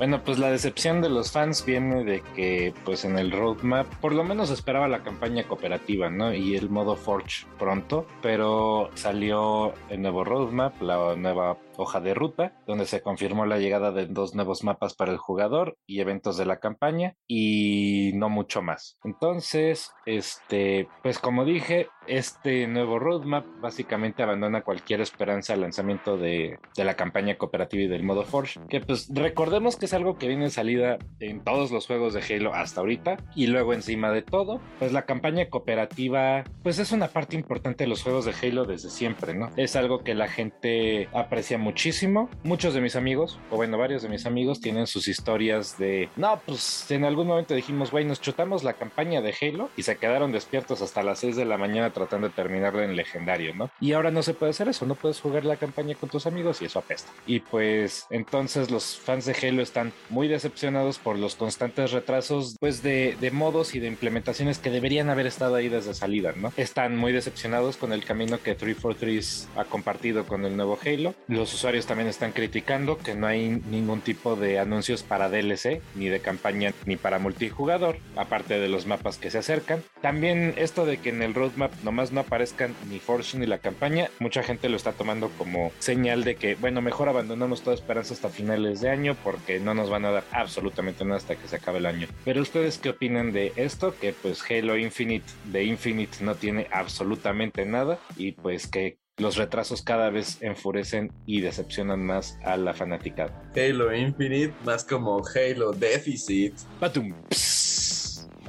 [SPEAKER 1] Bueno, pues la decepción de los fans viene de que pues en el roadmap por lo menos esperaba la campaña cooperativa, ¿no? Y el modo Forge pronto, pero salió el nuevo roadmap, la nueva hoja de ruta, donde se confirmó la llegada de dos nuevos mapas para el jugador y eventos de la campaña y no mucho más. Entonces, este, pues como dije, este nuevo roadmap básicamente abandona cualquier esperanza al lanzamiento de, de, la campaña cooperativa y del modo Forge, que pues recordemos que es algo que viene en salida en todos los juegos de Halo hasta ahorita y luego encima de todo, pues la campaña cooperativa pues es una parte importante de los juegos de Halo desde siempre, ¿no? Es algo que la gente aprecia muchísimo. Muchos de mis amigos, o bueno, varios de mis amigos tienen sus historias de, no, pues en algún momento dijimos, güey, nos chutamos la campaña de Halo y se quedaron despiertos hasta las 6 de la mañana tratando de terminarla en legendario, ¿no? Y ahora no se puede hacer eso, no puedes jugar la campaña con tus amigos y eso apesta. Y pues entonces los fans de Halo están muy decepcionados por los constantes retrasos, pues de, de modos y de implementaciones que deberían haber estado ahí desde salida, ¿no? Están muy decepcionados con el camino que 343 ha compartido con el nuevo Halo. Los usuarios también están criticando que no hay ningún tipo de anuncios para DLC, ni de campaña, ni para multijugador, aparte de los mapas que se acercan. También esto de que en el roadmap nomás no aparezcan ni Forge ni la campaña, mucha gente lo está tomando como señal de que, bueno, mejor abandonamos toda esperanza hasta finales de año porque no nos van a dar absolutamente nada hasta que se acabe el año. Pero ustedes qué opinan de esto? Que pues Halo Infinite de Infinite no tiene absolutamente nada y pues que los retrasos cada vez enfurecen y decepcionan más a la fanaticada.
[SPEAKER 3] Halo Infinite, más como Halo Deficit.
[SPEAKER 1] Batum.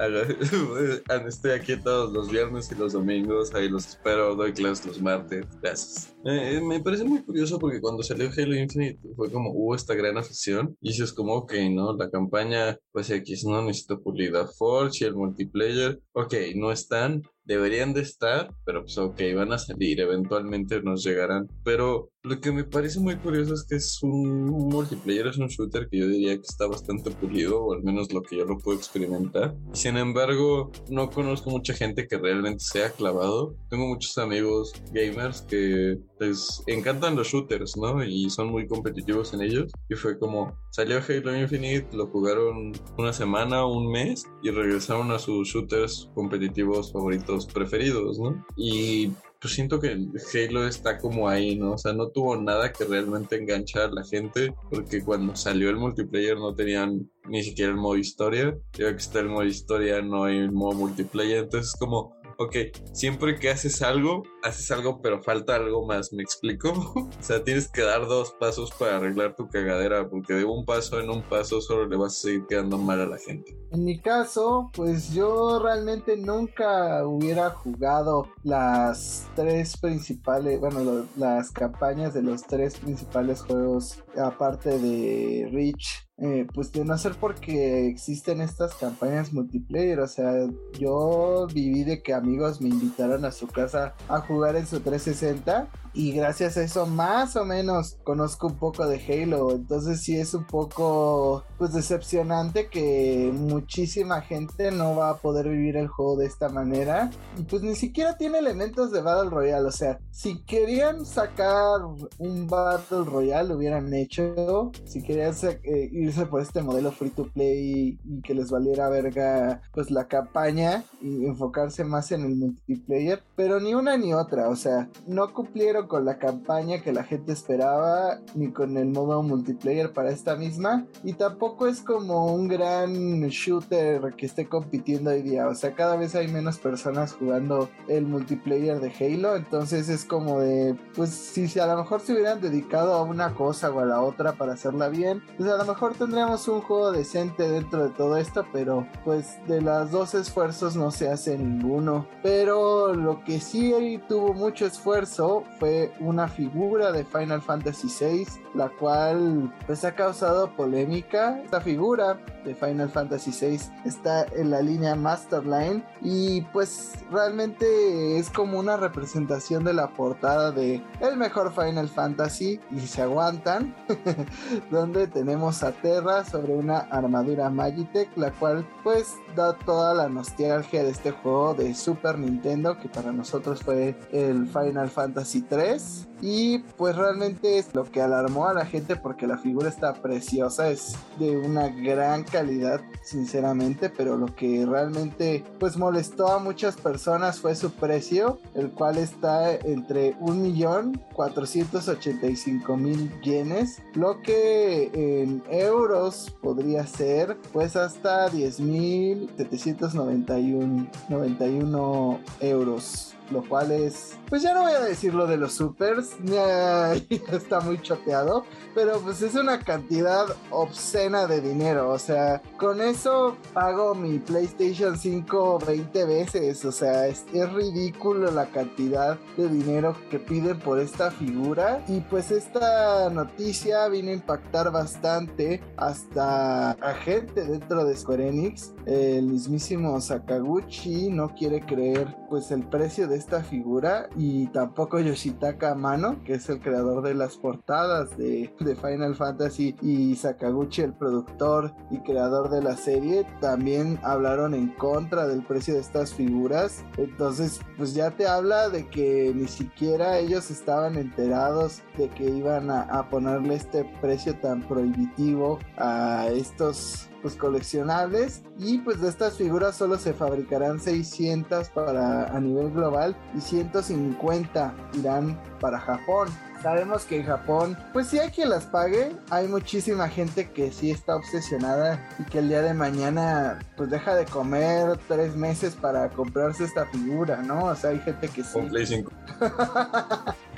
[SPEAKER 3] Estoy aquí todos los viernes y los domingos, ahí los espero, doy clases los martes, gracias. Eh, me parece muy curioso porque cuando salió Halo Infinite fue como hubo esta gran afición y es como, ok, ¿no? La campaña, pues X, ¿no? Necesito pulida Forge y el multiplayer, ok, no están, deberían de estar, pero pues ok, van a salir, eventualmente nos llegarán. Pero lo que me parece muy curioso es que es un, multiplayer, es un shooter que yo diría que está bastante pulido, o al menos lo que yo lo puedo experimentar. Sin embargo, no conozco mucha gente que realmente sea clavado. Tengo muchos amigos gamers que les encantan los shooters, ¿no? Y son muy competitivos en ellos. Y fue como, salió Halo Infinite, lo jugaron una semana, un mes, y regresaron a sus shooters competitivos favoritos preferidos, ¿no? Y pues siento que Halo está como ahí, ¿no? O sea, no tuvo nada que realmente enganchar a la gente, porque cuando salió el multiplayer no tenían ni siquiera el modo historia. Ya que está el modo historia, no hay modo multiplayer, entonces como ok, siempre que haces algo, haces algo, pero falta algo más, ¿me explico? o sea, tienes que dar dos pasos para arreglar tu cagadera, porque de un paso en un paso solo le vas a seguir quedando mal a la gente.
[SPEAKER 2] En mi caso, pues yo realmente nunca hubiera jugado las tres principales, bueno, las campañas de los tres principales juegos, aparte de Reach eh, pues de no ser porque existen estas campañas multiplayer, o sea, yo viví de que amigos me invitaron a su casa a jugar en su 360 y gracias a eso más o menos conozco un poco de Halo, entonces sí es un poco pues decepcionante que muchísima gente no va a poder vivir el juego de esta manera y pues ni siquiera tiene elementos de Battle Royale, o sea, si querían sacar un Battle Royale lo hubieran hecho, si querían eh, irse por este modelo free to play y que les valiera verga pues la campaña y enfocarse más en el multiplayer, pero ni una ni otra, o sea, no cumplieron con la campaña que la gente esperaba, ni con el modo multiplayer para esta misma, y tampoco es como un gran shooter que esté compitiendo hoy día, o sea, cada vez hay menos personas jugando el multiplayer de Halo, entonces es como de, pues si a lo mejor se hubieran dedicado a una cosa o a la otra para hacerla bien, pues a lo mejor tendríamos un juego decente dentro de todo esto, pero pues de los dos esfuerzos no se hace ninguno, pero lo que sí tuvo mucho esfuerzo fue una figura de Final Fantasy VI, la cual pues ha causado polémica. Esta figura de Final Fantasy VI está en la línea Masterline y pues realmente es como una representación de la portada de el mejor Final Fantasy y se aguantan donde tenemos a Terra sobre una armadura Magitech la cual pues da toda la nostalgia de este juego de Super Nintendo que para nosotros fue el Final Fantasy 3 3 y pues realmente es lo que alarmó a la gente porque la figura está preciosa, es de una gran calidad sinceramente, pero lo que realmente pues molestó a muchas personas fue su precio, el cual está entre 1.485.000 yenes, lo que en euros podría ser pues hasta 10.791 euros lo cual es, pues ya no voy a decir lo de los supers, está muy choteado, pero pues es una cantidad obscena de dinero, o sea, con eso pago mi PlayStation 5 20 veces, o sea, es, es ridículo la cantidad de dinero que piden por esta figura. Y pues esta noticia vino a impactar bastante hasta a gente dentro de Square Enix, el mismísimo Sakaguchi no quiere creer pues el precio de esta figura y tampoco Yoshitaka Amano, que es el creador de las portadas de, de, Final Fantasy y Sakaguchi, el productor y creador de la serie, también hablaron en contra del precio de estas figuras. Entonces, pues ya te habla de que ni siquiera ellos estaban enterados de que iban a, a ponerle este precio tan prohibitivo a estos pues coleccionables y pues de estas figuras solo se fabricarán 600 para a nivel global y 150 irán para Japón. Sabemos que en Japón, pues sí hay quien las pague. Hay muchísima gente que sí está obsesionada y que el día de mañana, pues deja de comer tres meses para comprarse esta figura, ¿no? O sea, hay gente que sí.
[SPEAKER 3] Play 5.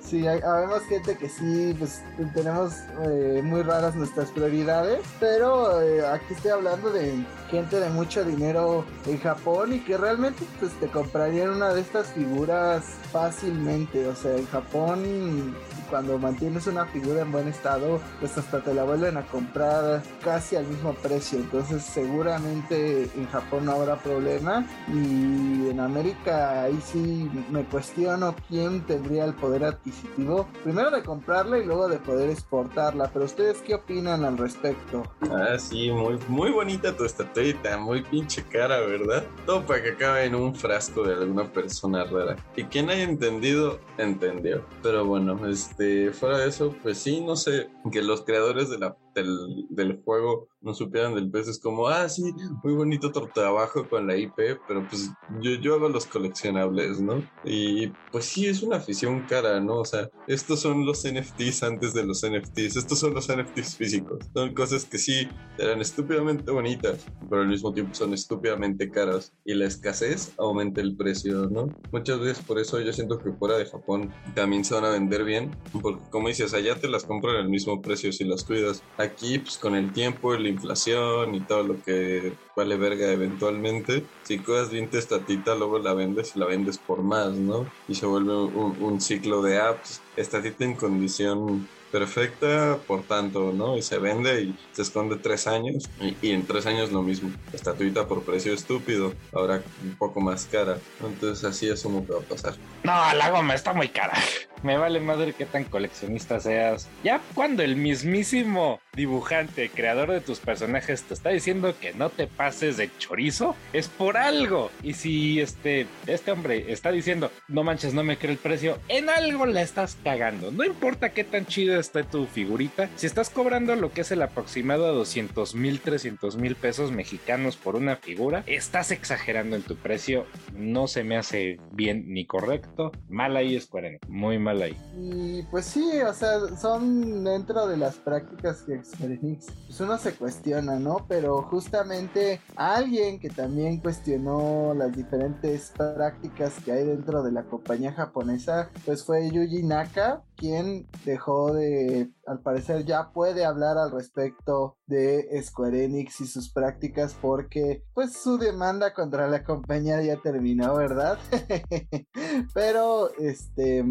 [SPEAKER 2] sí, habemos gente que sí, pues tenemos eh, muy raras nuestras prioridades, pero eh, aquí estoy hablando de gente de mucho dinero en Japón y que realmente pues te comprarían una de estas figuras fácilmente, o sea, en Japón cuando mantienes una figura en buen estado, pues hasta te la vuelven a comprar casi al mismo precio. Entonces seguramente en Japón no habrá problema. Y en América ahí sí me cuestiono quién tendría el poder adquisitivo. Primero de comprarla y luego de poder exportarla. Pero ustedes qué opinan al respecto?
[SPEAKER 3] Ah, sí, muy, muy bonita tu estatuita, muy pinche cara, ¿verdad? Todo para que acabe en un frasco de alguna persona rara. Y quien haya entendido, entendió. Pero bueno, este, fuera de eso, pues sí, no sé, que los creadores de la del, del, juego no supieran del pez es como, ah, sí, muy bonito tu trabajo con la IP, pero pues yo, yo hago los coleccionables, ¿no? Y pues sí, es una afición cara, ¿no? O sea, estos son los NFTs antes de los NFTs, estos son los NFTs físicos, son cosas que sí eran estúpidamente bonitas, pero al mismo tiempo son estúpidamente caras y la escasez aumenta el precio, ¿no? Muchas veces por eso yo siento que fuera de Japón también se van a vender bien, porque como dices, allá te las compran al mismo precio si las cuidas aquí, pues con el tiempo y la inflación y todo lo que vale verga eventualmente, si cuidas bien tu estatita, luego la vendes y la vendes por más, ¿no? Y se vuelve un, un ciclo de apps, estatita en condición perfecta, por tanto, ¿no? Y se vende y se esconde tres años y, en tres años lo mismo. Estatuita por precio estúpido, ahora un poco más cara. Entonces así asumo que va a pasar.
[SPEAKER 1] No, la goma está muy cara. Me vale madre qué tan coleccionista seas. Ya cuando el mismísimo dibujante, creador de tus personajes, te está diciendo que no te pases de chorizo, es por algo. Y si este, este hombre está diciendo, no manches, no me creo el precio, en algo la estás cagando. No importa qué tan chido esté tu figurita, si estás cobrando lo que es el aproximado a 200 mil, 300 mil pesos mexicanos por una figura, estás exagerando en tu precio. No se me hace bien ni correcto. Mal ahí Square. Muy mal
[SPEAKER 2] Y pues sí, o sea, son dentro de las prácticas que Square Enix, pues uno se cuestiona, ¿no? Pero justamente alguien que también cuestionó las diferentes prácticas que hay dentro de la compañía japonesa, pues fue Yuji Naka, quien dejó de, al parecer ya puede hablar al respecto de Square Enix y sus prácticas porque pues su demanda contra la compañía ya terminó, ¿verdad? Pero este,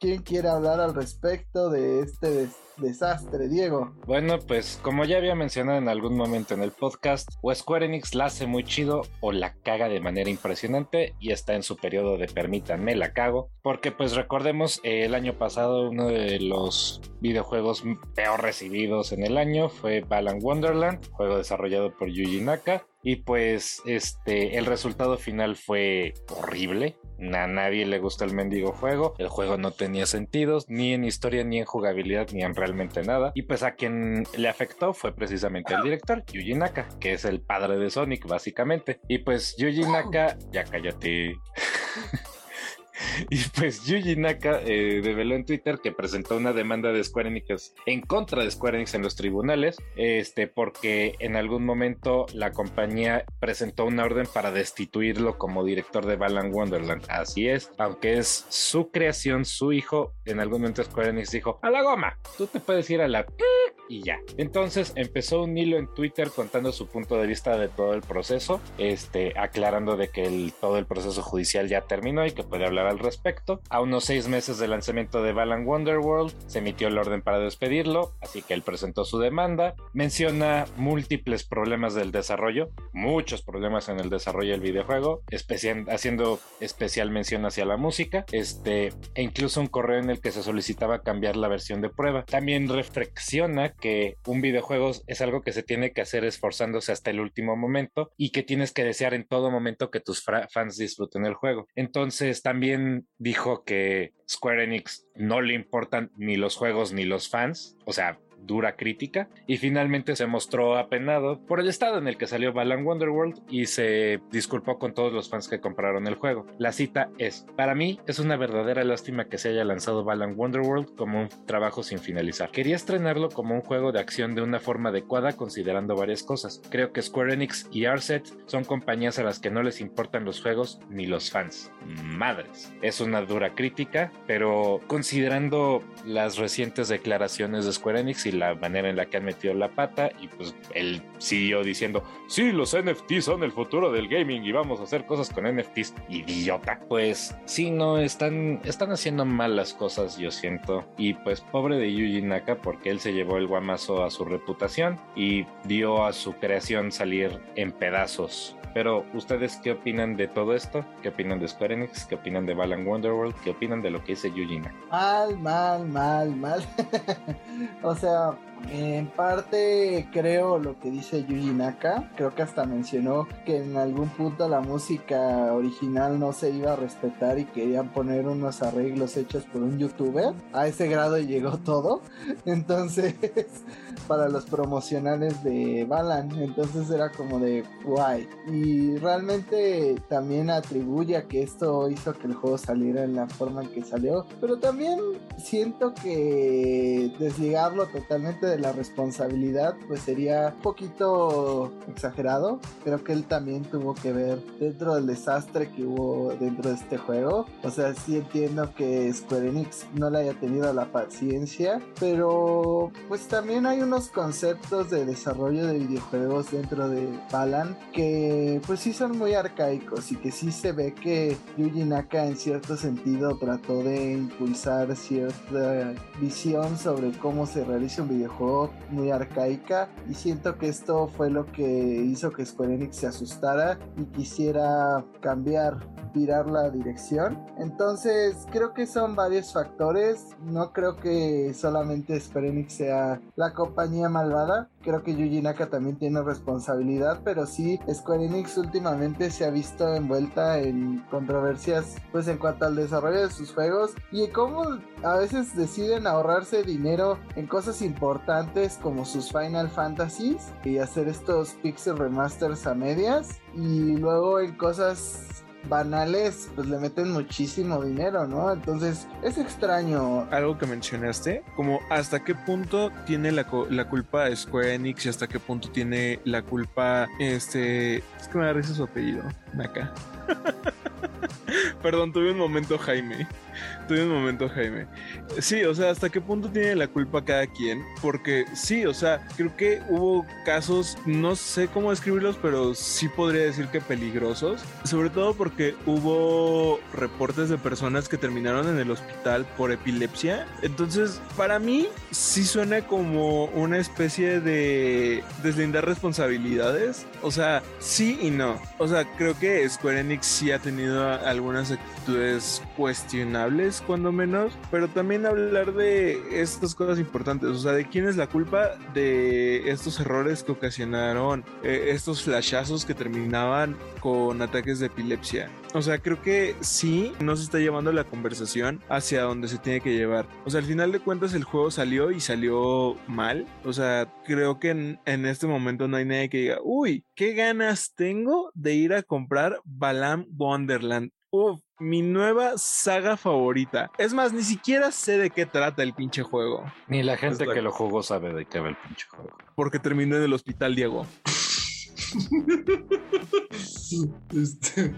[SPEAKER 2] ¿quién quiere hablar al respecto de este desastre, Diego?
[SPEAKER 1] Bueno, pues como ya había mencionado en algún momento en el podcast, o Square Enix la hace muy chido o la caga de manera impresionante y está en su periodo de permítanme la cago, porque pues recordemos eh, el año pasado uno de los videojuegos peor recibidos en el año fue Balan Wonderland, juego desarrollado por Yuji Naka, y pues este el resultado final fue horrible A nadie le gusta el mendigo juego. El juego no tenía sentidos, ni en historia, ni en jugabilidad, ni en realmente nada. Y pues a quien le afectó fue precisamente el director, Yuji Naka, que es el padre de Sonic, básicamente. Y pues Yuji Naka, ya cállate. Y pues Yuji Naka eh, reveló en Twitter que presentó una demanda de Square Enix en contra de Square Enix en los tribunales, este, porque en algún momento la compañía presentó una orden para destituirlo como director de Balan Wonderland. Así es, aunque es su creación, su hijo, en algún momento Square Enix dijo, a la goma, tú te puedes ir a la y ya. Entonces empezó un hilo en Twitter contando su punto de vista de todo el proceso, este, aclarando de que el, todo el proceso judicial ya terminó y que puede hablar al respecto. A unos seis meses del lanzamiento de Balan Wonderworld se emitió el orden para despedirlo, así que él presentó su demanda. Menciona múltiples problemas del desarrollo, muchos problemas en el desarrollo del videojuego, haciendo especial mención hacia la música, este, e incluso un correo en el que se solicitaba cambiar la versión de prueba. También reflexiona que un videojuego es algo que se tiene que hacer esforzándose hasta el último momento y que tienes que desear en todo momento que tus fans disfruten el juego. Entonces también dijo que Square Enix no le importan ni los juegos ni los fans, o sea, dura crítica y finalmente se mostró apenado por el estado en el que salió Balan Wonderworld y se disculpó con todos los fans que compraron el juego. La cita es, para mí es una verdadera lástima que se haya lanzado Balan Wonderworld como un trabajo sin finalizar. Quería estrenarlo como un juego de acción de una forma adecuada considerando varias cosas. Creo que Square Enix y Arset son compañías a las que no les importan los juegos ni los fans. Madres. Es una dura crítica, pero considerando las recientes declaraciones de Square Enix y la manera en la que han metido la pata y pues el CEO diciendo, sí, los NFTs son el futuro del gaming y vamos a hacer cosas con NFTs, idiota. Pues sí, no, están, están haciendo mal las cosas, yo siento. Y pues pobre de Yuji Naka porque él se llevó el guamazo a su reputación y dio a su creación salir en pedazos. Pero, ¿ustedes qué opinan de todo esto? ¿Qué opinan de Square Enix? ¿Qué opinan de Balan Wonderworld? ¿Qué opinan de lo que dice Yuji Naka?
[SPEAKER 2] Mal, mal, mal, mal. o sea, en parte creo lo que dice Yuji Naka. Creo que hasta mencionó que en algún punto la música original no se iba a respetar y querían poner unos arreglos hechos por un youtuber. A ese grado llegó todo. Entonces, para los promocionales de Balan. Entonces era como de guay. Y realmente también atribuye a que esto hizo que el juego saliera en la forma en que salió. Pero también siento que desligarlo totalmente de la responsabilidad pues sería un poquito exagerado. Creo que él también tuvo que ver dentro del desastre que hubo dentro de este juego. O sea, sí entiendo que Square Enix no le haya tenido la paciencia, pero pues también hay unos conceptos de desarrollo de videojuegos dentro de Balan que pues sí son muy arcaicos y que sí se ve que Yuji Naka en cierto sentido trató de impulsar cierta visión sobre cómo se realiza un videojuego muy arcaica y siento que esto fue lo que hizo que Square Enix se asustara y quisiera cambiar, virar la dirección. Entonces creo que son varios factores, no creo que solamente Square Enix sea la compañía malvada, creo que Yuji Naka también tiene responsabilidad, pero sí Square Enix últimamente se ha visto envuelta en controversias pues en cuanto al desarrollo de sus juegos y cómo a veces deciden ahorrarse dinero en cosas importantes como sus Final Fantasies y hacer estos pixel remasters a medias y luego en cosas banales, pues le meten muchísimo dinero, ¿no? Entonces es extraño.
[SPEAKER 4] Algo que mencionaste, como hasta qué punto tiene la, la culpa Square Enix y hasta qué punto tiene la culpa este... Es que me da su apellido, Naka. Perdón, tuve un momento Jaime. Un momento Jaime. Sí, o sea, ¿hasta qué punto tiene la culpa cada quien? Porque sí, o sea, creo que hubo casos, no sé cómo describirlos, pero sí podría decir que peligrosos. Sobre todo porque hubo reportes de personas que terminaron en el hospital por epilepsia. Entonces, para mí, sí suena como una especie de deslindar responsabilidades. O sea, sí y no. O sea, creo que Square Enix sí ha tenido algunas actitudes cuestionables cuando menos, pero también hablar de estas cosas importantes, o sea, de quién es la culpa de estos errores que ocasionaron eh, estos flashazos que terminaban con ataques de epilepsia. O sea, creo que sí no se está llevando la conversación hacia donde se tiene que llevar. O sea, al final de cuentas el juego salió y salió mal. O sea, creo que en, en este momento no hay nadie que diga, uy, qué ganas tengo de ir a comprar Balam Wonderland. Uf, mi nueva saga favorita. Es más, ni siquiera sé de qué trata el pinche juego.
[SPEAKER 1] Ni la gente
[SPEAKER 3] la-
[SPEAKER 1] que lo jugó sabe de qué va el pinche juego.
[SPEAKER 4] Porque terminé en el hospital, Diego.
[SPEAKER 3] Este,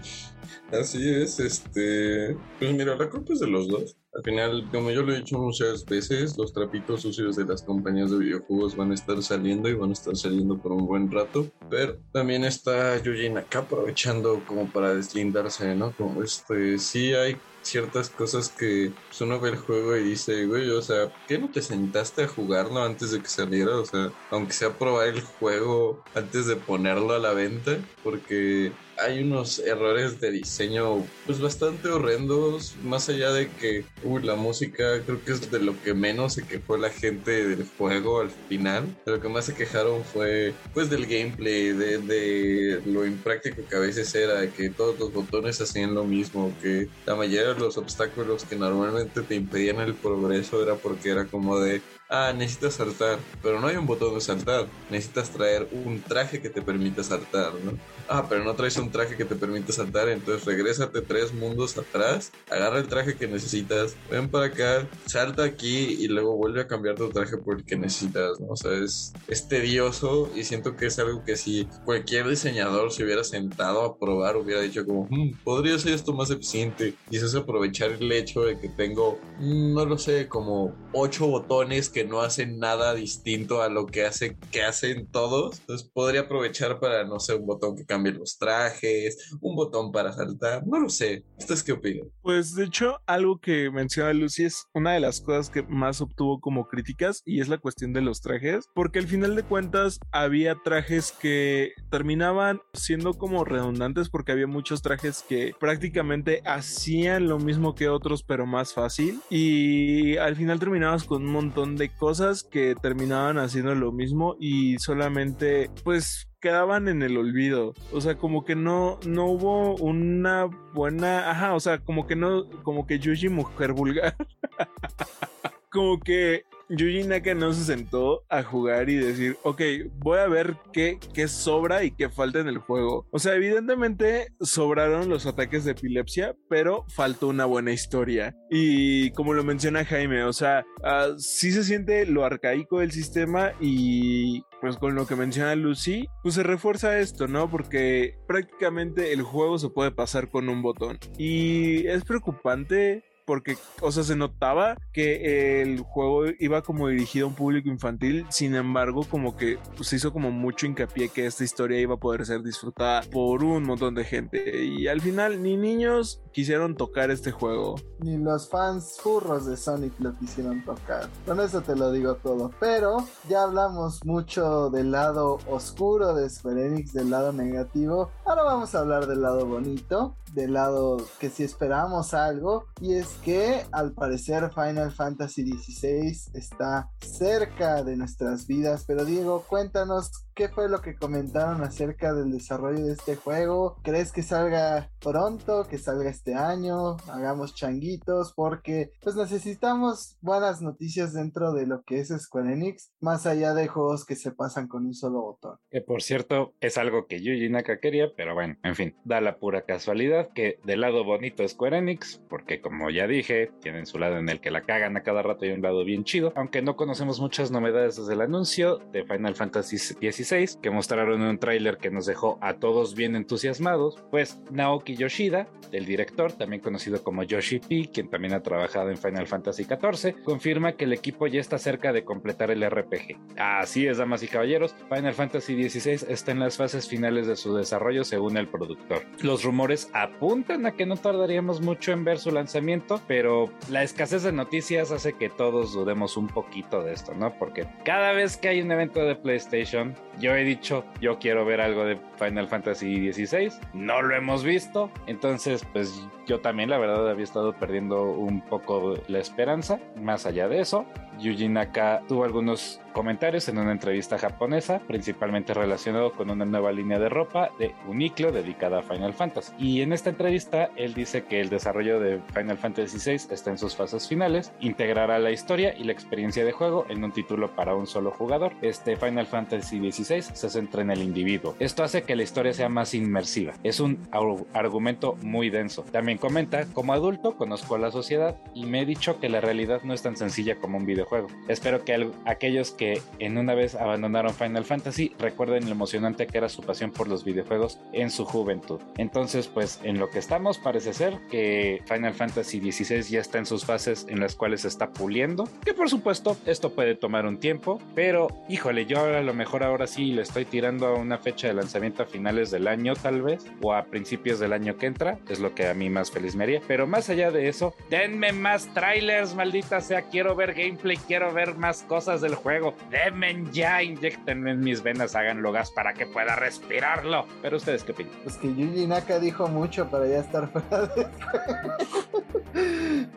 [SPEAKER 3] así es, este. Pues mira, la culpa es de los dos. Al final, como yo lo he dicho muchas veces, los trapitos sucios de las compañías de videojuegos van a estar saliendo y van a estar saliendo por un buen rato. Pero también está Yuji Naka aprovechando como para deslindarse, ¿no? Como este, sí hay ciertas cosas que pues, uno ve el juego y dice, güey, o sea, ¿qué no te sentaste a jugarlo antes de que saliera? O sea, aunque sea probar el juego antes de ponerlo a la venta, porque hay unos errores de diseño pues bastante horrendos, más allá de que uy, la música creo que es de lo que menos se quejó la gente del juego al final. De lo que más se quejaron fue pues del gameplay, de, de lo impráctico que a veces era, que todos los botones hacían lo mismo, que la mayoría de los obstáculos que normalmente te impedían el progreso era porque era como de ah, necesitas saltar, pero no hay un botón de saltar, necesitas traer un traje que te permita saltar, ¿no? Ah, pero no traes un traje que te permita saltar, entonces regrésate tres mundos atrás, agarra el traje que necesitas, ven para acá, salta aquí y luego vuelve a cambiar tu traje por el que necesitas, ¿no? O sea, es, es tedioso y siento que es algo que si cualquier diseñador se hubiera sentado a probar, hubiera dicho como, "Hmm, podría ser esto más eficiente, quizás aprovechar el hecho de que tengo, mm, no lo sé, como ocho botones que no hacen nada distinto a lo que hace que hacen todos. Entonces podría aprovechar para, no sé, un botón que cambie los trajes, un botón para saltar, no lo sé. ¿Ustedes qué opinan?
[SPEAKER 4] Pues de hecho, algo que menciona Lucy es una de las cosas que más obtuvo como críticas y es la cuestión de los trajes, porque al final de cuentas había trajes que terminaban siendo como redundantes porque había muchos trajes que prácticamente hacían lo mismo que otros pero más fácil y al final terminabas con un montón de cosas que terminaban haciendo lo mismo y solamente pues quedaban en el olvido. O sea, como que no, no hubo una buena. Ajá, o sea, como que no. Como que Yuji Mujer Vulgar. como que Yuji Naka no se sentó a jugar y decir, ok, voy a ver qué, qué sobra y qué falta en el juego. O sea, evidentemente sobraron los ataques de epilepsia, pero faltó una buena historia. Y como lo menciona Jaime, o sea, ah, sí se siente lo arcaico del sistema y pues con lo que menciona Lucy, pues se refuerza esto, ¿no? Porque prácticamente el juego se puede pasar con un botón. Y es preocupante porque, o sea, se notaba que el juego iba como dirigido a un público infantil, sin embargo, como que pues, se hizo como mucho hincapié que esta historia iba a poder ser disfrutada por un montón de gente. Y al final, ni niños quisieron tocar este juego.
[SPEAKER 2] Ni los fans furros de Sonic lo quisieron tocar. Con eso te lo digo todo. Pero ya hablamos mucho del lado oscuro de Square Enix, del lado negativo. Ahora vamos a hablar del lado bonito, del lado que si esperamos algo. Y es que al parecer Final Fantasy XVI está cerca de nuestras vidas. Pero Diego, cuéntanos qué fue lo que comentaron acerca del desarrollo de este juego. ¿Crees que salga pronto, que salga este año? Hagamos changuitos porque pues necesitamos buenas noticias dentro de lo que es Square Enix, más allá de juegos que se pasan con un solo botón.
[SPEAKER 1] Que por cierto es algo que Yuji Naka quería, pero bueno, en fin, da la pura casualidad que del lado bonito Square Enix, porque como ya dije, tienen su lado en el que la cagan a cada rato y un lado bien chido, aunque no conocemos muchas novedades desde el anuncio de Final Fantasy XVI, que mostraron en un tráiler que nos dejó a todos bien entusiasmados, pues Naoki Yoshida, el director, también conocido como Yoshi P, quien también ha trabajado en Final Fantasy XIV, confirma que el equipo ya está cerca de completar el RPG. Así es, damas y caballeros, Final Fantasy XVI está en las fases finales de su desarrollo según el productor. Los rumores apuntan a que no tardaríamos mucho en ver su lanzamiento, pero la escasez de noticias hace que todos dudemos un poquito de esto, ¿no? Porque cada vez que hay un evento de PlayStation, Yo he dicho, yo quiero ver algo de Final Fantasy XVI, no lo hemos visto, entonces pues yo también la verdad había estado perdiendo un poco la esperanza. Más allá de eso, Yuji Naka tuvo algunos comentarios en una entrevista japonesa, principalmente relacionado con una nueva línea de ropa de Uniqlo dedicada a Final Fantasy. Y en esta entrevista él dice que el desarrollo de Final Fantasy VI está en sus fases finales, integrará la historia y la experiencia de juego en un título para un solo jugador. Este Final Fantasy XVI se centra en el individuo. Esto hace que la historia sea más inmersiva. Es un argumento muy denso. También comenta, como adulto conozco a la sociedad y me he dicho que la realidad no es tan sencilla como un videojuego. Espero que aquellos que en una vez abandonaron Final Fantasy recuerden lo emocionante que era su pasión por los videojuegos en su juventud. Entonces, pues en lo que estamos parece ser que Final Fantasy XVI ya está en sus fases en las cuales se está puliendo, que por supuesto esto puede tomar un tiempo, pero híjole, yo a lo mejor ahora sí le estoy tirando a una fecha de lanzamiento a finales del año tal vez, o a principios del año que entra, es lo que a mí más feliz me haría, pero más allá de eso, denme más trailers, maldita sea, quiero ver gameplay, quiero ver más cosas del juego, Demen ya, inyectenme en mis venas, háganlo gas para que pueda respirarlo. Pero ustedes qué opinan?
[SPEAKER 2] Pues que Yuji Naka dijo mucho para ya estar fuera de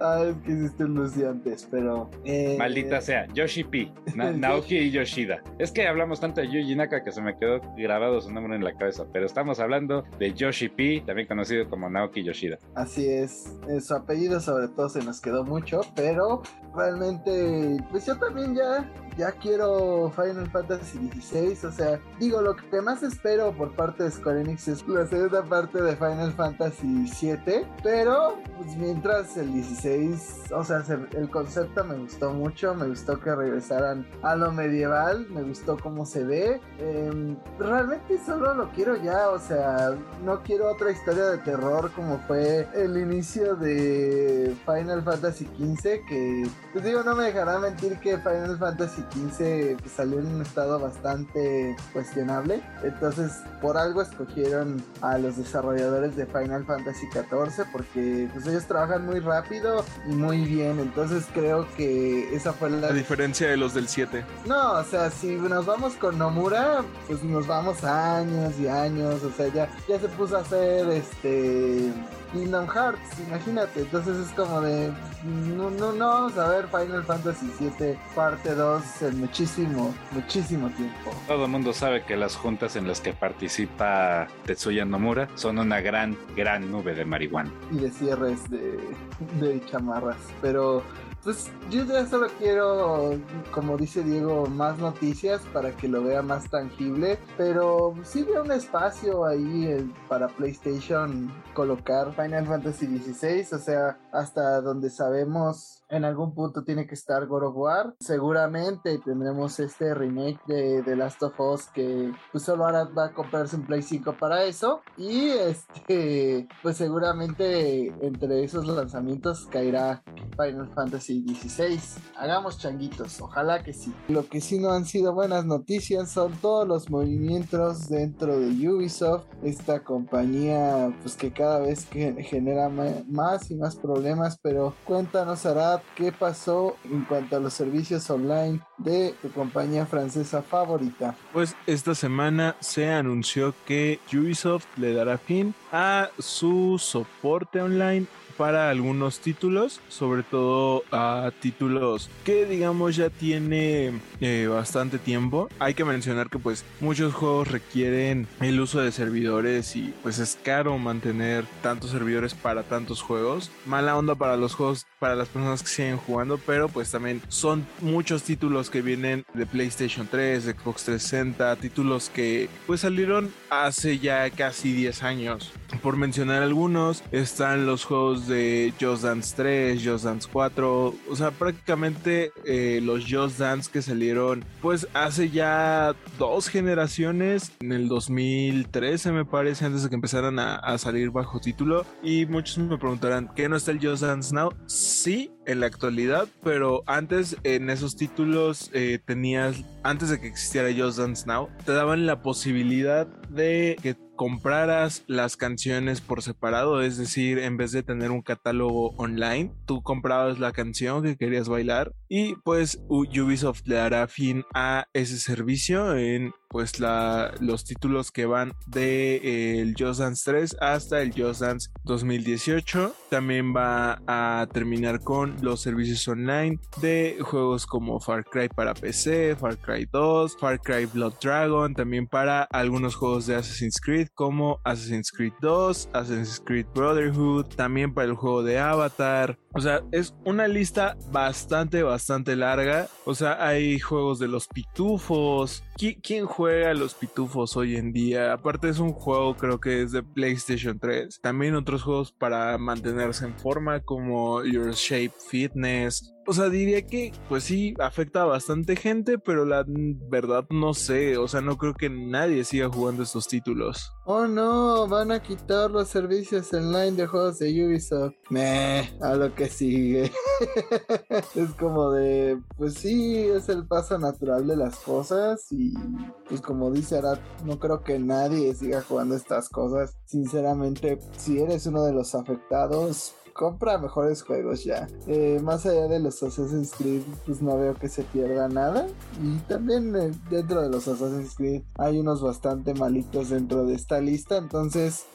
[SPEAKER 2] Ah, es que hiciste luciantes, pero.
[SPEAKER 1] Eh, Maldita sea, Yoshi P, Naoki y Yoshida. Es que hablamos tanto de Yuji Naka que se me quedó grabado su nombre en la cabeza, pero estamos hablando de Yoshi P, también conocido como Naoki Yoshida.
[SPEAKER 2] Así es, eh, su apellido sobre todo se nos quedó mucho, pero realmente, pues yo también ya ya quiero Final Fantasy XVI. O sea, digo, lo que más espero por parte de Square Enix es la segunda parte de Final Fantasy VII. Pero, pues mientras el 16, o sea, el concepto me gustó mucho. Me gustó que regresaran a lo medieval. Me gustó cómo se ve. Em, realmente solo lo quiero ya. O sea, no quiero otra historia de terror como fue el inicio de Final Fantasy XV. Que, pues digo, no me dejará mentir que Final Fantasy 15 pues, salió en un estado bastante cuestionable. Entonces, por algo escogieron a los desarrolladores de Final Fantasy XIV porque pues ellos trabajan muy rápido y muy bien. Entonces, creo que esa fue la...
[SPEAKER 4] La diferencia de los del 7.
[SPEAKER 2] No, o sea, si nos vamos con Nomura, pues nos vamos años y años. O sea, ya, ya se puso a hacer este Kingdom Hearts, imagínate. Entonces es como de, no, no, no vamos a ver Final Fantasy VII parte 2 en muchísimo, muchísimo tiempo.
[SPEAKER 1] Todo el mundo sabe que las juntas en las que participa Tetsuya Nomura son una gran, gran nube de marihuana.
[SPEAKER 2] Y de cierres de, de chamarras. Pero pues yo ya solo quiero, como dice Diego, más noticias para que lo vea más tangible. Pero sí veo un espacio ahí eh, para PlayStation colocar Final Fantasy XVI. O sea, hasta donde sabemos en algún punto tiene que estar God of War. Seguramente tendremos este remake de The Last of Us que pues solo ahora va a comprarse un Play 5 para eso. Y este, pues seguramente entre esos lanzamientos caerá Final Fantasy XVI. Hagamos changuitos, ojalá que sí. Lo que sí no han sido buenas noticias son todos los movimientos dentro de Ubisoft, esta compañía pues que cada vez que genera más y más problemas, pero cuéntanos Arad qué pasó en cuanto a los servicios online de tu compañía francesa favorita.
[SPEAKER 4] Pues esta semana se anunció que Ubisoft le dará fin a su soporte online para algunos títulos, sobre todo a títulos que digamos ya tiene eh, bastante tiempo. Hay que mencionar que pues muchos juegos requieren el uso de servidores y pues es caro mantener tantos servidores para tantos juegos. Mala onda para los juegos, para las personas que siguen jugando, pero pues también son muchos títulos que vienen de PlayStation 3, de Xbox 360, títulos que pues salieron hace ya casi 10 años. Por mencionar algunos, están los juegos de Just Dance 3, Just Dance 4, o sea, prácticamente eh, los Just Dance que salieron pues hace ya dos generaciones, en el 2013 me parece, antes de que empezaran a, salir bajo título. Y muchos me preguntarán, ¿qué no está el Just Dance Now? Sí, en la actualidad, pero antes en esos títulos eh, tenías, antes de que existiera Just Dance Now, te daban la posibilidad de que compraras las canciones por separado, es decir, en vez de tener un catálogo online, tú comprabas la canción que querías bailar y pues Ubisoft le dará fin a ese servicio en pues la, los títulos que van de eh, el Just Dance 3 hasta el Just Dance 2018. También va a terminar con los servicios online de juegos como Far Cry para PC, Far Cry 2, Far Cry Blood Dragon, también para algunos juegos de Assassin's Creed como Assassin's Creed 2, Assassin's Creed Brotherhood, también para el juego de Avatar. O sea, es una lista bastante, bastante larga. O sea, hay juegos de los pitufos. ¿Quién juega los pitufos hoy en día? Aparte es un juego creo que es de PlayStation 3. También otros juegos para mantenerse en forma como Your Shape Fitness, o sea, diría que, pues sí, afecta a bastante gente, pero la verdad no sé. O sea, no creo que nadie siga jugando estos títulos.
[SPEAKER 2] Oh no, van a quitar los servicios online de juegos de Ubisoft. Meh, a lo que sigue. es como de, pues sí, es el paso natural de las cosas. Y pues como dice Arat, no creo que nadie siga jugando estas cosas. Sinceramente, si eres uno de los afectados, compra mejores juegos ya. Eh, más allá de los Assassin's Creed, pues no veo que se pierda nada. Y también eh, dentro de los Assassin's Creed hay unos bastante malitos dentro de esta lista. Entonces,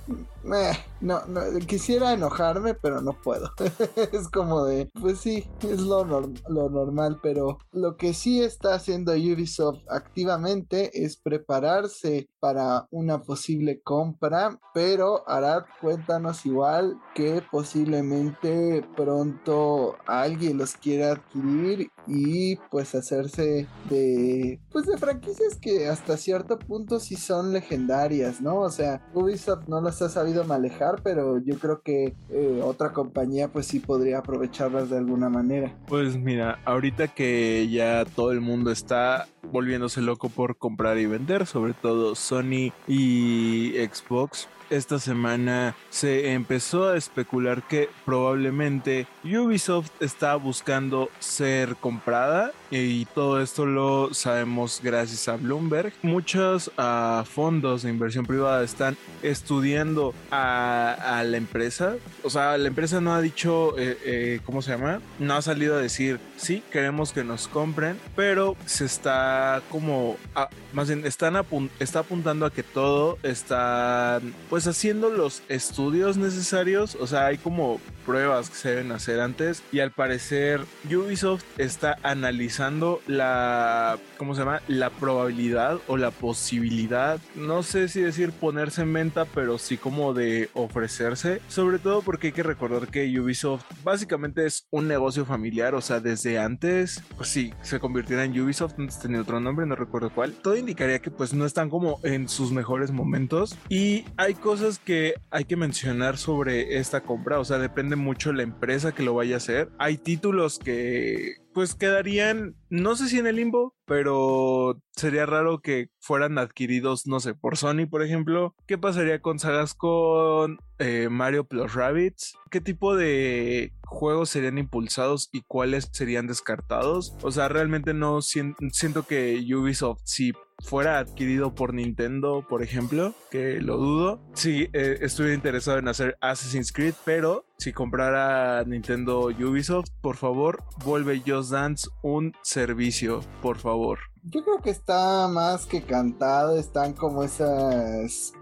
[SPEAKER 2] no, no, quisiera enojarme, pero no puedo. es como de, pues sí, es lo, lo normal, pero lo que sí está haciendo Ubisoft activamente es prepararse para una posible compra, pero Arad, cuéntanos igual que posiblemente pronto alguien los quiera adquirir y pues hacerse de pues de franquicias que hasta cierto punto sí son legendarias, ¿no? O sea, Ubisoft no las ha sabido manejar, pero yo creo que eh, otra compañía pues sí podría aprovecharlas de alguna manera.
[SPEAKER 4] Pues mira, ahorita que ya todo el mundo está volviéndose loco por comprar y vender, sobre todo Sony y Xbox, esta semana se empezó a especular que probablemente Ubisoft está buscando ser comprada y todo esto lo sabemos gracias a Bloomberg. Muchos uh, fondos de inversión privada están estudiando a, a, la empresa. O sea, la empresa no ha dicho, eh, eh, ¿cómo se llama? No ha salido a decir, sí, queremos que nos compren, pero se está como, ah, más bien, están está apuntando a que todo está, pues haciendo los estudios necesarios. O sea, hay como pruebas que se deben hacer antes y al parecer Ubisoft está analizando la ¿cómo se llama? la probabilidad o la posibilidad no sé si decir ponerse en venta pero sí como de ofrecerse sobre todo porque hay que recordar que Ubisoft básicamente es un negocio familiar o sea desde antes pues sí se convirtiera en Ubisoft antes tenía otro nombre no recuerdo cuál todo indicaría que pues no están como en sus mejores momentos y hay cosas que hay que mencionar sobre esta compra o sea depende mucho la empresa que lo vaya a hacer. Hay títulos que pues quedarían, no sé si en el limbo, pero sería raro que fueran adquiridos, no sé, por Sony, por ejemplo. ¿Qué pasaría con sagas con eh, Mario Plus Rabbits? ¿Qué tipo de juegos serían impulsados y cuáles serían descartados? O sea, realmente no siento que Ubisoft, si fuera adquirido por Nintendo, por ejemplo, que lo dudo, sí, eh, estuviera interesado en hacer Assassin's Creed, pero si comprara Nintendo Ubisoft, por favor, vuelve Just Dance un servicio, por favor.
[SPEAKER 2] Yo creo que está más que cantado, están como esas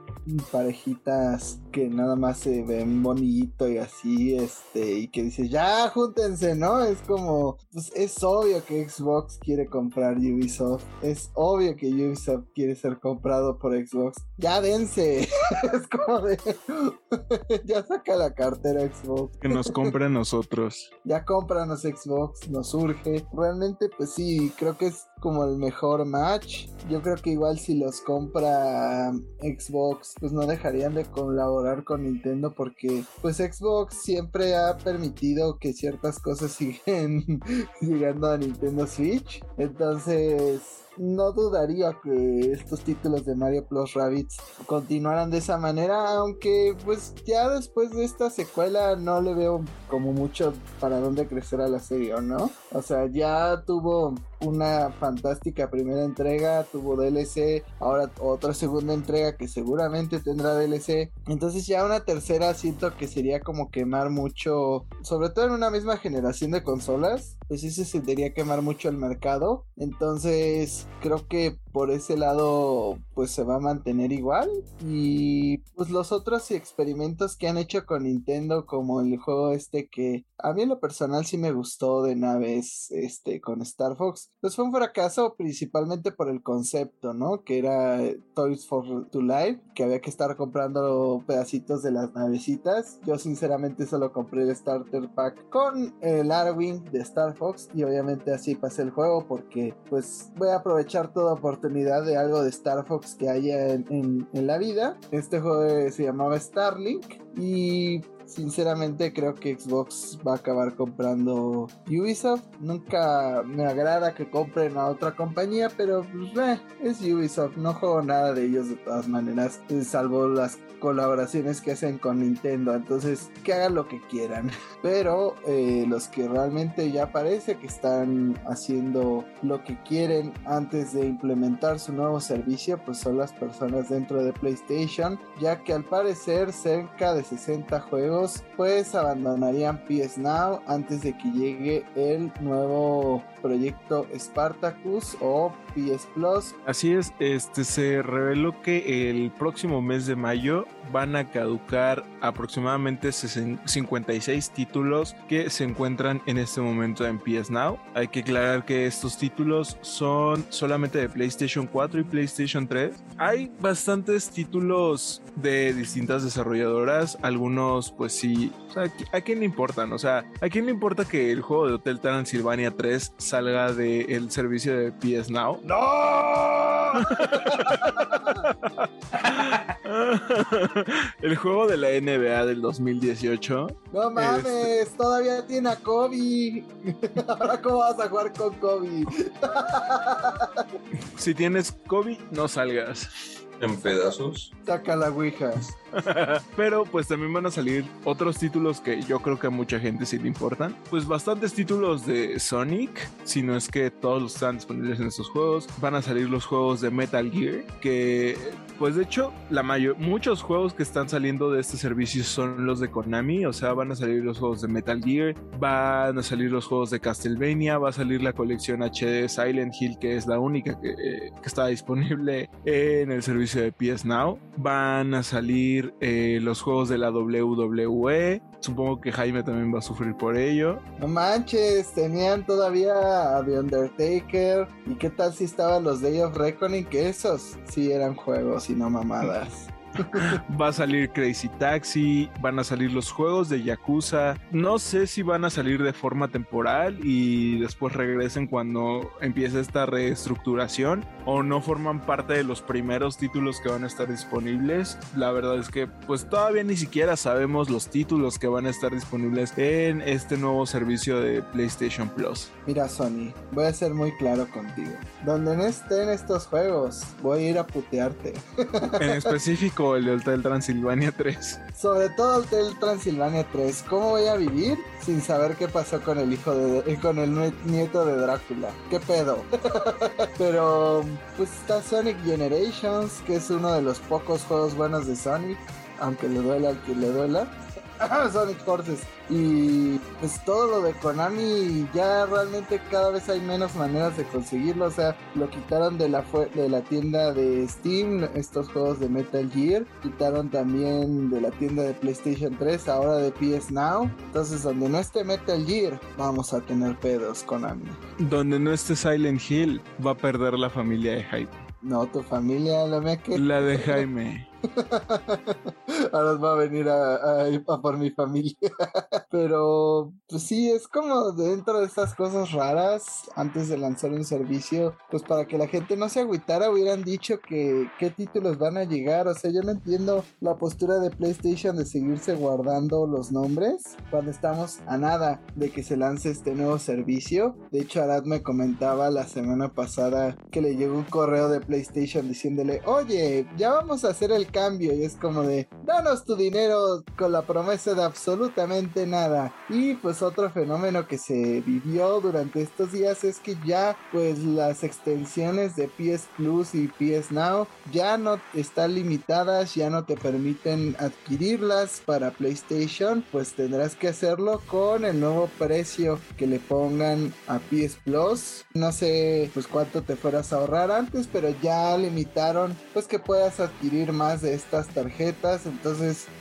[SPEAKER 2] parejitas que nada más se ven bonito y así, este, y que dices, ya, júntense, ¿no? Es como, pues es obvio que Xbox quiere comprar Ubisoft, es obvio que Ubisoft quiere ser comprado por Xbox, ya dense, es como de, ya saca la cartera Xbox.
[SPEAKER 4] Que nos compre a nosotros.
[SPEAKER 2] ya cómpranos Xbox, nos urge. Realmente, pues sí, creo que es como el mejor match. Yo creo que igual si los compra Xbox, pues no dejarían de colaborar con Nintendo porque pues Xbox siempre ha permitido que ciertas cosas siguen llegando a Nintendo Switch. Entonces no dudaría que estos títulos de Mario Plus Rabbits continuaran de esa manera, aunque pues ya después de esta secuela no le veo como mucho para dónde crecer a la serie, ¿no? O sea, ya tuvo una fantástica primera entrega, tuvo DLC, ahora otra segunda entrega que seguramente tendrá DLC. Entonces ya una tercera siento que sería como quemar mucho, sobre todo en una misma generación de consolas, pues sí se sentiría quemar mucho el mercado. Entonces creo que por ese lado pues se va a mantener igual y pues los otros experimentos que han hecho con Nintendo como el juego este que a mí en lo personal sí me gustó de naves este con Star Fox pues fue un fracaso principalmente por el concepto no que era Toys for to Life que había que estar comprando pedacitos de las navecitas yo sinceramente solo compré el starter pack con el Arwing de Star Fox y obviamente así pasé el juego porque pues voy a aprovechar toda oportunidad de algo de Star Fox que haya en, la vida. Este juego se llamaba Starlink y sinceramente creo que Xbox va a acabar comprando Ubisoft. Nunca me agrada que compren a otra compañía, pero pues, es Ubisoft. No juego nada de ellos de todas maneras, salvo las colaboraciones que hacen con Nintendo. Entonces, que hagan lo que quieran. Pero eh, los que realmente ya parece que están haciendo lo que quieren antes de implementar su nuevo servicio, pues son las personas dentro de PlayStation, ya que al parecer cerca de 60 juegos pues abandonarían PS Now antes de que llegue el nuevo proyecto Spartacus o PS Plus.
[SPEAKER 4] Así es, este se reveló que el próximo mes de mayo van a caducar aproximadamente 56 títulos que se encuentran en este momento en PS Now. Hay que aclarar que estos títulos son solamente de PlayStation 4 y PlayStation 3. Hay bastantes títulos de distintas desarrolladoras, algunos pues sí, ¿a quién le importan? O sea, ¿a quién le importa que el juego de Hotel Transilvania 3 salga del servicio de PS Now?
[SPEAKER 2] ¡No!
[SPEAKER 4] el juego de la NBA del 2018.
[SPEAKER 2] No mames, todavía tiene a Kobe. Ahora, ¿cómo vas a jugar con Kobe?
[SPEAKER 4] si tienes Kobe, no salgas.
[SPEAKER 3] En pedazos.
[SPEAKER 2] Saca la Ouija.
[SPEAKER 4] Pero pues también van a salir otros títulos que yo creo que a mucha gente sí le importan. Pues bastantes títulos de Sonic, si no es que todos los están disponibles en estos juegos. Van a salir los juegos de Metal Gear, que pues de hecho la mayor, muchos juegos que están saliendo de este servicio son los de Konami, o sea, van a salir los juegos de Metal Gear, van a salir los juegos de Castlevania, va a salir la colección HD Silent Hill, que es la única que, eh, que está disponible en el servicio de PS Now. Van a salir eh, los juegos de la WWE. Supongo que Jaime también va a sufrir por ello.
[SPEAKER 2] No manches, tenían todavía a The Undertaker. ¿Y qué tal si estaban los Day of Reckoning? Que esos sí eran juegos y no mamadas.
[SPEAKER 4] va a salir Crazy Taxi, van a salir los juegos de Yakuza. No sé si van a salir de forma temporal y después regresen cuando empiece esta reestructuración o no forman parte de los primeros títulos que van a estar disponibles. La verdad es que pues todavía ni siquiera sabemos los títulos que van a estar disponibles en este nuevo servicio de PlayStation Plus.
[SPEAKER 2] Mira Sony, voy a ser muy claro contigo. Donde no estén estos juegos, voy a ir a putearte.
[SPEAKER 4] En específico el de Hotel Transilvania 3.
[SPEAKER 2] Sobre todo Hotel Transilvania 3. ¿Cómo voy a vivir sin saber qué pasó con el hijo de eh, con el nieto de Drácula? ¿Qué pedo? Pero pues está Sonic Generations, que es uno de los pocos juegos buenos de Sonic, aunque le duela al que le duela. Sonic Forces. Y pues todo lo de Konami ya realmente cada vez hay menos maneras de conseguirlo. O sea, lo quitaron de la, de la tienda de Steam, estos juegos de Metal Gear. Quitaron también de la tienda de PlayStation 3, ahora de PS Now. Entonces, donde no esté Metal Gear, vamos a tener pedos Konami.
[SPEAKER 4] Donde no esté Silent Hill, va a perder la familia de Hype.
[SPEAKER 2] No, tu familia, la que...
[SPEAKER 4] La de Jaime.
[SPEAKER 2] Ahora va a venir a, a, por mi familia. Pero, pues sí, es como dentro de estas cosas raras, antes de lanzar un servicio, pues para que la gente no se agüitara, hubieran dicho que qué títulos van a llegar. O sea, yo no entiendo la postura de PlayStation de seguirse guardando los nombres cuando estamos a nada de que se lance este nuevo servicio. De hecho, Arad me comentaba la semana pasada que le llegó un correo de PlayStation diciéndole, oye, ya vamos a hacer el cambio. Y es como de, danos tu dinero con la promesa de absolutamente nada. Y pues otro fenómeno que se vivió durante estos días es que ya pues las extensiones de PS Plus y PS Now ya no están limitadas, ya no te permiten adquirirlas para PlayStation, pues tendrás que hacerlo con el nuevo precio que le pongan a PS Plus. No sé pues cuánto te fueras a ahorrar antes, pero ya limitaron pues que puedas adquirir más de estas tarjetas. Entonces,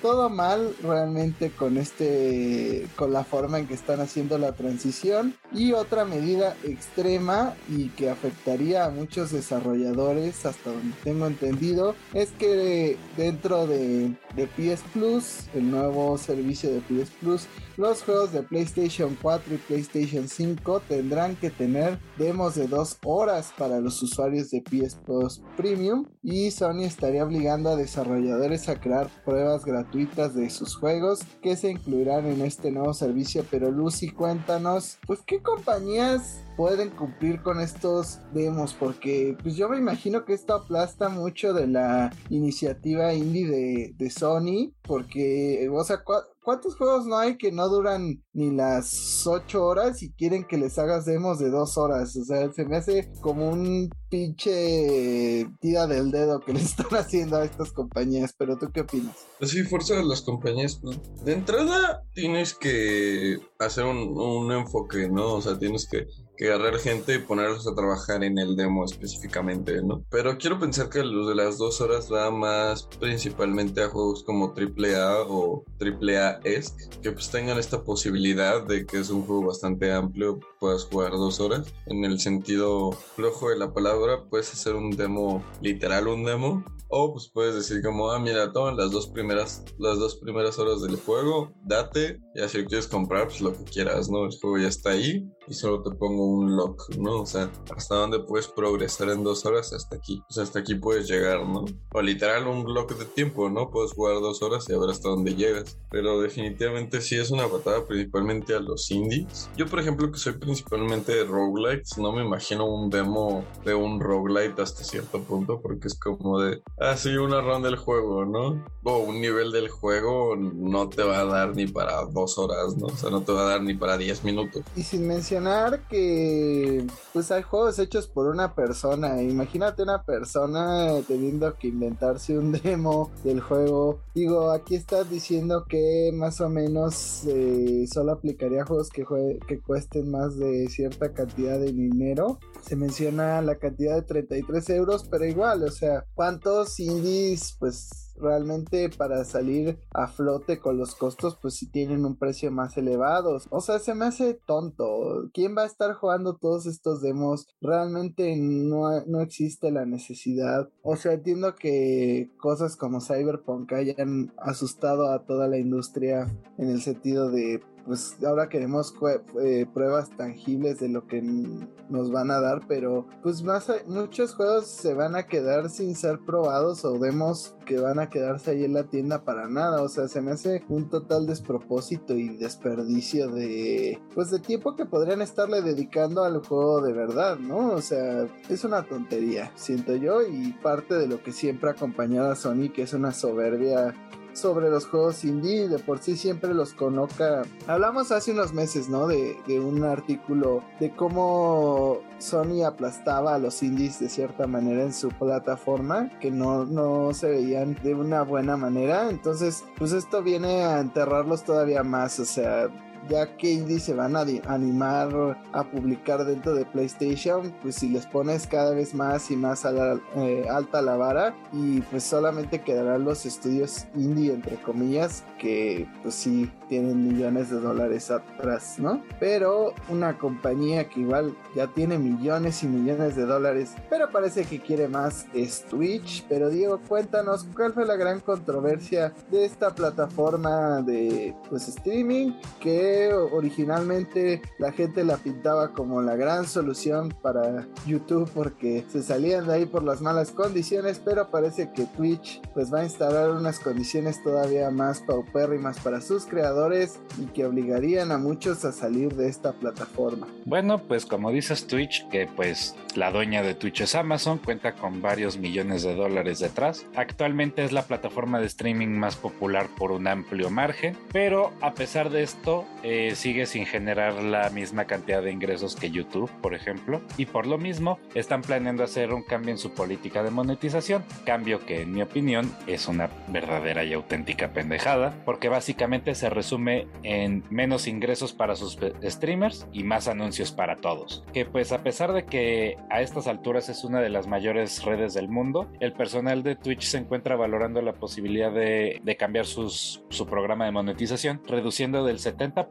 [SPEAKER 2] todo mal realmente con este con la forma en que están haciendo la transición y otra medida extrema y que afectaría a muchos desarrolladores hasta donde tengo entendido es que dentro de, de PS Plus, el nuevo servicio de PS Plus, los juegos de PlayStation 4 y PlayStation 5 tendrán que tener demos de dos horas para los usuarios de PS Plus Premium y Sony estaría obligando a desarrolladores a crear pruebas gratuitas de sus juegos que se incluirán en este nuevo servicio. Pero Lucy, cuéntanos, pues qué compañías pueden cumplir con estos demos porque pues yo me imagino que esto aplasta mucho de la iniciativa indie de, de Sony porque o sea ¿Cuántos juegos no hay que no duran ni las 8 horas y quieren que les hagas demos de 2 horas? O sea, se me hace como un pinche tira del dedo que le están haciendo a estas compañías. Pero tú qué opinas?
[SPEAKER 3] Pues sí, fuerza de las compañías. De entrada tienes que hacer un, un enfoque, ¿no? O sea, tienes que que agarrar gente y ponerlos a trabajar en el demo específicamente, ¿no? Pero quiero pensar que los de las dos horas va más principalmente a juegos como AAA o AAA-esque, que pues tengan esta posibilidad de que es un juego bastante amplio, puedas jugar dos horas. En el sentido flojo de la palabra, puedes hacer un demo, literal un demo, o pues puedes decir como, ah, mira, toman las dos primeras, las dos primeras horas del juego, date, y así quieres comprar, pues lo que quieras, ¿no? El juego ya está ahí y solo te pongo un lock, ¿no? O sea, hasta dónde puedes progresar en dos horas, hasta aquí. Pues hasta aquí puedes llegar, ¿no? O literal un bloque de tiempo, ¿no? Puedes jugar dos horas y a ver hasta dónde llegas. Pero definitivamente sí es una patada principalmente a los indies. Yo, por ejemplo, que soy principalmente de roguelites, no me imagino un demo de un roguelite hasta cierto punto, porque es como de, ah, sí, una ronda del juego, ¿no? O un nivel del juego no te va a dar ni para dos horas, ¿no? O sea, no te va a dar ni para diez minutos.
[SPEAKER 2] Y sin mencionar que pues hay juegos hechos por una persona. Imagínate una persona teniendo que inventarse un demo del juego. Digo, aquí estás diciendo que más o menos eh, solo aplicaría juegos que, que cuesten más de cierta cantidad de dinero. Se menciona la cantidad de 33 euros, pero igual, o sea, ¿cuántos indies pues realmente para salir a flote con los costos, pues si tienen un precio más elevado. O sea, se me hace tonto. ¿Quién va a estar jugando todos estos demos? Realmente no, no existe la necesidad. O sea, entiendo que cosas como Cyberpunk hayan asustado a toda la industria en el sentido de pues ahora queremos eh, pruebas tangibles de lo que nos van a dar, pero pues más muchos juegos se van a quedar sin ser probados o vemos que van a quedarse ahí en la tienda para nada, o sea, se me hace un total despropósito y desperdicio de pues de tiempo que podrían estarle dedicando al juego de verdad, ¿no? O sea, es una tontería, siento yo y parte de lo que siempre ha acompañado a Sony que es una soberbia sobre los juegos indie, de por sí siempre los coloca. Hablamos hace unos meses, ¿no? De, un artículo de cómo Sony aplastaba a los indies de cierta manera en su plataforma, que no, no se veían de una buena manera. Entonces, pues esto viene a enterrarlos todavía más, o sea ya que indie se van a animar a publicar dentro de PlayStation, pues si les pones cada vez más y más eh, alta la vara y pues solamente quedarán los estudios indie entre comillas que pues sí tienen millones de dólares atrás, ¿no? Pero una compañía que igual ya tiene millones y millones de dólares, pero parece que quiere más es Twitch. Pero Diego, cuéntanos cuál fue la gran controversia de esta plataforma de pues streaming que originalmente la gente la pintaba como la gran solución para YouTube porque se salían de ahí por las malas condiciones, pero parece que Twitch pues va a instalar unas condiciones todavía más paupérrimas para sus creadores y que obligarían a muchos a salir de esta plataforma.
[SPEAKER 1] Bueno, pues como dices Twitch, que pues la dueña de Twitch es Amazon, cuenta con varios millones de dólares detrás. Actualmente es la plataforma de streaming más popular por un amplio margen, pero a pesar de esto eh, sigue sin generar la misma cantidad de ingresos que YouTube, por ejemplo, y por lo mismo están planeando hacer un cambio en su política de monetización, cambio que en mi opinión es una verdadera y auténtica pendejada, porque básicamente se resume en menos ingresos para sus streamers y más anuncios para todos, que pues a pesar de que a estas alturas es una de las mayores redes del mundo, el personal de Twitch se encuentra valorando la posibilidad de, cambiar sus, su programa de monetización, reduciendo del 70%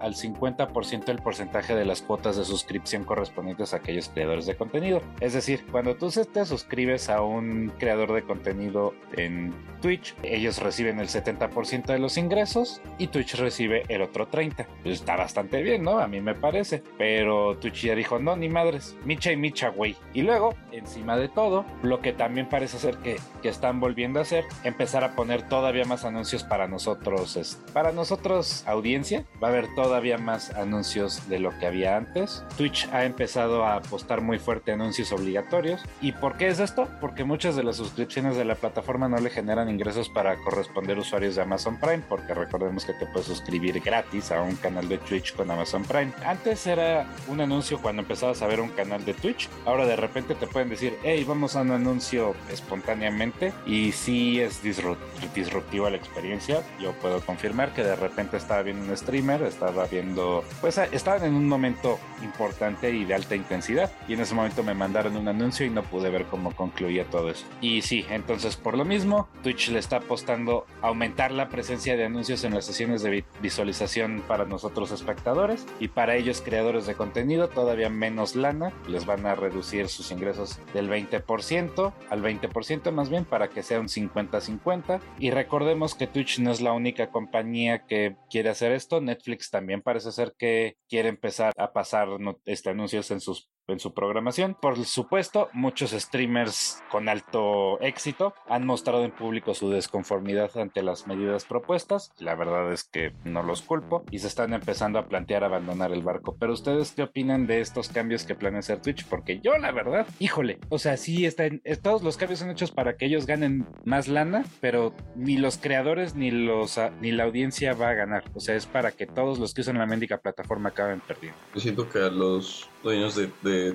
[SPEAKER 1] al 50% el porcentaje de las cuotas de suscripción correspondientes a aquellos creadores de contenido. Es decir, cuando tú te suscribes a un creador de contenido en Twitch, ellos reciben el 70% de los ingresos y Twitch recibe el otro 30%. Pues está bastante bien, ¿no? A mí me parece. Pero Twitch ya dijo, no, ni madres, micha y micha, güey. Y luego, encima de todo, lo que también parece ser que, que están volviendo a hacer, empezar a poner todavía más anuncios para nosotros, para nosotros audiencia, va a haber todavía más anuncios de lo que había antes. Twitch ha empezado a apostar muy fuerte anuncios obligatorios. ¿Y por qué es esto? Porque muchas de las suscripciones de la plataforma no le generan ingresos para corresponder usuarios de Amazon Prime, porque recordemos que te puedes suscribir gratis a un canal de Twitch con Amazon Prime. Antes era un anuncio cuando empezabas a ver un canal de Twitch, ahora de repente te pueden decir, hey, vamos a un anuncio espontáneamente y si es disruptiva la experiencia. Yo puedo confirmar que de repente estaba viendo un estaba viendo, pues estaban en un momento importante y de alta intensidad y en ese momento me mandaron un anuncio y no pude ver cómo concluía todo eso. Y sí, entonces por lo mismo, Twitch le está apostando a aumentar la presencia de anuncios en las sesiones de visualización para nosotros espectadores y para ellos creadores de contenido todavía menos lana, les van a reducir sus ingresos del 20% al 20% más bien para que sea un 50-50 y recordemos que Twitch no es la única compañía que quiere hacer esto, Netflix también parece ser que quiere empezar a pasar este anuncios en sus en su programación. Por supuesto, muchos streamers con alto éxito han mostrado en público su desconformidad ante las medidas propuestas. La verdad es que no los culpo y se están empezando a plantear abandonar el barco. Pero ustedes qué opinan de estos cambios que planea hacer Twitch? Porque yo la verdad, híjole, o sea, sí están, todos los cambios son hechos para que ellos ganen más lana, pero ni los creadores ni los ni la audiencia va a ganar. O sea, es para que todos los que usan la médica plataforma acaben perdiendo.
[SPEAKER 3] Yo siento que a los dueños de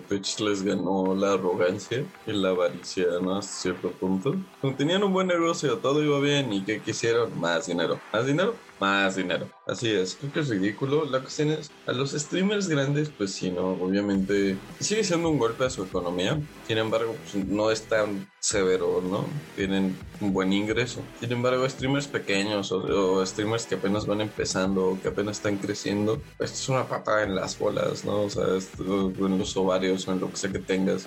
[SPEAKER 3] Twitch les ganó la arrogancia y la avaricia, ¿no? Hasta cierto punto. tenían un buen negocio, todo iba bien y que quisieron más dinero. Más dinero, más dinero. Así es, creo que es ridículo. La cuestión es, a los streamers grandes, pues sí, no, obviamente sigue siendo un golpe a su economía. Sin embargo, pues, no es tan severo, ¿no? Tienen un buen ingreso. Sin embargo, streamers pequeños o, streamers que apenas van empezando o que apenas están creciendo, esto es una patada en las bolas, ¿no? O sea, en los ovarios o en lo que sea que tengas.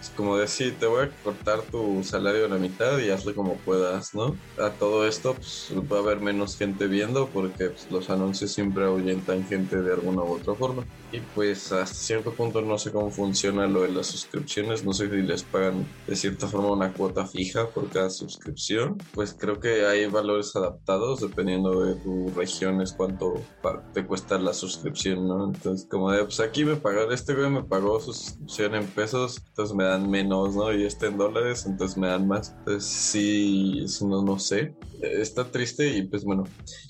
[SPEAKER 3] es como decir, te voy a cortar tu salario a la mitad y hazlo como puedas, ¿no? A todo esto, pues va a haber menos gente porque pues, los anuncios siempre ahuyentan gente de alguna u otra forma. Y pues hasta cierto punto no sé cómo funciona lo de las suscripciones, no sé si les pagan de cierta forma una cuota fija por cada suscripción. Pues creo que hay valores adaptados dependiendo de tu región es cuánto te cuesta la suscripción, ¿no? Entonces como de, pues aquí me pagaron, este güey me pagó su suscripción en pesos, entonces me dan menos, ¿no? Y este en dólares, entonces me dan más. Entonces sí, no, no sé. Está triste y pues bueno,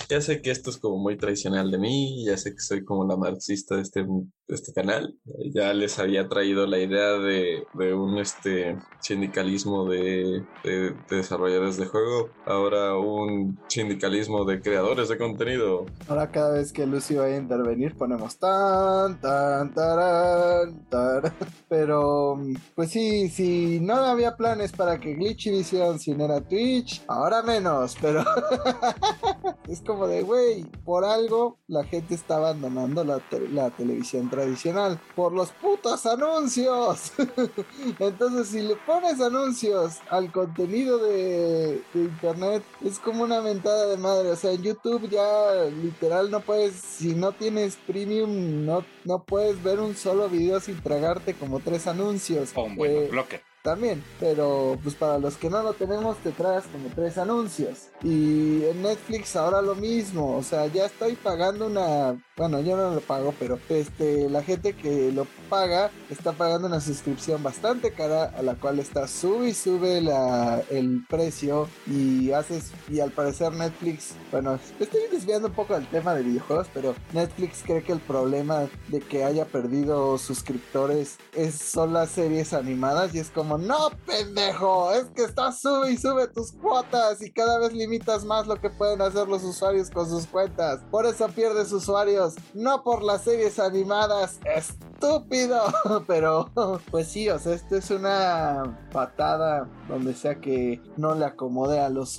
[SPEAKER 3] ya sé que esto es como muy tradicional de mí, ya sé que soy como la marxista de este, level este canal, ya les había traído la idea de, de un este, sindicalismo de, de, desarrolladores de juego, ahora un sindicalismo de creadores de contenido.
[SPEAKER 2] Ahora cada vez que Lucy va a intervenir ponemos tan, tan, tan, tan. Pero, pues sí, si no había planes para que Glitchy Vision sin era Twitch, ahora menos, pero es como de, güey, por algo la gente está abandonando la, la televisión tradicional tradicional por los putos anuncios. Entonces, si le pones anuncios al contenido de, de, internet, es como una mentada de madre. O sea, en YouTube ya literal no puedes, si no tienes premium, no, no puedes ver un solo video sin tragarte como tres anuncios.
[SPEAKER 1] O un buen
[SPEAKER 2] Eh,
[SPEAKER 1] bloque.
[SPEAKER 2] también, pero pues para los que no lo tenemos te traes como tres anuncios. Y en Netflix ahora lo mismo, o sea, ya estoy pagando una, bueno, yo no lo pago, pero este la gente que lo paga está pagando una suscripción bastante cara a la cual está sube y sube la, el precio y haces y al parecer Netflix, bueno, estoy desviando un poco del tema de videojuegos, pero Netflix cree que el problema de que haya perdido suscriptores es son las series animadas y es como no pendejo, es que estás sube y sube tus cuotas y cada vez limitas más lo que pueden hacer los usuarios con sus cuentas. Por eso pierdes usuarios, no por las series animadas. Estúpido, pero pues sí, o sea, esto es una patada donde sea que no le acomode a los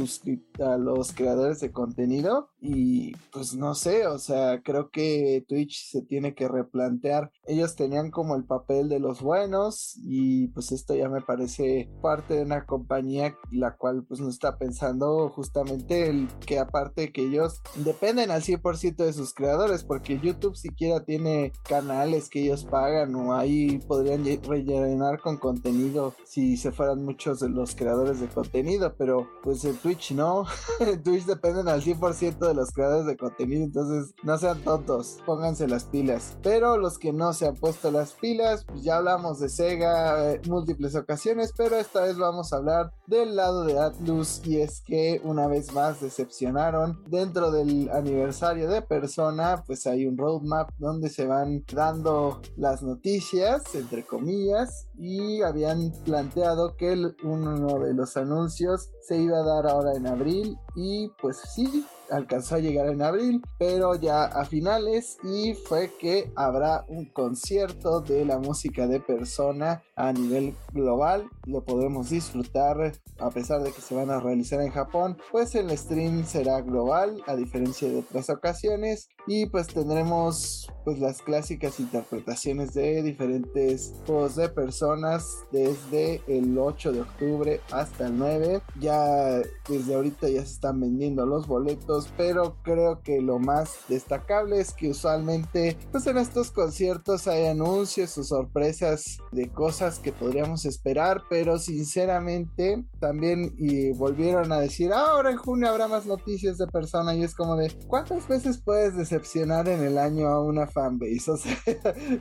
[SPEAKER 2] a los creadores de contenido y pues no sé, o sea, creo que Twitch se tiene que replantear. Ellos tenían como el papel de los buenos y pues esto ya me parece parte de una compañía la cual pues no está pensando justamente el que aparte que ellos dependen al 100% de sus creadores porque YouTube siquiera tiene canales que ellos pagan o ahí podrían lle- rellenar con contenido si se fueran muchos de los creadores de contenido, pero pues en Twitch no, en Twitch dependen al 100% de los creadores de contenido, entonces no sean tontos, pónganse las pilas. Pero los que no se han puesto las pilas, pues ya hablamos de Sega en múltiples ocasiones, pero esta vez vamos a hablar del lado de Atlus y es que una vez más decepcionaron. Dentro del aniversario de Persona, pues hay un roadmap donde se van dando las noticias, entre comillas, y habían planteado que uno de los anuncios se iba a dar ahora en abril y pues sí, alcanzó a llegar en abril, pero ya a finales y fue que habrá un concierto de la música de persona a nivel global, lo podremos disfrutar a pesar de que se van a realizar en Japón, pues el stream será global a diferencia de otras ocasiones y pues tendremos pues las clásicas interpretaciones de diferentes juegos de personas desde el 8 de octubre hasta el 9 ya desde ahorita ya se están vendiendo los boletos pero creo que lo más destacable es que usualmente pues en estos conciertos hay anuncios o sorpresas de cosas que podríamos esperar pero sinceramente también y volvieron a decir "Ah, ahora en junio habrá más noticias de persona y es como de cuántas veces puedes decepcionar en el año a una fanbase o sea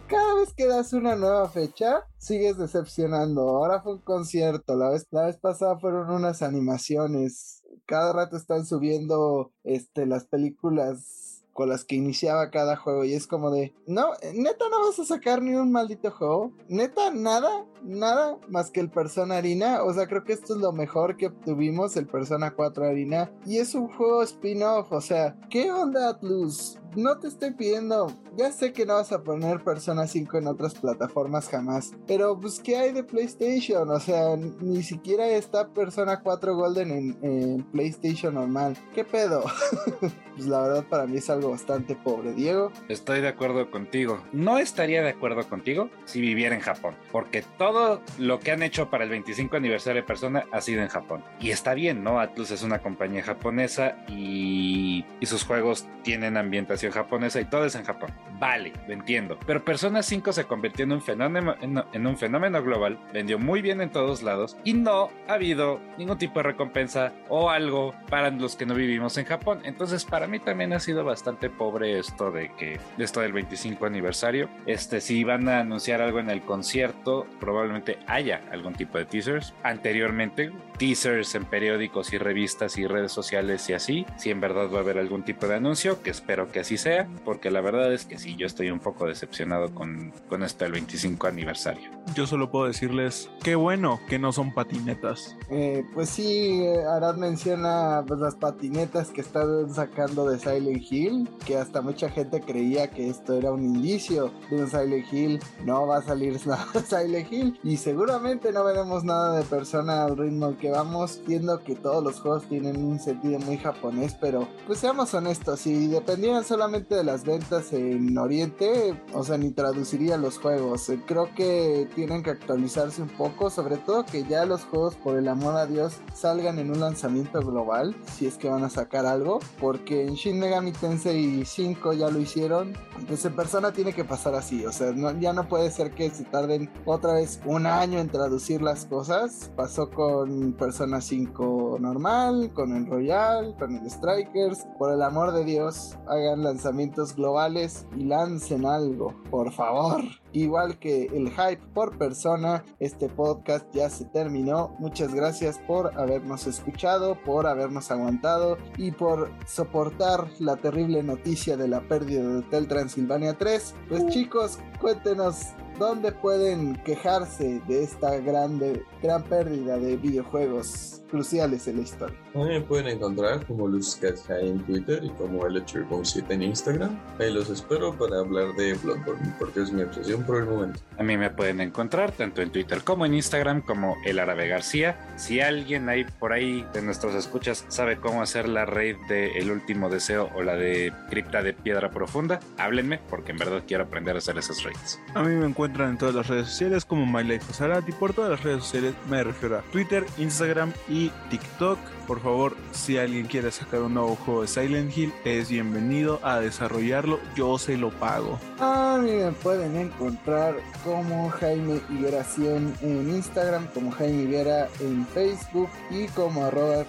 [SPEAKER 2] cada vez que das una nueva fecha sigues decepcionando. Ahora fue un concierto la vez la vez pasada fueron unas animaciones cada rato están subiendo este las películas con las que iniciaba cada juego y es como de no neta no vas a sacar ni un maldito juego neta nada nada más que el Persona Arena o sea creo que esto es lo mejor que obtuvimos el Persona 4 Arena y es un juego spin-off o sea qué onda Atlus no te estoy pidiendo ya sé que no vas a poner Persona 5 en otras plataformas jamás pero pues qué hay de PlayStation o sea ni siquiera está Persona 4 Golden en, PlayStation normal qué pedo pues la verdad para mí es algo bastante pobre Diego
[SPEAKER 1] Estoy de acuerdo contigo. No estaría de acuerdo contigo si viviera en Japón, porque todo lo que han hecho para el 25 aniversario de Persona ha sido en Japón. Y está bien, ¿no? Atlus es una compañía japonesa y, y sus juegos tienen ambientación japonesa y todo es en Japón. Vale, lo entiendo. Pero Persona 5 se convirtió en un fenómeno, en, un fenómeno global, vendió muy bien en todos lados y no ha habido ningún tipo de recompensa o algo para los que no vivimos en Japón. Entonces, para mí también ha sido bastante pobre esto de que esto del 25 aniversario. Este, si van a anunciar algo en el concierto, probablemente haya algún tipo de teasers. Anteriormente, teasers en periódicos y revistas y redes sociales y así. Si en verdad va a haber algún tipo de anuncio, que espero que así sea, porque la verdad es que sí, yo estoy un poco decepcionado con, con esto del 25 aniversario.
[SPEAKER 4] Yo solo puedo decirles, qué bueno que no son patinetas.
[SPEAKER 2] Eh, pues sí, eh, Arad menciona pues, las patinetas que están sacando de Silent Hill, que hasta mucha gente creía que esto era un indicio de un Silent Hill. No va a salir nada de Silent Hill y seguramente no veremos nada de persona al ritmo al que vamos, viendo que todos los juegos tienen un sentido muy japonés, pero pues seamos honestos, si dependieran solamente de las ventas en Oriente, o sea, ni traduciría los juegos. Eh, creo que tienen que actualizarse un poco, sobre todo que ya los juegos, por el amor a Dios, salgan en un lanzamiento global, si es que van a sacar algo, porque en Shin Megami Tensei 5 ya lo hicieron. Entonces en persona tiene que pasar así, o sea, ya no puede ser que se tarden otra vez un año en traducir las cosas. Pasó con Persona 5 normal, con el Royal, con el Strikers. Por el amor de Dios, hagan lanzamientos globales y lancen algo, por favor. Igual que el hype por persona, este podcast ya se terminó. Muchas gracias por habernos escuchado, por habernos aguantado y por soportar la terrible noticia de la pérdida de Hotel Transilvania 3. Pues chicos, cuéntenos dónde pueden quejarse de esta grande, gran pérdida de videojuegos cruciales en la historia.
[SPEAKER 3] A mí me pueden encontrar como LuzCatHigh en Twitter y como Electric7 en Instagram. Ahí los espero para hablar de Bloodborne, porque es mi obsesión por el momento.
[SPEAKER 1] A mí me pueden encontrar tanto en Twitter como en Instagram como El Árabe García. Si alguien ahí por ahí de nuestros escuchas sabe cómo hacer la raid de El Último Deseo o la de Cripta de Piedra Profunda, háblenme porque en verdad quiero aprender a hacer esas raids.
[SPEAKER 4] A mí me encuentran en todas las redes sociales como MyLifeOsarat y por todas las redes sociales me refiero a Twitter, Instagram y TikTok. Por favor, si alguien quiere sacar un nuevo juego de Silent Hill, es bienvenido a desarrollarlo. Yo se lo pago.
[SPEAKER 2] A mí me pueden encontrar como Jaime Iberación en Instagram, como Jaime Ibera en Facebook y como arroba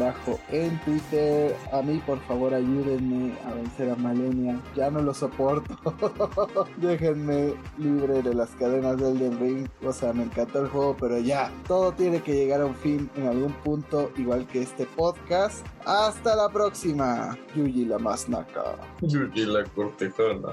[SPEAKER 2] bajo en Twitter. A mí, por favor, ayúdenme a vencer a Malenia. Ya no lo soporto. Déjenme libre de las cadenas del Den Ring. O sea, me encantó el juego, pero ya, todo tiene que llegar a un fin en algún punto, igual que este podcast. Hasta la próxima, Yuji la más
[SPEAKER 3] Yuji la cortejana.